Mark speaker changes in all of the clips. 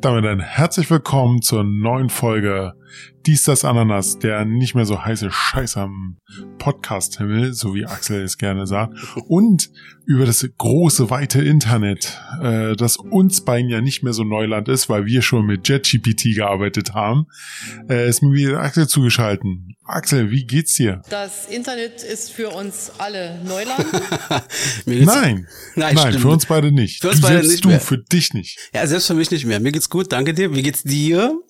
Speaker 1: damit ein herzlich willkommen zur neuen Folge Dies das Ananas, der nicht mehr so heiße Scheiß am Podcast-Himmel, so wie Axel es gerne sagt, und über das große, weite Internet, äh, das uns beiden ja nicht mehr so Neuland ist, weil wir schon mit JetGPT gearbeitet haben, äh, ist mir wieder Axel zugeschalten. Axel, wie geht's dir?
Speaker 2: Das Internet ist für uns alle Neuland.
Speaker 1: nein, nein, nein für uns beide nicht.
Speaker 3: Für uns beide
Speaker 1: selbst
Speaker 3: nicht
Speaker 1: du,
Speaker 3: mehr.
Speaker 1: für dich nicht.
Speaker 3: Ja, selbst für mich nicht mehr. Mir geht's gut, danke dir. Wie geht's dir?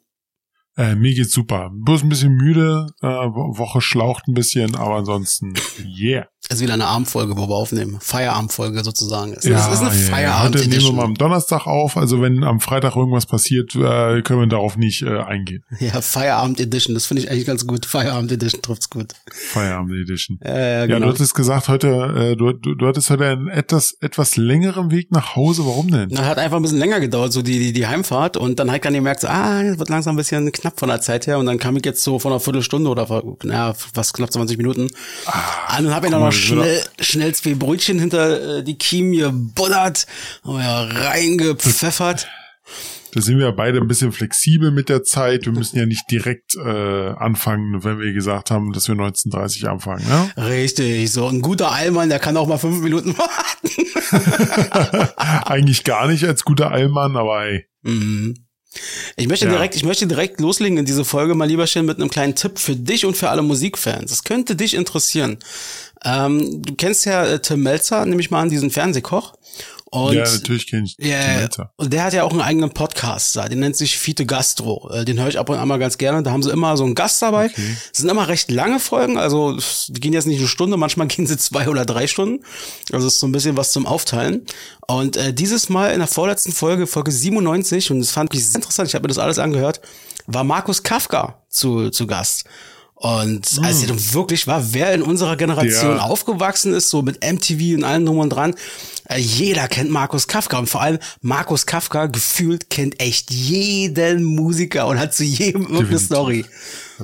Speaker 1: Äh, mir geht's super. Bloß ein bisschen müde, äh, Woche schlaucht ein bisschen, aber ansonsten, yeah.
Speaker 3: Ist wieder eine Abendfolge, wo wir aufnehmen. Feierabendfolge sozusagen. Es
Speaker 1: Ja,
Speaker 3: ist, ist eine
Speaker 1: ja, ja.
Speaker 3: Feierabend
Speaker 1: Heute nehmen wir mal am Donnerstag auf, also wenn am Freitag irgendwas passiert, äh, können wir darauf nicht äh, eingehen.
Speaker 3: Ja, Feierabend Edition. Das finde ich eigentlich ganz gut. Feierabend Edition trifft's gut.
Speaker 1: Feierabend Edition.
Speaker 3: Ja, ja,
Speaker 1: Ja,
Speaker 3: genau.
Speaker 1: du hattest gesagt, heute, äh, du, du, du hattest heute einen etwas, etwas längeren Weg nach Hause. Warum denn?
Speaker 3: Na, hat einfach ein bisschen länger gedauert, so die, die, die Heimfahrt. Und dann hat ich dann gemerkt, so, ah, wird langsam ein bisschen knapp von der Zeit her. Und dann kam ich jetzt so von einer Viertelstunde oder naja, fast knapp 20 Minuten an und habe mir dann
Speaker 1: Ah, mal,
Speaker 3: schnell, schnell zwei Brötchen hinter äh, die Kiem gebuddert, haben wir ja reingepfeffert.
Speaker 1: Da sind wir beide ein bisschen flexibel mit der Zeit. Wir müssen ja nicht direkt äh, anfangen, wenn wir gesagt haben, dass wir 1930 anfangen. Ne?
Speaker 3: Richtig, so ein guter Allmann, der kann auch mal fünf Minuten warten.
Speaker 1: Eigentlich gar nicht als guter Allmann, aber ey.
Speaker 3: Mhm. Ich möchte
Speaker 1: Ja.
Speaker 3: direkt, ich möchte direkt loslegen in diese Folge, mal lieber schön mit einem kleinen Tipp für dich und für alle Musikfans. Das könnte dich interessieren. Ähm, du kennst ja äh, Tim Melzer, nehme ich mal an, diesen Fernsehkoch. Und
Speaker 1: ja, natürlich kenne ich die
Speaker 3: ja.
Speaker 1: Melzer.
Speaker 3: und der hat ja auch einen eigenen Podcast, da. den nennt sich Fiete Gastro. Äh, Den höre ich ab und an mal ganz gerne. Da haben sie immer so einen Gast dabei.
Speaker 1: Okay.
Speaker 3: Es sind immer recht lange Folgen, also die gehen jetzt nicht eine Stunde, manchmal gehen sie zwei oder drei Stunden. Also es ist so ein bisschen was zum Aufteilen. Und äh, dieses Mal in der vorletzten Folge, Folge 97, und das fand ich sehr interessant, ich habe mir das alles angehört, war Markus Kafka zu, zu Gast. Und als er dann wirklich war, wer in unserer Generation
Speaker 1: Der-
Speaker 3: aufgewachsen ist, so mit MTV und allem drum und dran, äh, jeder kennt Markus Kafka. Und vor allem Markus Kafka gefühlt kennt echt jeden Musiker und hat zu jedem irgendeine
Speaker 1: Definitiv.
Speaker 3: Story.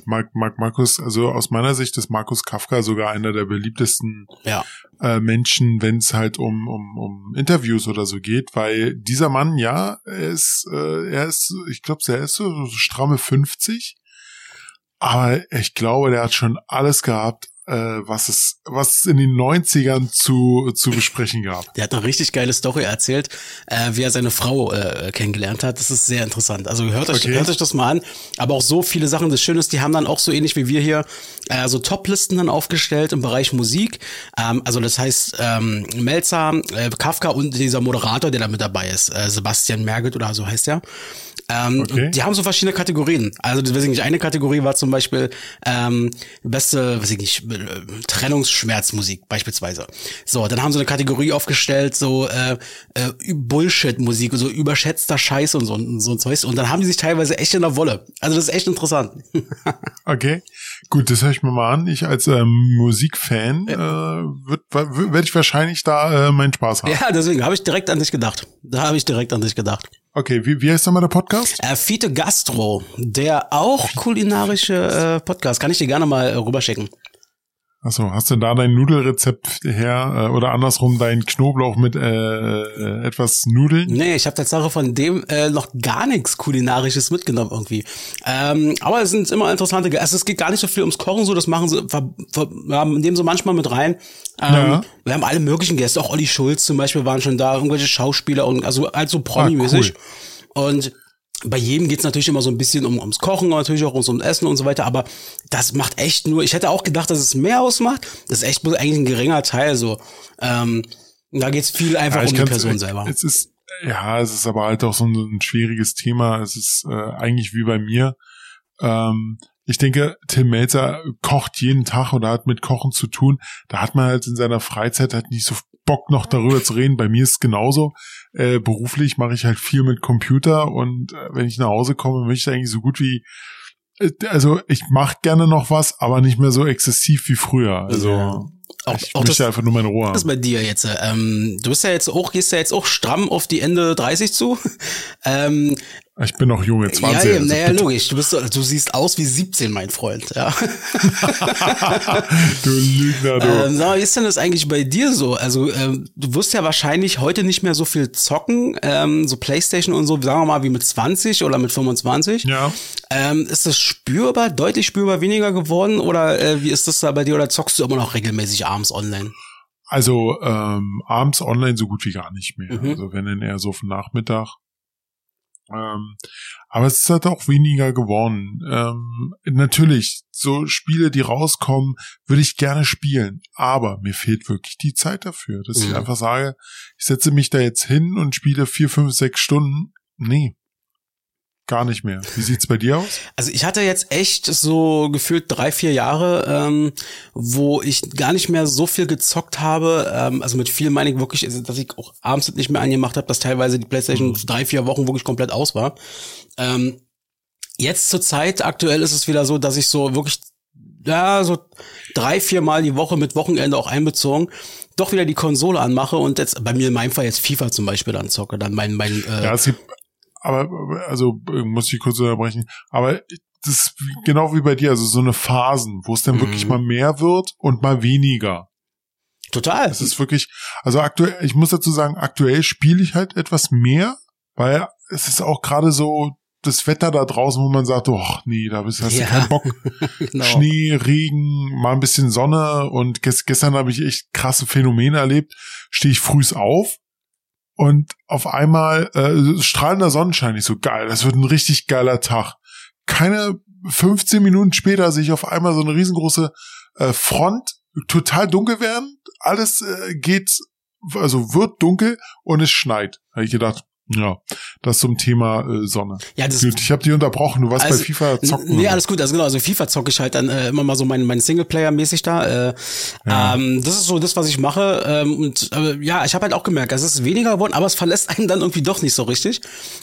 Speaker 1: Mark, Mark Markus, also aus meiner Sicht ist Markus Kafka sogar einer der beliebtesten
Speaker 3: Ja.
Speaker 1: äh, Menschen, wenn es halt um, um, um Interviews oder so geht, weil dieser Mann, ja, er ist, äh, er ist, ich glaube, er ist so, so stramme 50, aber ich glaube, der hat schon alles gehabt, äh, was es, was es in den 90ern zu, zu besprechen gab.
Speaker 3: Der hat eine richtig geile Story erzählt, äh, wie er seine Frau äh, kennengelernt hat. Das ist sehr interessant. Also hört euch,
Speaker 1: Okay.
Speaker 3: hört euch das mal an. Aber auch so viele Sachen. Das Schöne ist, die haben dann auch so ähnlich wie wir hier äh, so Top-Listen dann aufgestellt im Bereich Musik. Ähm, also das heißt ähm, Melzer, äh, Kafka und dieser Moderator, der da mit dabei ist, äh, Sebastian Merget oder so heißt er. Ähm,
Speaker 1: Okay.
Speaker 3: Die haben so verschiedene Kategorien. Also, das weiß ich nicht, eine Kategorie war zum Beispiel ähm, beste, weiß ich nicht, äh, Trennungsschmerzmusik beispielsweise. So, dann haben sie eine Kategorie aufgestellt, so äh, äh, Bullshit-Musik, so überschätzter Scheiß und so, und so ein Zeugs. Und dann haben die sich teilweise echt in der Wolle. Also das ist echt interessant.
Speaker 1: Okay, gut, das höre ich mir mal an. Ich als ähm, Musikfan äh, werde ich wahrscheinlich da äh, meinen Spaß haben.
Speaker 3: ja, deswegen habe ich direkt an dich gedacht. Da habe ich direkt an dich gedacht.
Speaker 1: Okay, wie, wie heißt nochmal der Podcast?
Speaker 3: Äh, Fiete Gastro, der auch kulinarische äh, Podcast, kann ich dir gerne mal äh, rüberschicken.
Speaker 1: Achso, hast du da dein Nudelrezept her äh, oder andersrum dein Knoblauch mit äh, äh, etwas Nudeln?
Speaker 3: Nee, ich habe Tatsache von dem äh, noch gar nichts Kulinarisches mitgenommen irgendwie. Ähm, aber es sind immer interessante, also es geht gar nicht so viel ums Kochen, so das machen sie, ver, ver, ja, nehmen sie manchmal mit rein. Ähm,
Speaker 1: Ja.
Speaker 3: Wir haben alle möglichen Gäste, auch Olli Schulz zum Beispiel waren schon da, irgendwelche Schauspieler und also halt so Promi-mäßig. Und bei jedem geht's natürlich immer so ein bisschen um, ums Kochen, natürlich auch ums, ums Essen und so weiter, aber das macht echt nur, ich hätte auch gedacht, dass es mehr ausmacht. Das ist echt bloß eigentlich ein geringer Teil so. Ähm, da geht's viel einfach
Speaker 1: ich
Speaker 3: um die Person selber.
Speaker 1: Es ist, ja, es ist aber halt auch so ein, ein schwieriges Thema. Es ist äh, eigentlich wie bei mir. Ähm, ich denke, Tim Melzer kocht jeden Tag oder hat mit Kochen zu tun. Da hat man halt in seiner Freizeit halt nicht so Bock noch darüber zu reden. Bei mir ist es genauso. Äh, beruflich mache ich halt viel mit Computer und äh, wenn ich nach Hause komme, möchte ich eigentlich so gut wie äh, also ich mache gerne noch was, aber nicht mehr so exzessiv wie früher. Also
Speaker 3: Ja. Auch,
Speaker 1: ich
Speaker 3: auch
Speaker 1: möchte
Speaker 3: das,
Speaker 1: einfach nur meine Ruhe
Speaker 3: das
Speaker 1: haben.
Speaker 3: bei dir jetzt. äh, Ähm, du bist ja jetzt auch, gehst ja jetzt auch stramm auf die Ende 30 zu. ähm,
Speaker 1: Ich bin noch junge 20.
Speaker 3: Ja, ja
Speaker 1: also
Speaker 3: naja,
Speaker 1: bitte.
Speaker 3: logisch. Du, bist, du siehst aus wie 17, mein Freund. Ja.
Speaker 1: du Lügner, du.
Speaker 3: Ähm, sag mal, wie ist denn das eigentlich bei dir so? Also, ähm, du wirst ja wahrscheinlich heute nicht mehr so viel zocken, ähm, so Playstation und so, sagen wir mal, wie mit 20 oder mit 25.
Speaker 1: ja.
Speaker 3: Ähm, ist das spürbar, deutlich spürbar weniger geworden oder äh, wie ist das da bei dir oder zockst du immer noch regelmäßig abends online?
Speaker 1: Also ähm, abends online so gut wie gar nicht mehr.
Speaker 3: Mhm.
Speaker 1: Also wenn dann eher so auf den Nachmittag. Ähm, aber es ist halt auch weniger geworden. Ähm, natürlich, so Spiele, die rauskommen, würde ich gerne spielen. Aber mir fehlt wirklich die Zeit dafür, dass ich
Speaker 3: Mhm.
Speaker 1: einfach sage, ich setze mich da jetzt hin und spiele vier, fünf, sechs Stunden. Nee. Gar nicht mehr. Wie sieht's bei dir aus?
Speaker 3: Also ich hatte jetzt echt so gefühlt drei, vier Jahre, ähm, wo ich gar nicht mehr so viel gezockt habe. Ähm, also mit viel meine ich wirklich, also, dass ich auch abends nicht mehr angemacht habe, dass teilweise die Playstation drei, vier Wochen wirklich komplett aus war. Ähm, jetzt zur Zeit, aktuell ist es wieder so, dass ich so wirklich, ja, so drei, vier Mal die Woche mit Wochenende auch einbezogen, doch wieder die Konsole anmache und jetzt bei mir in meinem Fall jetzt FIFA zum Beispiel dann zocke, dann mein, mein äh,
Speaker 1: Ja, es gibt, aber, also, muss ich kurz unterbrechen, aber das ist genau wie bei dir, also so eine Phasen, wo es dann wirklich
Speaker 3: Mhm.
Speaker 1: mal mehr wird und mal weniger.
Speaker 3: total.
Speaker 1: Es ist wirklich, also aktuell, ich muss dazu sagen, aktuell spiele ich halt etwas mehr, weil es ist auch gerade so das Wetter da draußen, wo man sagt, oh nee, da bist, hast
Speaker 3: Ja.
Speaker 1: du keinen Bock.
Speaker 3: genau.
Speaker 1: Schnee, Regen, mal ein bisschen Sonne und ges gestern habe ich echt krasse Phänomene erlebt. Stehe ich frühs auf und auf einmal äh, strahlender Sonnenschein. Ich so geil, das wird ein richtig geiler Tag. Keine 15 Minuten später sehe ich auf einmal so eine riesengroße äh, Front, total dunkel werden. Alles äh, geht, also wird dunkel und es schneit. Habe ich gedacht, ja, das zum Thema äh, Sonne.
Speaker 3: Ja, das
Speaker 1: Gut, ich habe dich unterbrochen. Du warst
Speaker 3: Also,
Speaker 1: bei FIFA zocken.
Speaker 3: Nee, alles gut. Also genau, also FIFA zocke ich halt dann äh, immer mal so mein, mein Singleplayer-mäßig da. Äh,
Speaker 1: Ja.
Speaker 3: ähm, das ist so das, was ich mache. Ähm, und äh, ja, ich habe halt auch gemerkt, es ist weniger geworden, aber es verlässt einen dann irgendwie doch nicht so richtig.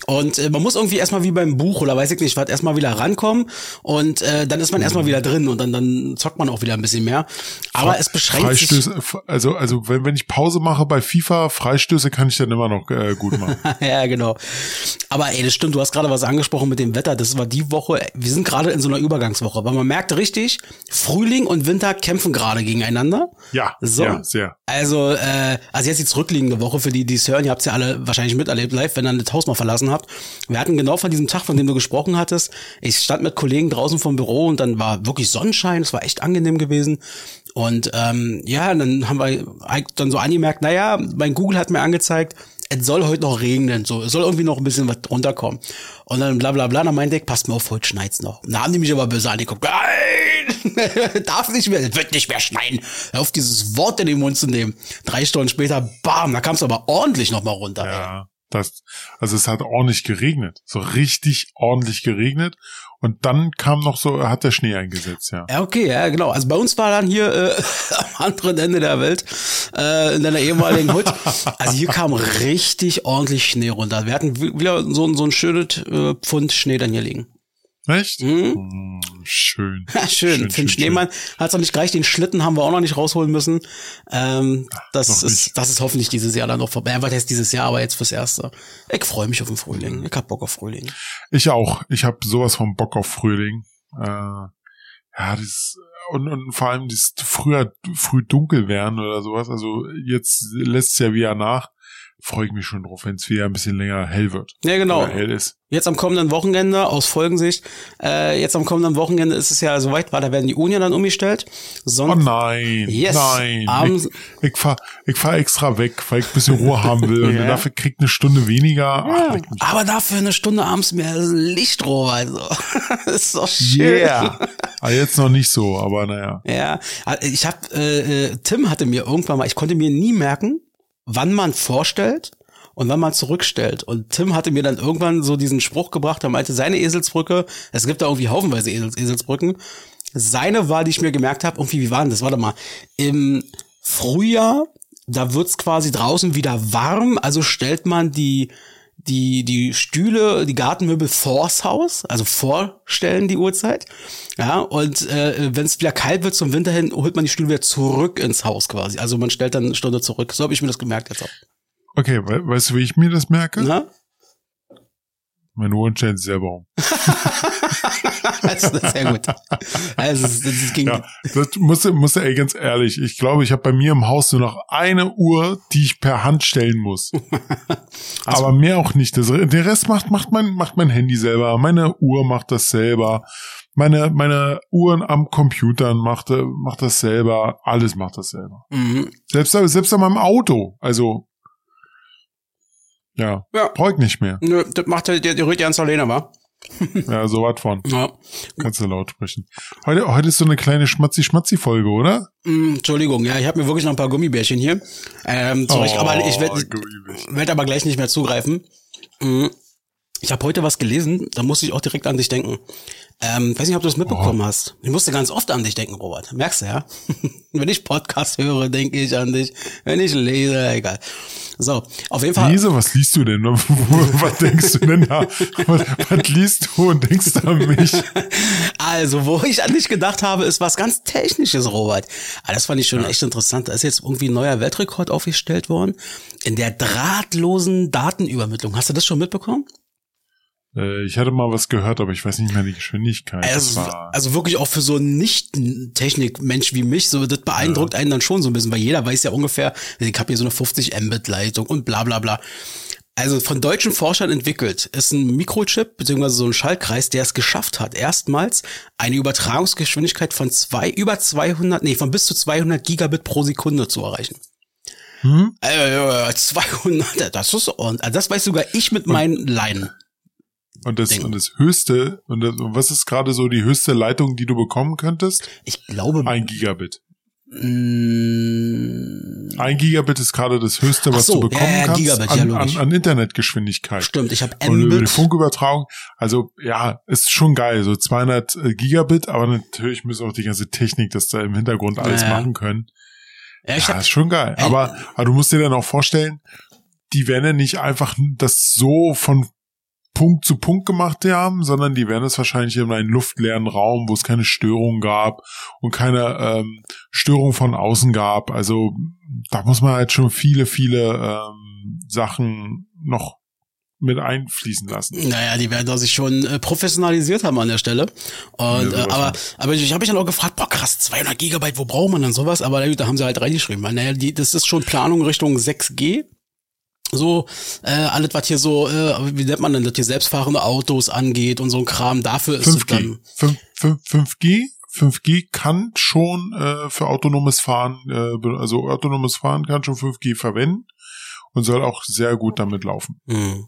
Speaker 3: Und äh, man muss irgendwie erstmal wie beim Buch oder weiß ich nicht, was erstmal wieder rankommen und äh, dann ist man erstmal wieder drin und dann, dann zockt man auch wieder ein bisschen mehr. Aber es beschränkt sich.
Speaker 1: Freistöße, also, also wenn, wenn ich Pause mache bei FIFA, Freistöße kann ich dann immer noch äh, gut machen.
Speaker 3: ja, genau. Aber ey, das stimmt, du hast gerade was angesprochen mit dem Wetter. Das war die Woche, wir sind gerade in so einer Übergangswoche, weil man merkt richtig, Frühling und Winter kämpfen gerade gegeneinander.
Speaker 1: Ja,
Speaker 3: So.
Speaker 1: ja, sehr.
Speaker 3: Also, äh, also jetzt die zurückliegende Woche für die, die es hören, ihr habt es ja alle wahrscheinlich miterlebt live, wenn ihr das Haus mal verlassen habt. Wir hatten genau von diesem Tag, von dem du gesprochen hattest. Ich stand mit Kollegen draußen vom Büro und dann war wirklich Sonnenschein, es war echt angenehm gewesen. Und ähm, ja, dann haben wir eigentlich dann so angemerkt, naja, mein Google hat mir angezeigt, es soll heute noch regnen, so, es soll irgendwie noch ein bisschen was runterkommen. Und dann bla bla bla, dann meinte ich, passt mir auf, heute schneit's noch. Und da haben die mich aber böse angeguckt, nein, darf nicht mehr, es wird nicht mehr schneien. Auf dieses Wort in den Mund zu nehmen. Drei Stunden später, bam, da kam es aber ordentlich noch mal runter.
Speaker 1: Ja, das, also es hat ordentlich geregnet, so richtig ordentlich geregnet. Und dann kam noch so, hat der Schnee eingesetzt, ja.
Speaker 3: Ja, okay, ja, genau. Also bei uns war dann hier äh, am anderen Ende der Welt, äh, in deiner ehemaligen Hut. Also hier kam richtig ordentlich Schnee runter. Wir hatten wi- wieder so, so ein schönes äh, Pfund Schnee dann hier liegen.
Speaker 1: Echt?
Speaker 3: Mhm.
Speaker 1: Hm, schön.
Speaker 3: Ja, schön. Für den Schneemann hat es noch nicht gereicht. Den Schlitten haben wir auch noch nicht rausholen müssen. Ähm, das
Speaker 1: noch
Speaker 3: ist,
Speaker 1: nicht.
Speaker 3: das ist hoffentlich dieses Jahr dann noch vorbei. Was heißt dieses Jahr, aber jetzt fürs Erste. Ich freue mich auf den Frühling. Ich hab Bock auf Frühling.
Speaker 1: Ich auch. Ich habe sowas von Bock auf Frühling. Äh, ja, das und, und vor allem das früher früh dunkel werden oder sowas. Also jetzt lässt es ja wieder nach. Freue ich mich schon drauf, wenn es wieder ein bisschen länger hell wird.
Speaker 3: Ja, genau.
Speaker 1: Hell ist.
Speaker 3: Jetzt am kommenden Wochenende, aus Folgensicht, äh, jetzt am kommenden Wochenende ist es ja soweit, weil da werden die Unien dann umgestellt.
Speaker 1: Oh
Speaker 3: Sonntag.
Speaker 1: nein,
Speaker 3: Yes.
Speaker 1: nein.
Speaker 3: Abends-
Speaker 1: Ich, ich fahr, ich fahr extra weg, weil ich ein bisschen Ruhe haben will. Und
Speaker 3: Ja.
Speaker 1: dafür kriegt eine Stunde weniger.
Speaker 3: Ja, aber dafür eine Stunde abends mehr Lichtroh, also. ist doch schön.
Speaker 1: Yeah. ah, jetzt noch nicht so, aber naja.
Speaker 3: Ja, ich habe äh, äh, Tim hatte mir irgendwann mal, ich konnte mir nie merken, wann man vorstellt und wann man zurückstellt. Und Tim hatte mir dann irgendwann so diesen Spruch gebracht, er meinte, seine Eselsbrücke, es gibt da irgendwie haufenweise Esels, Eselsbrücken. Seine war, die ich mir gemerkt habe, irgendwie, wie war denn das? Warte mal. Im Frühjahr, da wird's quasi draußen wieder warm, also stellt man die die, die Stühle, die Gartenmöbel vors Haus, also vorstellen die Uhrzeit. Ja, und äh, wenn es wieder kalt wird zum Winter hin, holt man die Stühle wieder zurück ins Haus quasi. Also man stellt dann eine Stunde zurück. So habe ich mir das gemerkt jetzt auch.
Speaker 1: Okay, we weißt du, wie ich mir das merke?
Speaker 3: Na?
Speaker 1: Meine Uhren stellen sich selber um.
Speaker 3: also, das ist sehr gut. Also, das, das ging.
Speaker 1: Ja, das musste, musste, ey, ganz ehrlich, ich glaube, ich habe bei mir im Haus nur noch eine Uhr, die ich per Hand stellen muss. Aber mehr auch nicht. Das, der Rest macht, macht mein, macht mein Handy selber. Meine Uhr macht das selber. Meine, meine Uhren am Computer macht, macht das selber. Alles macht das selber.
Speaker 3: Mhm.
Speaker 1: Selbst, selbst an meinem Auto. Also, ja,
Speaker 3: Ja.
Speaker 1: brauch ich nicht mehr.
Speaker 3: Nö, das macht der, der, der rührt ja ans Alena, wa?
Speaker 1: Ja, so was von.
Speaker 3: Ja.
Speaker 1: Kannst du laut sprechen. Heute, heute ist so eine kleine Schmatzi-Schmatzi-Folge, oder?
Speaker 3: Mm, Entschuldigung, ja, ich habe mir wirklich noch ein paar Gummibärchen hier. Ähm, zurecht,
Speaker 1: Oh,
Speaker 3: aber ich werde werd aber gleich nicht mehr zugreifen. Mm. Ich habe heute was gelesen, da musste ich auch direkt an dich denken. Ähm, weiß nicht, ob du das mitbekommen
Speaker 1: Oh.
Speaker 3: hast. Ich musste ganz oft an dich denken, Robert. Merkst du, ja? Wenn ich Podcast höre, denke ich an dich. Wenn ich lese, egal. So, auf jeden Fall.
Speaker 1: Lese, was liest du denn? was denkst du denn da? Was, was liest du und denkst du an mich?
Speaker 3: Also, wo ich an dich gedacht habe, ist was ganz Technisches, Robert. Aber das fand ich schon echt interessant. Da ist jetzt irgendwie ein neuer Weltrekord aufgestellt worden in der drahtlosen Datenübermittlung. Hast du das schon mitbekommen?
Speaker 1: Äh, ich hatte mal was gehört, aber ich weiß nicht mehr die Geschwindigkeit.
Speaker 3: Also, also wirklich auch für so einen Nicht-Technik-Mensch wie mich, so das beeindruckt einen dann schon so ein bisschen, weil jeder weiß ja ungefähr, ich habe hier so eine 50 Mbit-Leitung und bla bla bla. Also von deutschen Forschern entwickelt ist ein Mikrochip beziehungsweise so ein Schaltkreis, der es geschafft hat, erstmals eine Übertragungsgeschwindigkeit von zwei über 200, nee, von bis zu 200 Gigabit pro Sekunde zu erreichen.
Speaker 1: hm?
Speaker 3: Äh, 200, das ist und das weiß sogar ich mit meinen Leinen.
Speaker 1: Und das,
Speaker 3: Ding.
Speaker 1: und das höchste, und, das, und was ist gerade so die höchste Leitung, die du bekommen könntest?
Speaker 3: Ich glaube,
Speaker 1: Ein Gigabit.
Speaker 3: mh,
Speaker 1: Ein Gigabit ist gerade das höchste, was
Speaker 3: so,
Speaker 1: du bekommen
Speaker 3: ja, ja,
Speaker 1: kannst
Speaker 3: Gigabit, ja,
Speaker 1: an, an, an Internetgeschwindigkeit.
Speaker 3: stimmt, ich habe
Speaker 1: Und über die
Speaker 3: Mbit.
Speaker 1: Funkübertragung, also ja, ist schon geil, so 200 Gigabit, aber natürlich müssen auch die ganze Technik, das da im Hintergrund alles machen können.
Speaker 3: Ja, hab,
Speaker 1: ist schon geil. Aber, aber du musst dir dann auch vorstellen, die werden ja nicht einfach das so von Punkt zu Punkt gemacht haben, sondern die werden es wahrscheinlich in einem luftleeren Raum, wo es keine Störungen gab und keine ähm, Störung von außen gab. Also da muss man halt schon viele, viele ähm, Sachen noch mit einfließen lassen.
Speaker 3: Naja, die werden da sich schon äh, professionalisiert haben an der Stelle. Und,
Speaker 1: Ja,
Speaker 3: äh, aber,
Speaker 1: von.
Speaker 3: aber ich habe mich dann auch gefragt, boah krass, 200 Gigabyte, wo braucht man denn sowas? Aber da haben sie halt reingeschrieben. Weil, naja, die, das ist schon Planung Richtung 6G. So, äh, alles, was hier so, äh, wie nennt man denn das hier, selbstfahrende Autos angeht und so ein Kram, dafür ist es
Speaker 1: 5G.
Speaker 3: dann.
Speaker 1: 5, 5, 5G 5G kann schon äh, für autonomes Fahren, äh, also autonomes Fahren kann schon 5G verwenden und soll auch sehr gut damit laufen.
Speaker 3: Hm.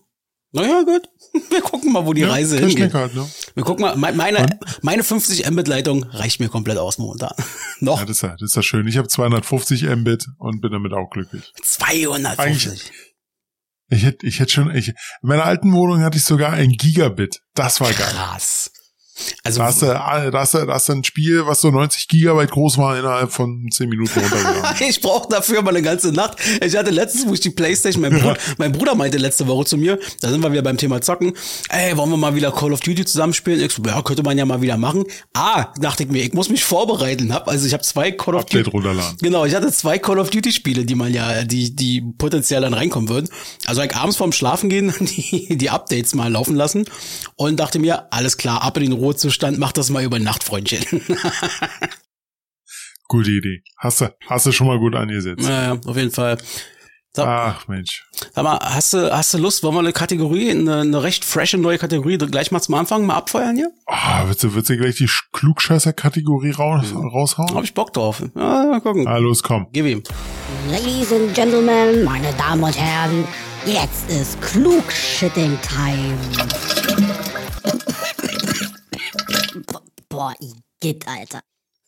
Speaker 3: Naja, gut. Wir gucken mal, wo die
Speaker 1: Ja,
Speaker 3: Reise hingeht.
Speaker 1: halt, ne?
Speaker 3: Wir gucken mal, me- meine, meine 50 Mbit-Leitung reicht mir komplett aus momentan. Noch
Speaker 1: Ja, das ist ja, das ist ja schön. Ich habe 250 Mbit und bin damit auch glücklich.
Speaker 3: 250.
Speaker 1: Ich hätte, ich hätte schon, ich, in meiner alten Wohnung hatte ich sogar ein Gigabit. Das war geil.
Speaker 3: Krass. Also,
Speaker 1: Da hast, du, ah, da, hast du, da hast du ein Spiel, was so 90 Gigabyte groß war, innerhalb von 10 Minuten runtergegangen.
Speaker 3: ich brauche dafür mal eine ganze Nacht. Ich hatte letztens, wo ich die Playstation, mein, Bruder, mein Bruder meinte letzte Woche zu mir, da sind wir wieder beim Thema Zocken, ey, wollen wir mal wieder Call of Duty zusammenspielen? Ich so, ja, könnte man ja mal wieder machen. Ah, dachte ich mir, ich muss mich vorbereiten. Hab, also ich habe zwei Call of
Speaker 1: Update
Speaker 3: Duty.
Speaker 1: runterladen.
Speaker 3: Genau, ich hatte zwei Call of Duty Spiele, die man ja, die, die potenziell dann reinkommen würden. Also ich abends vorm Schlafen gehen, die, die Updates mal laufen lassen und dachte mir, alles klar, ab in den Ruhezustand, mach das mal über Nacht, Freundchen.
Speaker 1: Gute Idee. Hast du, hast du schon mal gut angesetzt.
Speaker 3: naja, auf jeden Fall. So,
Speaker 1: Ach Mensch.
Speaker 3: Sag mal, hast du, hast du Lust, wollen wir eine Kategorie, eine, eine recht frische neue Kategorie gleich mal zum Anfang mal abfeuern hier?
Speaker 1: Ah, willst du, willst du gleich die Sch- Klugscheißer-Kategorie raus,
Speaker 3: Hab
Speaker 1: raushauen?
Speaker 3: ich Bock drauf. Ja, mal gucken.
Speaker 1: Ah, los, komm.
Speaker 3: Gib ihm.
Speaker 4: Ladies and Gentlemen, meine Damen und Herren, jetzt ist Klugschitting Boah, Igitt, Alter.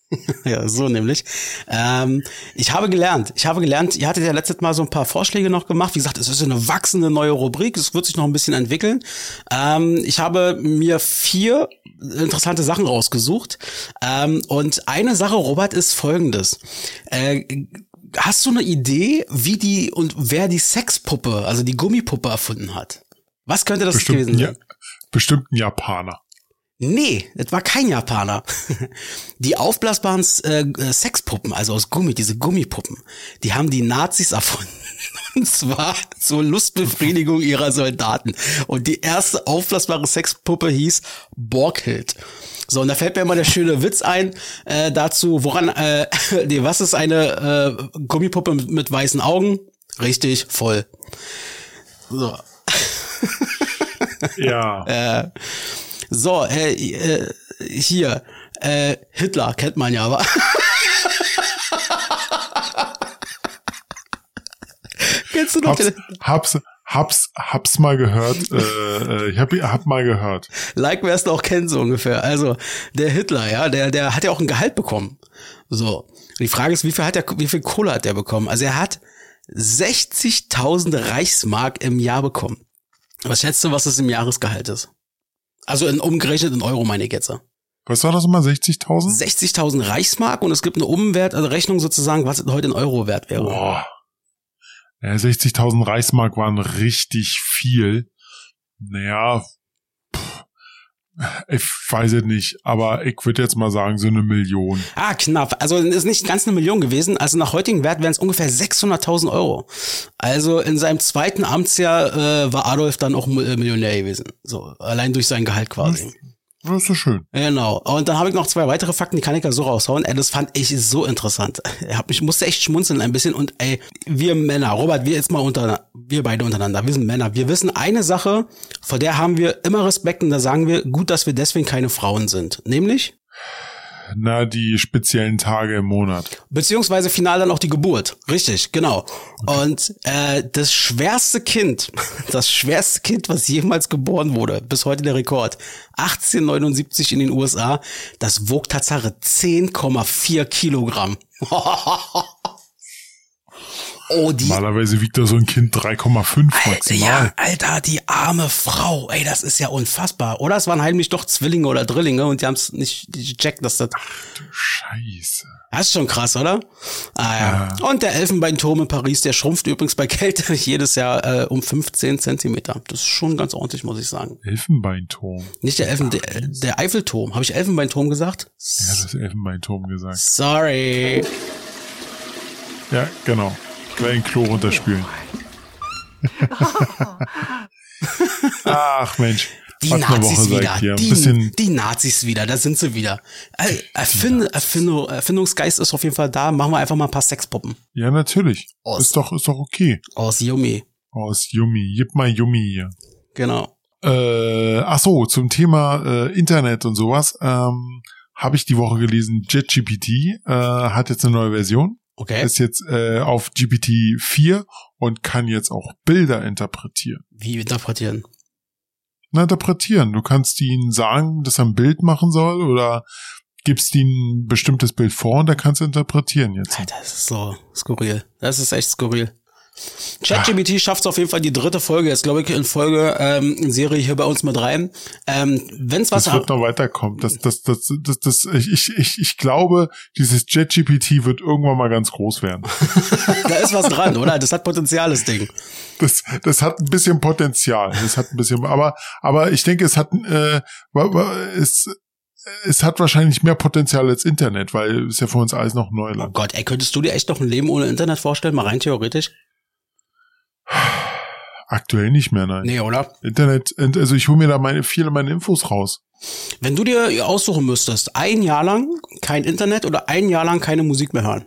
Speaker 3: Ja, so nämlich. Ähm, ich habe gelernt, ich habe gelernt, ihr hattet ja letztes Mal so ein paar Vorschläge noch gemacht. Wie gesagt, es ist eine wachsende neue Rubrik, es wird sich noch ein bisschen entwickeln. Ähm, ich habe mir vier interessante Sachen rausgesucht. Ähm, und eine Sache, Robert, ist folgendes. Äh, hast du eine Idee, wie die und wer die Sexpuppe, also die Gummipuppe erfunden hat? Was könnte das
Speaker 1: Bestimmt
Speaker 3: gewesen
Speaker 1: ein, ja,
Speaker 3: sein?
Speaker 1: bestimmt ein Japaner.
Speaker 3: Nee, das war kein Japaner. Die aufblasbaren äh, Sexpuppen, also aus Gummi, diese Gummipuppen, die haben die Nazis erfunden. Und zwar zur Lustbefriedigung ihrer Soldaten. Und die erste aufblasbare Sexpuppe hieß Borghild. So, und da fällt mir immer der schöne Witz ein äh, dazu, woran, äh, nee, was ist eine äh, Gummipuppe mit, mit weißen Augen? Richtig, voll. So.
Speaker 1: Ja.
Speaker 3: Äh, so, äh, äh, hier, äh, Hitler kennt man ja, aber. Kennst du noch
Speaker 1: hab's, hab's, hab's, hab's mal gehört. Äh, äh, ich hab, hab mal gehört.
Speaker 3: Like, wer es noch kennt, so ungefähr. Also, der Hitler, ja, der, der hat ja auch ein Gehalt bekommen. So. Die Frage ist, wie viel hat er, wie viel Kohle hat der bekommen? Also, er hat 60.000 Reichsmark im Jahr bekommen. Was schätzt du, was das im Jahresgehalt ist? Also in umgerechnet in Euro meine ich jetzt.
Speaker 1: Was war das immer? 60.000?
Speaker 3: 60.000 Reichsmark und es gibt eine Umwert, also Rechnung sozusagen, was heute in Euro wert wäre.
Speaker 1: Boah. Ja, 60.000 Reichsmark waren richtig viel. Naja, ich weiß es nicht, aber ich würde jetzt mal sagen, so eine Million.
Speaker 3: Ah, knapp. Also ist nicht ganz eine Million gewesen. Also nach heutigem Wert wären es ungefähr 600.000 Euro. Also in seinem zweiten Amtsjahr äh, war Adolf dann auch äh, Millionär gewesen. So, allein durch sein Gehalt quasi.
Speaker 1: Das ist so schön.
Speaker 3: Genau. Und dann habe ich noch zwei weitere Fakten, die kann ich ja so raushauen. Ey, das fand ich so interessant. Ich mich musste echt schmunzeln ein bisschen und ey, wir Männer, Robert, wir jetzt mal unter wir beide untereinander, wir sind Männer. Wir wissen eine Sache, vor der haben wir immer Respekt und da sagen wir, gut, dass wir deswegen keine Frauen sind, nämlich
Speaker 1: Na, die speziellen Tage im Monat.
Speaker 3: beziehungsweise final dann auch die Geburt. Richtig, genau. Und äh, das schwerste Kind, das schwerste Kind, was jemals geboren wurde, bis heute der Rekord, 1879 in den USA, das wog Tatsache 10,4 Kilogramm. oh, die
Speaker 1: Normalerweise wiegt da so ein Kind 3,5
Speaker 3: Alter,
Speaker 1: maximal.
Speaker 3: ja, Alter, die arme Frau. Ey, das ist ja unfassbar. Oder es waren heimlich doch Zwillinge oder Drillinge und die haben es nicht gecheckt, dass das
Speaker 1: Scheiße.
Speaker 3: Das ist schon krass, oder? Ah, ja. Und der Elfenbeinturm in Paris, der schrumpft übrigens bei Kälte jedes Jahr äh, um 15 Zentimeter. Das ist schon ganz ordentlich, muss ich sagen.
Speaker 1: Elfenbeinturm.
Speaker 3: Nicht der Elfen, der, der Eiffelturm. Habe ich Elfenbeinturm gesagt?
Speaker 1: Ja, du hast Elfenbeinturm gesagt.
Speaker 3: Sorry.
Speaker 1: Ja, genau. Gleich ein Klo runterspülen. Ach Mensch.
Speaker 3: Die Nazis wieder.
Speaker 1: Ein
Speaker 3: Die, die Nazis wieder, da sind sie wieder. Äh, Erfind, Erfindung, Erfindungsgeist ist auf jeden Fall da. Machen wir einfach mal ein paar Sexpuppen.
Speaker 1: ja, natürlich.
Speaker 3: Aus-
Speaker 1: Ist doch, ist doch okay.
Speaker 3: Aus Yumi.
Speaker 1: Aus Yummy. Gib mal Yummy hier.
Speaker 3: Genau.
Speaker 1: Äh, ach so, zum Thema äh, Internet und sowas. Ähm, Habe ich die Woche gelesen, JetGPT äh, hat jetzt eine neue Version.
Speaker 3: Okay.
Speaker 1: Ist jetzt äh, auf GPT 4 und kann jetzt auch Bilder interpretieren.
Speaker 3: Wie interpretieren?
Speaker 1: Na, interpretieren. Du kannst ihnen sagen, dass er ein Bild machen soll oder gibst ihnen ein bestimmtes Bild vor und er kann es interpretieren jetzt.
Speaker 3: Alter, das ist so skurril. Das ist echt skurril. ChatGPT schafft es auf jeden Fall die dritte Folge, jetzt glaube ich in Folge ähm, in Serie hier bei uns mit rein. Ähm, wenn's was
Speaker 1: Das wird noch weiterkommen. Das, das, das, das, das, ich, ich, ich, glaube, dieses JetGPT wird irgendwann mal ganz groß werden.
Speaker 3: da ist was dran, oder? Das hat Potenzial, das Ding.
Speaker 1: Das, das hat ein bisschen Potenzial. Das hat ein bisschen, aber, aber ich denke, es hat, äh, es, es hat wahrscheinlich mehr Potenzial als Internet, weil es ja für uns alles noch
Speaker 3: Oh
Speaker 1: Neuland.
Speaker 3: Gott, ey, könntest du dir echt noch ein Leben ohne Internet vorstellen? Mal rein theoretisch?
Speaker 1: Aktuell nicht mehr, nein.
Speaker 3: Nee, oder?
Speaker 1: Internet, also ich hole mir da meine, viele meine Infos raus.
Speaker 3: Wenn du dir aussuchen müsstest, ein Jahr lang kein Internet oder ein Jahr lang keine Musik mehr hören.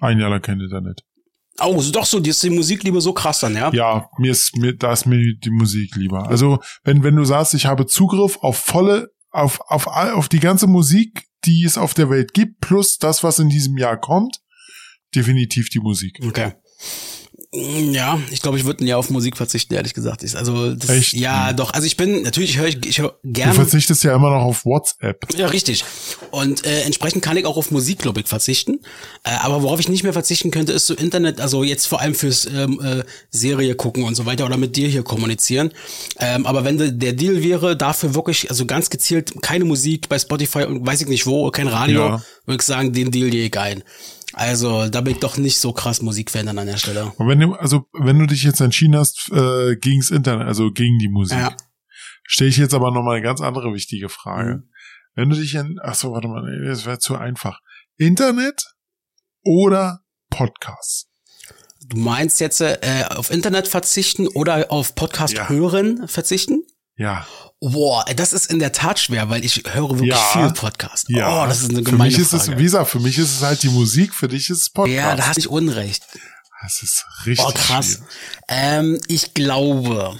Speaker 1: Ein Jahr lang kein Internet.
Speaker 3: Oh, ist doch so, dir ist die Musikliebe so krass dann, ja?
Speaker 1: Ja, mir ist mir, da ist mir die Musik lieber. Also, wenn, wenn du sagst, ich habe Zugriff auf volle, auf, auf, auf die ganze Musik, die es auf der Welt gibt, plus das, was in diesem Jahr kommt, definitiv die Musik.
Speaker 3: Okay. Mm, Ja, ich glaube, ich würde Jahr auf Musik verzichten, ehrlich gesagt. Ich, also das,
Speaker 1: Echt?
Speaker 3: ja, doch. Also ich bin natürlich höre ich, ich höre
Speaker 1: Du
Speaker 3: gerne.
Speaker 1: verzichtest ja immer noch auf WhatsApp.
Speaker 3: Ja, richtig. Und äh, entsprechend kann ich auch auf Musik, glaube ich, verzichten. Äh, aber worauf ich nicht mehr verzichten könnte, ist so Internet, also jetzt vor allem fürs ähm, äh, Serie gucken und so weiter oder mit dir hier kommunizieren. Ähm, aber wenn de, der Deal wäre, dafür wirklich, also ganz gezielt keine Musik bei Spotify und weiß ich nicht wo, kein Radio,
Speaker 1: Ja.
Speaker 3: würde ich sagen, den Deal gehe ich ein. Also da bin ich doch nicht so krass Musikfan dann an der Stelle.
Speaker 1: Und wenn du, also, wenn du dich jetzt entschieden hast, äh, gegens Internet, also gegen die Musik,
Speaker 3: Ja.
Speaker 1: stelle ich jetzt aber noch mal eine ganz andere wichtige Frage.
Speaker 3: Mhm.
Speaker 1: Wenn du dich in, ach so, warte mal, das wäre zu einfach. Internet oder Podcast?
Speaker 3: Du meinst jetzt äh, auf Internet verzichten oder auf Podcast
Speaker 1: Ja.
Speaker 3: hören verzichten?
Speaker 1: Ja,
Speaker 3: Boah, das ist in der Tat schwer, weil ich höre wirklich
Speaker 1: Ja.
Speaker 3: viel Podcast.
Speaker 1: ja.
Speaker 3: Oh, das ist eine
Speaker 1: für
Speaker 3: gemeine
Speaker 1: mich ist
Speaker 3: Frage.
Speaker 1: es, wie gesagt, für mich ist es halt die Musik, für dich ist es Podcast.
Speaker 3: ja, da hast du Unrecht.
Speaker 1: das ist richtig
Speaker 3: Oh, krass. Ähm, ich glaube.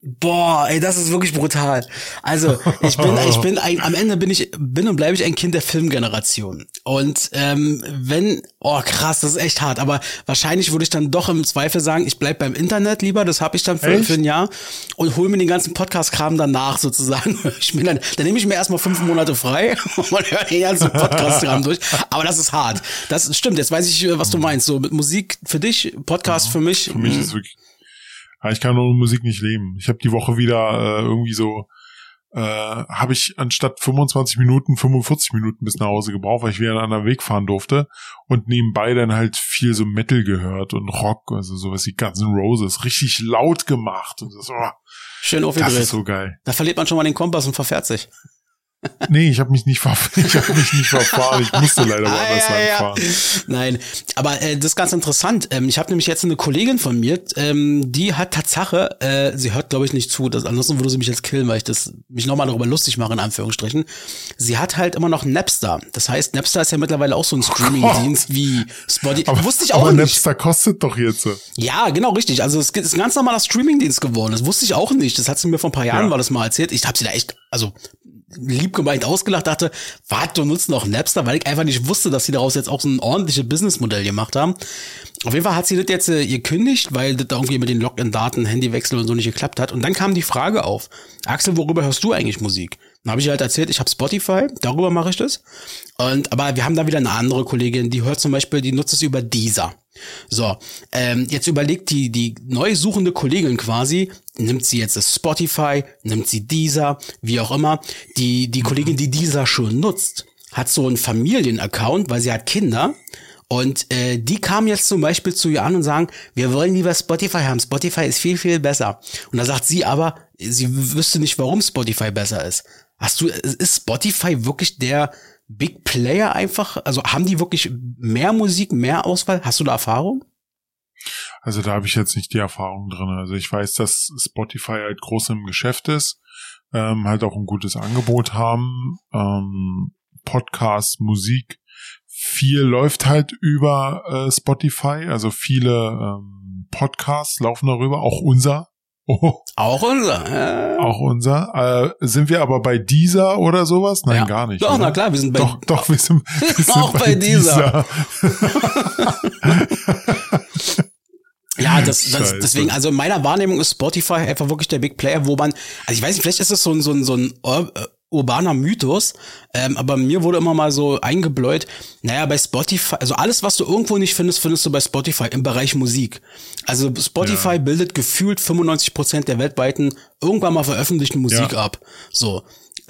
Speaker 3: Boah, ey, das ist wirklich brutal. Also, ich bin, ich bin ein, am Ende bin ich, bin und bleibe ich ein Kind der Filmgeneration. Und ähm, wenn, oh krass, das ist echt hart, aber wahrscheinlich würde ich dann doch im Zweifel sagen, ich bleib beim Internet lieber, das habe ich dann für, für ein Jahr und hole mir den ganzen Podcast-Kram danach sozusagen. Ich bin dann, dann nehme ich mir erstmal fünf Monate frei und höre den ganzen Podcast-Kram durch. Aber das ist hart. Das stimmt, jetzt weiß ich, was du meinst. So mit Musik für dich, Podcast für mich.
Speaker 1: Für mich
Speaker 3: mm,
Speaker 1: ist wirklich, ja, ich kann ohne Musik nicht leben. Ich habe die Woche wieder äh, irgendwie so, äh, habe ich anstatt 25 Minuten 45 Minuten bis nach Hause gebraucht, weil ich wieder einen anderen Weg fahren durfte und nebenbei dann halt viel so Metal gehört und Rock, also sowas wie Guns N' Roses, richtig laut gemacht und das, oh,
Speaker 3: Schön
Speaker 1: das
Speaker 3: aufgedreht.
Speaker 1: ist so geil.
Speaker 3: Da verliert man schon mal den Kompass und verfährt sich.
Speaker 1: Nee, ich habe mich nicht ver ich habe mich nicht verfahren, ich musste leider
Speaker 3: Ah,
Speaker 1: woanders
Speaker 3: ja, ja.
Speaker 1: langfahren.
Speaker 3: Nein, aber äh, das ist ganz interessant. Ähm, ich habe nämlich jetzt eine Kollegin von mir, ähm, die hat Tatsache, äh, sie hört glaube ich nicht zu, das, ansonsten würde sie mich jetzt killen, weil ich das mich nochmal darüber lustig mache, in Anführungsstrichen. Sie hat halt immer noch Napster. Das heißt, Napster ist ja mittlerweile auch so ein Streaming-Dienst wie Spotify.
Speaker 1: Aber,
Speaker 3: Wusste ich auch
Speaker 1: aber
Speaker 3: nicht.
Speaker 1: Napster kostet doch jetzt.
Speaker 3: Ja, genau, richtig. Also es ist ein ganz normaler Streamingdienst geworden. Das wusste ich auch nicht. Das hat sie mir vor ein paar Jahren
Speaker 1: Ja.
Speaker 3: war das mal erzählt. Ich habe sie da echt, also lieb gemeint ausgelacht, dachte, warte, du nutzt noch Napster, weil ich einfach nicht wusste, dass sie daraus jetzt auch so ein ordentliches Businessmodell gemacht haben. Auf jeden Fall hat sie das jetzt äh, gekündigt, weil das da irgendwie mit den Login-Daten, Handywechsel und so nicht geklappt hat. Und dann kam die Frage auf, Axel, worüber hörst du eigentlich Musik? Dann habe ich halt erzählt, ich habe Spotify, darüber mache ich das. Und aber wir haben da wieder eine andere Kollegin, die hört zum Beispiel, die nutzt es über Deezer. So, ähm, jetzt überlegt die, die neu suchende Kollegin quasi, nimmt sie jetzt das Spotify, nimmt sie Deezer, wie auch immer. Die, die Kollegin, die Deezer schon nutzt, hat so einen Familienaccount, weil sie hat Kinder. Und äh, die kamen jetzt zum Beispiel zu ihr an und sagen, wir wollen lieber Spotify haben. Spotify ist viel, viel besser. Und da sagt sie aber, sie wüsste nicht, warum Spotify besser ist. Hast du, ist Spotify wirklich der Big Player einfach? Also haben die wirklich mehr Musik, mehr Auswahl? Hast du da Erfahrung?
Speaker 1: Also da habe ich jetzt nicht die Erfahrung drin. Also ich weiß, dass Spotify halt groß im Geschäft ist, ähm, halt auch ein gutes Angebot haben, ähm, Podcast, Musik, viel läuft halt über äh, Spotify, also viele ähm, Podcasts laufen darüber, auch unser. Oh,
Speaker 3: Auch unser. Äh,
Speaker 1: auch unser. Äh, sind wir aber bei dieser oder sowas? Nein,
Speaker 3: Ja.
Speaker 1: gar nicht.
Speaker 3: Doch,
Speaker 1: oder?
Speaker 3: na klar, wir sind bei-
Speaker 1: Doch, doch, wir sind, wir sind
Speaker 3: Auch bei dieser. Ja, das, das deswegen, also in meiner Wahrnehmung ist Spotify einfach wirklich der Big Player, wo man, also ich weiß nicht, vielleicht ist es so ein, so ein, so ein urbaner Mythos, ähm, aber mir wurde immer mal so eingebläut, naja, bei Spotify, also alles, was du irgendwo nicht findest, findest du bei Spotify im Bereich Musik. Also Spotify
Speaker 1: Ja.
Speaker 3: bildet gefühlt 95 Prozent der weltweiten irgendwann mal veröffentlichten Musik
Speaker 1: Ja.
Speaker 3: ab. So.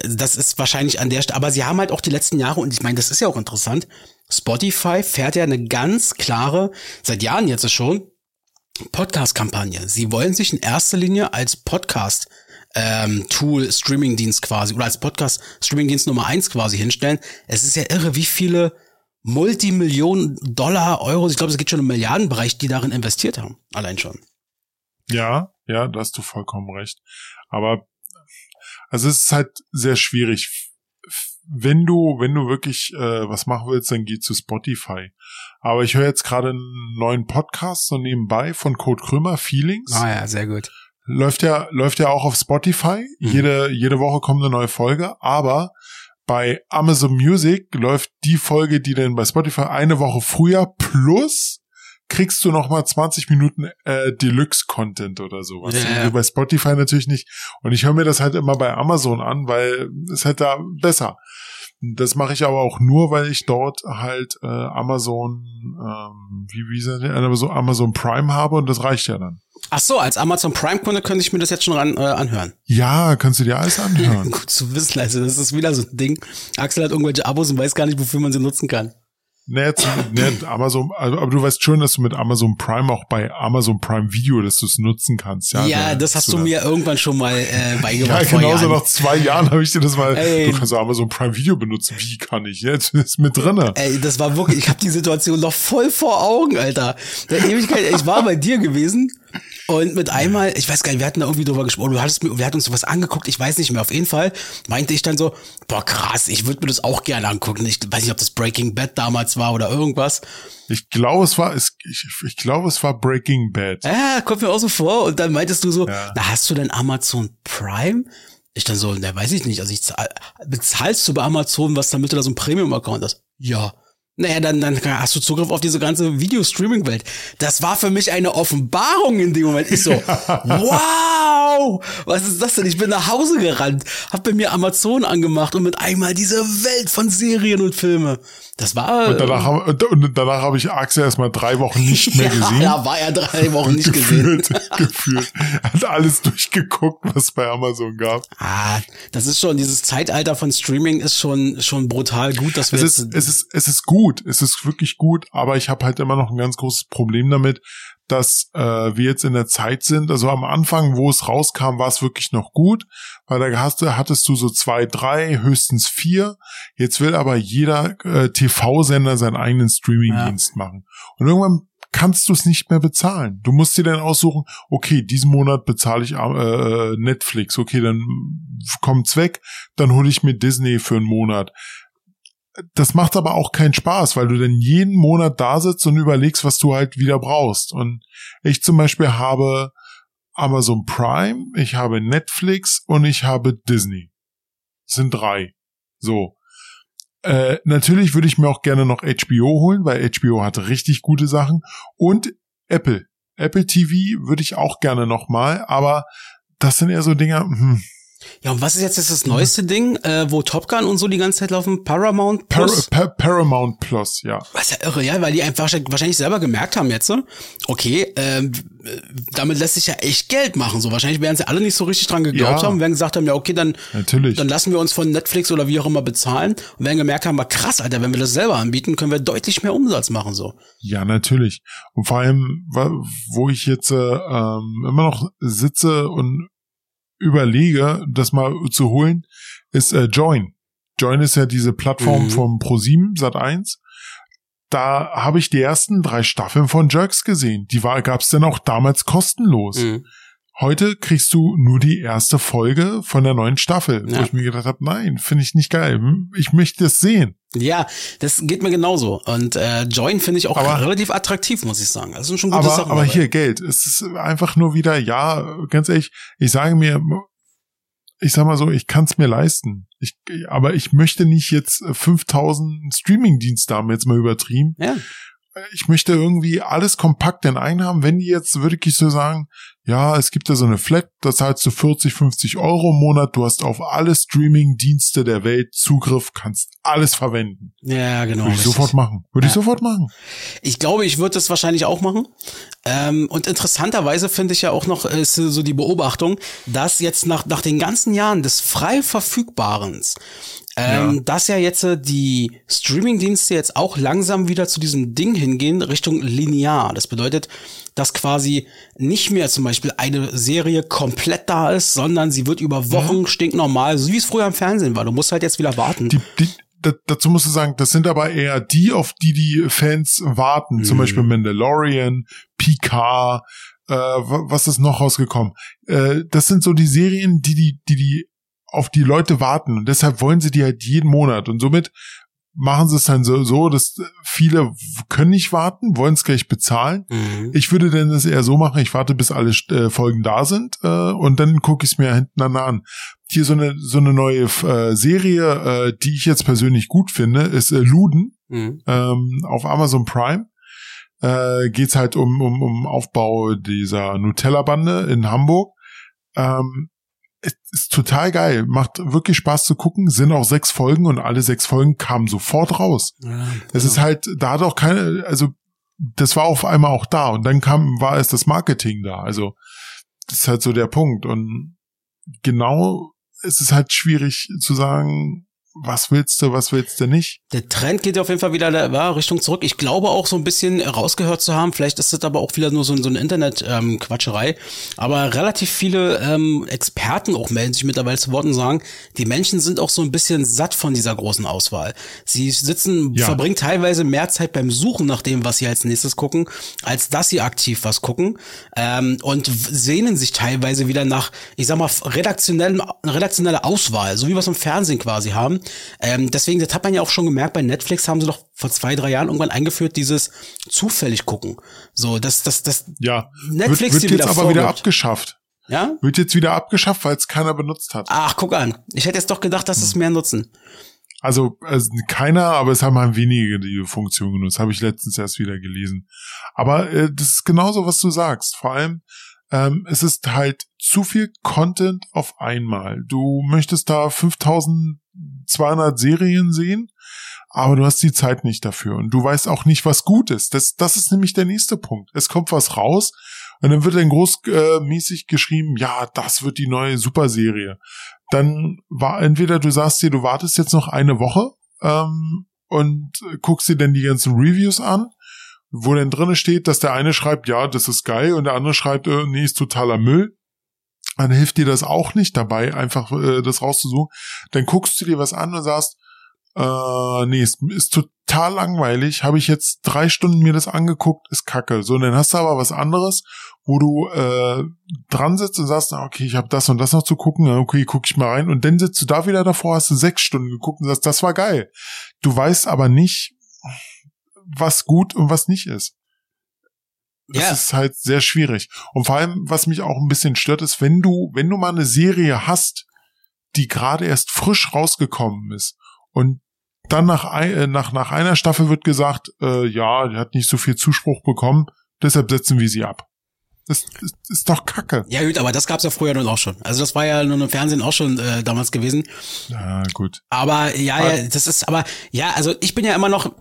Speaker 3: Das ist wahrscheinlich an der Stelle, aber sie haben halt auch die letzten Jahre, und ich meine, das ist ja auch interessant, Spotify fährt ja eine ganz klare, seit Jahren jetzt schon, Podcast-Kampagne. Sie wollen sich in erster Linie als Podcast ähm, Tool Streaming-Dienst quasi oder als Podcast Streaming-Dienst Nummer eins quasi hinstellen. Es ist ja irre, wie viele Multimillionen Dollar, Euro, ich glaube, es geht schon im Milliardenbereich, die darin investiert haben. Allein schon.
Speaker 1: Ja, ja, da hast du vollkommen recht. Aber also es ist halt sehr schwierig. Wenn du, wenn du wirklich äh, was machen willst, dann geh zu Spotify. Aber ich höre jetzt gerade einen neuen Podcast so nebenbei von Code Krümmer, Feelings.
Speaker 3: Ah ja, sehr gut.
Speaker 1: Läuft ja, läuft ja auch auf Spotify.
Speaker 3: Mhm.
Speaker 1: Jede, jede Woche kommt eine neue Folge, aber bei Amazon Music läuft die Folge, die dann bei Spotify eine Woche früher plus kriegst du noch mal 20 Minuten äh, Deluxe-Content oder sowas.
Speaker 3: Ja.
Speaker 1: Und Bei Spotify natürlich nicht. Und ich höre mir das halt immer bei Amazon an, weil es halt da besser. Das mache ich aber auch nur, weil ich dort halt äh, Amazon, ähm, wie wie Amazon, Amazon Prime habe und das reicht ja dann.
Speaker 3: Ach so, als Amazon Prime-Kunde könnte ich mir das jetzt schon ran, äh, anhören.
Speaker 1: Ja, kannst du dir alles anhören.
Speaker 3: Gut zu wissen, also das ist wieder so ein Ding. Axel hat irgendwelche Abos und weiß gar nicht, wofür man sie nutzen kann.
Speaker 1: Nee, nee, Amazon, also, aber du weißt schon, dass du mit Amazon Prime auch bei Amazon Prime Video, dass du es nutzen kannst. Ja,
Speaker 3: Ja,
Speaker 1: da-
Speaker 3: das hast
Speaker 1: so
Speaker 3: du
Speaker 1: da-
Speaker 3: mir irgendwann schon mal äh,
Speaker 1: Ja,
Speaker 3: beigebracht. vor
Speaker 1: genauso
Speaker 3: Jahren.
Speaker 1: nach zwei Jahren habe ich dir das mal.
Speaker 3: Ey.
Speaker 1: Du kannst Amazon Prime Video benutzen. Wie kann ich? Jetzt ist mit drinne.
Speaker 3: Ey, das war wirklich, ich habe die Situation noch voll vor Augen, Alter. Der Ewigkeit, ich war bei dir gewesen und mit einmal, ich weiß gar nicht, wir hatten da irgendwie drüber gesprochen, du hattest mir, wir hatten uns sowas angeguckt, ich weiß nicht mehr, auf jeden Fall meinte ich dann so, boah krass, ich würde mir das auch gerne angucken. Ich weiß nicht, ob das Breaking Bad damals war oder irgendwas.
Speaker 1: Ich glaube, es war, ich, ich glaube, es war Breaking Bad.
Speaker 3: Ja, kommt mir auch so vor. Und dann meintest du so,
Speaker 1: Ja.
Speaker 3: na, hast du denn Amazon Prime? Ich dann so, na, weiß ich nicht. Also ich zahl, bezahlst du bei Amazon was, damit du da so ein Premium-Account hast? Ja. Naja, dann, dann hast du Zugriff auf diese ganze Video-Streaming-Welt. Das war für mich eine Offenbarung in dem Moment. Ich so, wow, was ist das denn? Ich bin nach Hause gerannt, hab bei mir Amazon angemacht und mit einmal diese Welt von Serien und Filme. Das war...
Speaker 1: Und danach, haben, und- danach habe ich Axel erstmal drei Wochen nicht mehr
Speaker 3: ja,
Speaker 1: gesehen.
Speaker 3: ja, war er drei Wochen nicht gesehen.
Speaker 1: gefühlt, gefühlt. Hat alles durchgeguckt, was es bei Amazon gab.
Speaker 3: Ah, das ist schon, dieses Zeitalter von Streaming ist schon, schon brutal gut, dass wir
Speaker 1: Es ist, es ist, es ist gut. Es ist wirklich gut, aber ich habe halt immer noch ein ganz großes Problem damit, dass äh, wir jetzt in der Zeit sind. Also am Anfang, wo es rauskam, war es wirklich noch gut, weil da hast hattest du so zwei, drei, höchstens vier. Jetzt will aber jeder äh, TV-Sender seinen eigenen Streaming-Dienst machen. Und irgendwann kannst du es nicht mehr bezahlen. Du musst dir dann aussuchen, okay, diesen Monat bezahle ich äh, Netflix, okay, dann kommt's weg, dann hole ich mir Disney für einen Monat. Das macht aber auch keinen Spaß, weil du dann jeden Monat da sitzt und überlegst, was du halt wieder brauchst. Und ich zum Beispiel habe Amazon Prime, ich habe Netflix und ich habe Disney. Das sind drei. So. Äh, natürlich würde ich mir auch gerne noch HBO holen, weil HBO hat richtig gute Sachen. Und Apple. Apple TV würde ich auch gerne noch mal, aber das sind eher so Dinger, hm,
Speaker 3: ja, und was ist jetzt das neueste Ding, äh, wo Top Gun und so die ganze Zeit laufen? Paramount
Speaker 1: Par
Speaker 3: Plus?
Speaker 1: Par Paramount Plus, ja.
Speaker 3: Was ja irre, ja, weil die einfach wahrscheinlich- selber gemerkt haben jetzt, so, okay, ähm, äh, damit lässt sich ja echt Geld machen. So wahrscheinlich werden sie alle nicht so richtig dran geglaubt
Speaker 1: Ja.
Speaker 3: haben, werden gesagt haben, ja, okay, dann,
Speaker 1: Natürlich.
Speaker 3: dann lassen wir uns von Netflix oder wie auch immer bezahlen und werden gemerkt haben, war krass, Alter, wenn wir das selber anbieten, können wir deutlich mehr Umsatz machen, so.
Speaker 1: Ja, natürlich. Und vor allem, wo ich jetzt äh, ähm, immer noch sitze und überlege, das mal zu holen, ist äh, Join. Join ist ja diese Plattform
Speaker 3: Mhm.
Speaker 1: vom Pro7 Sat1. Da habe ich die ersten drei Staffeln von Jerks gesehen. Die war, gab's denn auch damals kostenlos.
Speaker 3: Mhm.
Speaker 1: Heute kriegst du nur die erste Folge von der neuen Staffel,
Speaker 3: Ja.
Speaker 1: wo ich mir gedacht habe, nein, finde ich nicht geil. Hm, Ich möchte es sehen.
Speaker 3: Ja, das geht mir genauso. Und äh, Join finde ich auch
Speaker 1: Aber-
Speaker 3: relativ attraktiv, muss ich sagen. Also sind schon gute
Speaker 1: aber,
Speaker 3: Sachen.
Speaker 1: aber
Speaker 3: dabei.
Speaker 1: hier Geld. Es ist einfach nur wieder, ja, ganz ehrlich, ich sage mir, ich sag mal so, ich kann es mir leisten. Ich, aber ich möchte nicht jetzt äh, 5000 Streaming-Dienste haben, jetzt mal übertrieben.
Speaker 3: Ja.
Speaker 1: Ich möchte irgendwie alles kompakt in einen haben. Wenn die jetzt wirklich so sagen, ja, es gibt da so eine Flat, da zahlst du 40, 50 Euro im Monat, du hast auf alle Streaming-Dienste der Welt Zugriff, kannst alles verwenden.
Speaker 3: Ja, genau.
Speaker 1: Würde ich
Speaker 3: richtig.
Speaker 1: sofort machen. Würde ich
Speaker 3: Ja.
Speaker 1: sofort machen.
Speaker 3: Ich glaube, ich würde das wahrscheinlich auch machen. Ähm, und interessanterweise finde ich ja auch noch äh, ist so die Beobachtung, dass jetzt nach, nach den ganzen Jahren des frei Verfügbarens, ähm,
Speaker 1: Ja.
Speaker 3: dass ja jetzt äh, die Streamingdienste jetzt auch langsam wieder zu diesem Ding hingehen, Richtung linear. Das bedeutet, dass quasi nicht mehr zum Beispiel eine Serie komplett da ist, sondern sie wird über Wochen stinknormal, so wie es früher im Fernsehen war. Du musst halt jetzt wieder warten.
Speaker 1: die, die, da, dazu musst du sagen, das sind aber eher die, auf die die Fans warten. Zum
Speaker 3: Mhm.
Speaker 1: Beispiel Mandalorian, Picard, äh, wa- was ist noch rausgekommen? Äh, das sind so die Serien, die die, die die auf die Leute warten und deshalb wollen sie die halt jeden Monat und somit machen sie es dann so, so dass viele können nicht warten, wollen es gleich bezahlen.
Speaker 3: Mhm.
Speaker 1: Ich würde denn das eher so machen, ich warte, bis alle äh, Folgen da sind äh, und dann gucke ich es mir hintereinander an. Hier so eine so eine neue äh, Serie, äh, die ich jetzt persönlich gut finde, ist äh, Luden
Speaker 3: Mhm.
Speaker 1: ähm, auf Amazon Prime. Äh, geht's halt um, um, um Aufbau dieser Nutella-Bande in Hamburg. Ähm, ist total geil, macht wirklich Spaß zu gucken, sind auch sechs Folgen und alle sechs Folgen kamen sofort raus.
Speaker 3: Ja,
Speaker 1: Es ist halt, da hat auch keine, also das war auf einmal auch da und dann kam, war es das Marketing da. Also das ist halt so der Punkt. Und genau es ist halt schwierig zu sagen, was willst du, was willst du nicht?
Speaker 3: Der Trend geht auf jeden Fall wieder der, war Richtung zurück. Ich glaube auch so ein bisschen rausgehört zu haben. Vielleicht ist das aber auch wieder nur so, so eine Internet-Quatscherei. Ähm, aber relativ viele ähm, Experten auch melden sich mittlerweile zu Wort und sagen, die Menschen sind auch so ein bisschen satt von dieser großen Auswahl. Sie sitzen, ja. verbringen teilweise mehr Zeit beim Suchen nach dem, was sie als nächstes gucken, als dass sie aktiv was gucken. Ähm, und sehnen sich teilweise wieder nach, ich sag mal, redaktionellen, redaktionelle Auswahl, so wie wir es im Fernsehen quasi haben. Ähm, deswegen, das hat man ja auch schon gemerkt, bei Netflix haben sie doch vor zwei, drei Jahren irgendwann eingeführt, dieses zufällig gucken. So, das, das, das
Speaker 1: ja. Netflix wird, wird jetzt aber wieder abgeschafft.
Speaker 3: Ja?
Speaker 1: Wird jetzt wieder abgeschafft, weil es keiner benutzt hat.
Speaker 3: Ach, guck an. Ich hätte jetzt doch gedacht, dass hm. es mehr nutzen.
Speaker 1: Also, also keiner, aber es haben halt wenige die Funktion genutzt. Habe ich letztens erst wieder gelesen. Aber äh, das ist genauso, was du sagst. Vor allem, ähm, es ist halt zu viel Content auf einmal. Du möchtest da 5200 Serien sehen, aber du hast die Zeit nicht dafür und du weißt auch nicht, was gut ist. Das, das ist nämlich der nächste Punkt. Es kommt was raus und dann wird dann großmäßig äh, geschrieben, ja, das wird die neue Superserie. Dann war entweder du sagst dir, du wartest jetzt noch eine Woche ähm, und guckst dir dann die ganzen Reviews an wo denn drinne steht, dass der eine schreibt, ja, das ist geil, und der andere schreibt, äh, nee, ist totaler Müll. Dann hilft dir das auch nicht dabei, einfach äh, das rauszusuchen. Dann guckst du dir was an und sagst, äh, nee, ist, ist total langweilig, habe ich jetzt drei Stunden mir das angeguckt, ist kacke. So, und dann hast du aber was anderes, wo du äh, dran sitzt und sagst, okay, ich habe das und das noch zu gucken, okay, guck ich mal rein. Und dann sitzt du da wieder davor, hast du sechs Stunden geguckt und sagst, das war geil. Du weißt aber nicht, was gut und was nicht ist. Das ja. ist halt sehr schwierig. Und vor allem, was mich auch ein bisschen stört, ist, wenn du, wenn du mal eine Serie hast, die gerade erst frisch rausgekommen ist und dann nach, ein, äh, nach, nach einer Staffel wird gesagt, äh, ja, die hat nicht so viel Zuspruch bekommen, deshalb setzen wir sie ab. Das, das ist doch Kacke.
Speaker 3: Ja gut, aber das gab's ja früher nun auch schon. Also das war ja nur im Fernsehen auch schon äh, damals gewesen.
Speaker 1: Ja, gut.
Speaker 3: Aber ja, ja, das ist, aber ja, also ich bin ja immer noch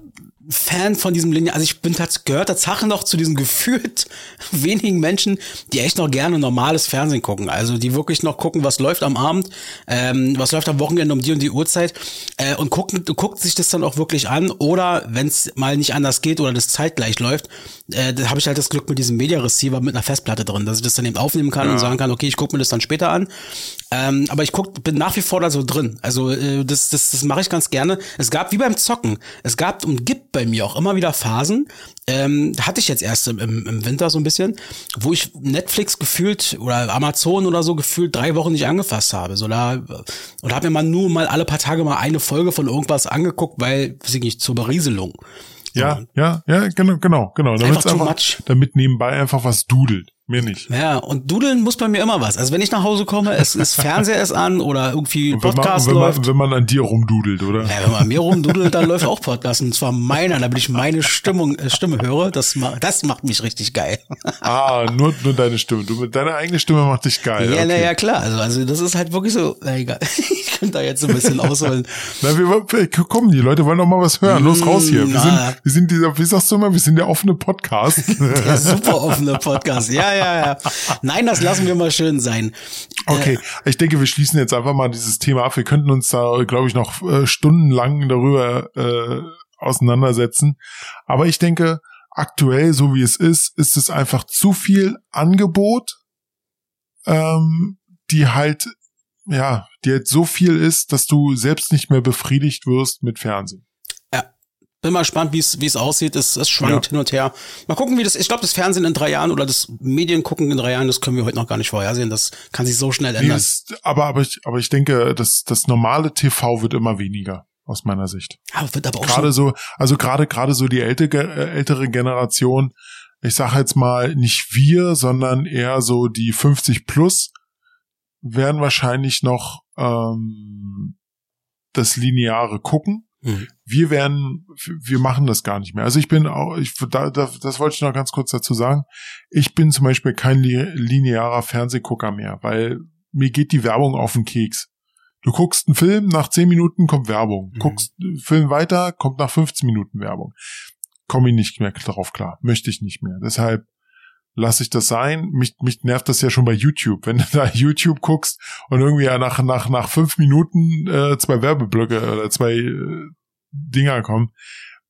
Speaker 3: Fan von diesem Linie. Also ich bin gehört Tatsache noch zu diesen gefühlt wenigen Menschen, die echt noch gerne normales Fernsehen gucken. Also die wirklich noch gucken, was läuft am Abend, ähm, was läuft am Wochenende um die und die Uhrzeit äh, und gucken, guckt sich das dann auch wirklich an. Oder wenn es mal nicht anders geht oder das zeitgleich läuft, äh, da habe ich halt das Glück mit diesem Media Receiver mit einer Festplatte drin, dass ich das dann eben aufnehmen kann ja. und sagen kann, okay, ich gucke mir das dann später an. Ähm, aber ich guck, bin nach wie vor da so drin. Also äh, das, das, das mache ich ganz gerne. Es gab wie beim Zocken, es gab und gibt bei mir auch immer wieder Phasen, ähm, hatte ich jetzt erst im, im Winter so ein bisschen, wo ich Netflix gefühlt oder Amazon oder so gefühlt drei Wochen nicht angefasst habe. So da, und habe mir mal nur mal alle paar Tage mal eine Folge von irgendwas angeguckt, weil, weiß ich nicht, zur Berieselung.
Speaker 1: Ja, ja, ja, genau, genau, genau. Damit, einfach einfach, damit nebenbei einfach was dudelt. Mir nicht.
Speaker 3: Ja, und dudeln muss bei mir immer was. Also wenn ich nach Hause komme, es ist Fernseher ist an oder irgendwie Podcast
Speaker 1: wenn
Speaker 3: man, läuft.
Speaker 1: Man, wenn man an dir rumdudelt, oder?
Speaker 3: Ja, wenn man an mir rumdudelt, dann läuft auch Podcast. Und zwar meiner, damit ich meine Stimmung, äh, Stimme höre. Das, das macht mich richtig geil.
Speaker 1: Ah, nur, nur deine Stimme. Du, deine eigene Stimme macht dich geil.
Speaker 3: Ja, okay. na ja, klar. Also, also das ist halt wirklich so, na egal. Ich könnte da jetzt so ein bisschen ausholen.
Speaker 1: na, wir, komm, die Leute wollen doch mal was hören. Los raus hier. Wir sind, wir sind dieser, wie sagst du immer, wir sind der offene Podcast.
Speaker 3: Der super offene Podcast. Ja, ja, ja. Nein, das lassen wir mal schön sein.
Speaker 1: Okay, äh, ich denke, wir schließen jetzt einfach mal dieses Thema ab. Wir könnten uns da, glaube ich, noch äh, stundenlang darüber äh, auseinandersetzen. Aber ich denke, aktuell, so wie es ist, ist es einfach zu viel Angebot, ähm, die halt, ja, die halt so viel ist, dass du selbst nicht mehr befriedigt wirst mit Fernsehen
Speaker 3: bin mal gespannt, wie es wie es aussieht. Es, es schwankt ja. hin und her. Mal gucken, wie das. Ich glaube, das Fernsehen in drei Jahren oder das Mediengucken in drei Jahren, das können wir heute noch gar nicht vorhersehen. Das kann sich so schnell ändern.
Speaker 1: Ist, aber aber ich aber ich denke, das das normale TV wird immer weniger aus meiner Sicht.
Speaker 3: Aber wird aber auch
Speaker 1: gerade so, also gerade gerade so die ältere äh, ältere Generation. Ich sage jetzt mal nicht wir, sondern eher so die 50 plus werden wahrscheinlich noch ähm, das lineare gucken Mhm. Wir werden, wir machen das gar nicht mehr. Also ich bin auch, ich, da, da, das wollte ich noch ganz kurz dazu sagen. Ich bin zum Beispiel kein linearer Fernsehgucker mehr, weil mir geht die Werbung auf den Keks. Du guckst einen Film, nach 10 Minuten kommt Werbung. Mhm. Guckst Film weiter, kommt nach 15 Minuten Werbung. Komme ich nicht mehr darauf klar. Möchte ich nicht mehr. Deshalb lasse ich das sein. Mich, mich nervt das ja schon bei YouTube. Wenn du da YouTube guckst und irgendwie nach, nach, nach fünf Minuten äh, zwei Werbeblöcke oder zwei äh, Dinger kommen.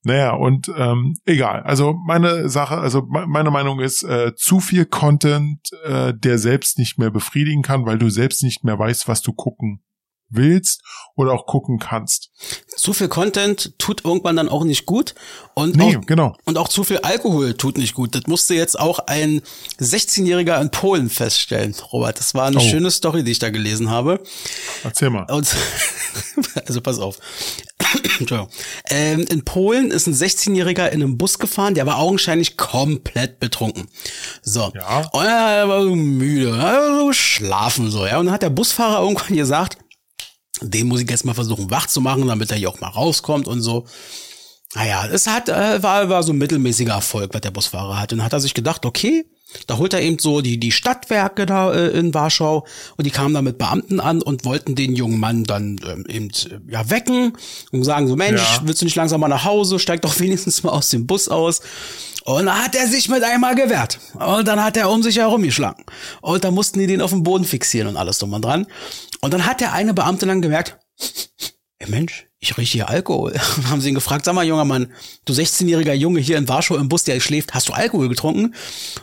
Speaker 1: Naja, und ähm, egal. Also meine Sache, also meine Meinung ist, äh, zu viel Content, äh, der selbst nicht mehr befriedigen kann, weil du selbst nicht mehr weißt, was du gucken willst oder auch gucken kannst.
Speaker 3: Zu viel Content tut irgendwann dann auch nicht gut und
Speaker 1: nee,
Speaker 3: auch,
Speaker 1: genau.
Speaker 3: und auch zu viel Alkohol tut nicht gut. Das musste jetzt auch ein 16-Jähriger in Polen feststellen, Robert. Das war eine oh. schöne Story, die ich da gelesen habe.
Speaker 1: Erzähl mal.
Speaker 3: Und, also pass auf. ähm, in Polen ist ein 16-Jähriger in einem Bus gefahren, der war augenscheinlich komplett betrunken. So. Ja. Und er war so müde, er war so schlafen so, ja. Und dann hat der Busfahrer irgendwann gesagt, den muss ich jetzt mal versuchen wach zu machen, damit er hier auch mal rauskommt und so. Naja, es hat, äh, war, war so ein mittelmäßiger Erfolg, was der Busfahrer hat. Und dann hat er sich gedacht, okay, da holt er eben so die, die Stadtwerke da äh, in Warschau und die kamen da mit Beamten an und wollten den jungen Mann dann ähm, eben äh, ja wecken und sagen so, Mensch, ja. willst du nicht langsam mal nach Hause? Steig doch wenigstens mal aus dem Bus aus. Und dann hat er sich mit einmal gewehrt. Und dann hat er um sich herum geschlagen. Und dann mussten die den auf den Boden fixieren und alles drum und dran. Und dann hat der eine Beamte dann gemerkt, ey Mensch, ich rieche hier Alkohol. Haben sie ihn gefragt, sag mal, junger Mann, du 16-jähriger Junge hier in Warschau im Bus, der schläft, hast du Alkohol getrunken?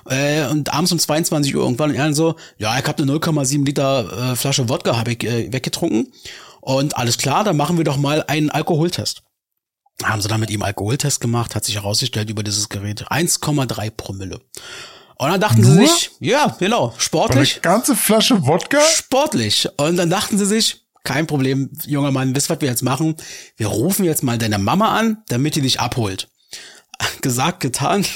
Speaker 3: Äh, und abends um 22 Uhr irgendwann und er dann so, ja, ich habe eine 0,7 Liter äh, Flasche Wodka hab ich äh, weggetrunken. Und alles klar, dann machen wir doch mal einen Alkoholtest. Haben sie dann mit ihm Alkoholtest gemacht, hat sich herausgestellt über dieses Gerät 1,3 Promille. Und dann dachten Nur? sie sich, ja, genau, sportlich.
Speaker 1: Eine ganze Flasche Wodka?
Speaker 3: Sportlich. Und dann dachten sie sich, kein Problem, junger Mann, wisst was wir jetzt machen? Wir rufen jetzt mal deine Mama an, damit die dich abholt. Gesagt, getan.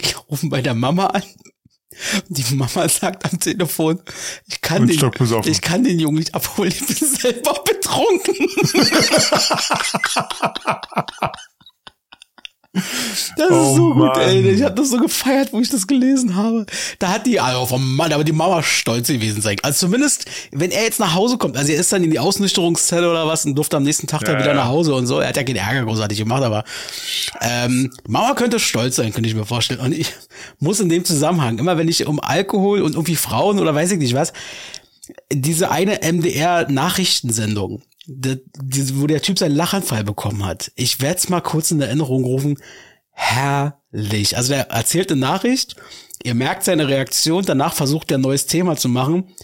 Speaker 3: Ich rufen bei der Mama an. Die Mama sagt am Telefon, ich kann, den, ich kann den Jungen nicht abholen, ich bin selber betrunken. Das oh ist so gut, ey. Ich habe das so gefeiert, wo ich das gelesen habe. Da hat die, also vom Mann, aber die Mama stolz gewesen sein. Also zumindest, wenn er jetzt nach Hause kommt, also er ist dann in die Ausnüchterungszelle oder was und durfte am nächsten Tag ja, dann wieder ja. nach Hause und so. Er hat ja keinen Ärger großartig gemacht, aber ähm, Mama könnte stolz sein, könnte ich mir vorstellen. Und ich muss in dem Zusammenhang, immer wenn ich um Alkohol und irgendwie Frauen oder weiß ich nicht was, diese eine MDR-Nachrichtensendung, wo der Typ seinen Lachanfall bekommen hat. Ich werde es mal kurz in Erinnerung rufen. Herrlich. Also der erzählt eine Nachricht, ihr merkt seine Reaktion, danach versucht er ein neues Thema zu machen,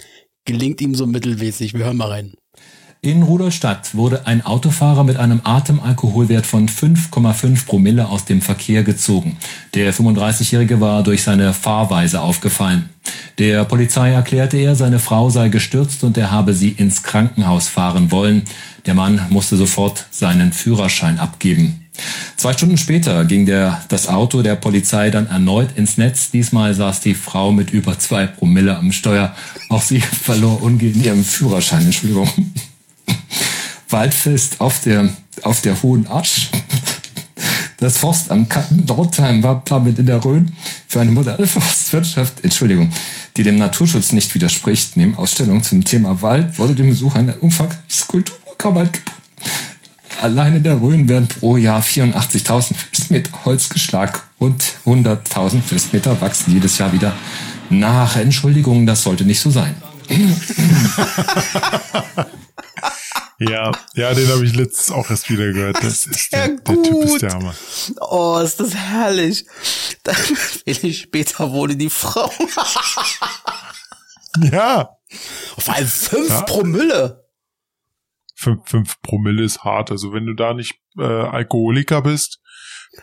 Speaker 3: gelingt ihm so mittelmäßig. Wir hören mal rein.
Speaker 5: In Rudolstadt wurde ein Autofahrer mit einem Atemalkoholwert von 5,5 Promille aus dem Verkehr gezogen. Der 35-Jährige war durch seine Fahrweise aufgefallen. Der Polizei erklärte er, seine Frau sei gestürzt und er habe sie ins Krankenhaus fahren wollen. Der Mann musste sofort seinen Führerschein abgeben. Zwei Stunden später ging der, das Auto der Polizei dann erneut ins Netz. Diesmal saß die Frau mit über zwei Promille am Steuer. Auch sie verlor ungehend ihren Führerschein. Entschuldigung. Waldfest auf der, auf der Hohen Asch. Das Forstamt Dortheim war damit in der Rhön für eine moderne Forstwirtschaft, Entschuldigung, die dem Naturschutz nicht widerspricht. Neben Ausstellungen zum Thema Wald wurde dem Besuch ein umfangreiches Kulturprogramm geboten. Allein in der Rhön werden pro Jahr 84.000 Festmeter Holz geschlagen und 100.000 Festmeter wachsen jedes Jahr wieder nach. Entschuldigung, das sollte nicht so sein.
Speaker 1: Ja, ja, den habe ich letztens auch erst wieder gehört. Das, das ist der, der, der Typ ist der Hammer.
Speaker 3: Oh, ist das herrlich. Dann wenig später wurde die Frau.
Speaker 1: ja.
Speaker 3: Auf allem fünf ja. Promille.
Speaker 1: Fünf, fünf Promille ist hart. Also wenn du da nicht äh, Alkoholiker bist,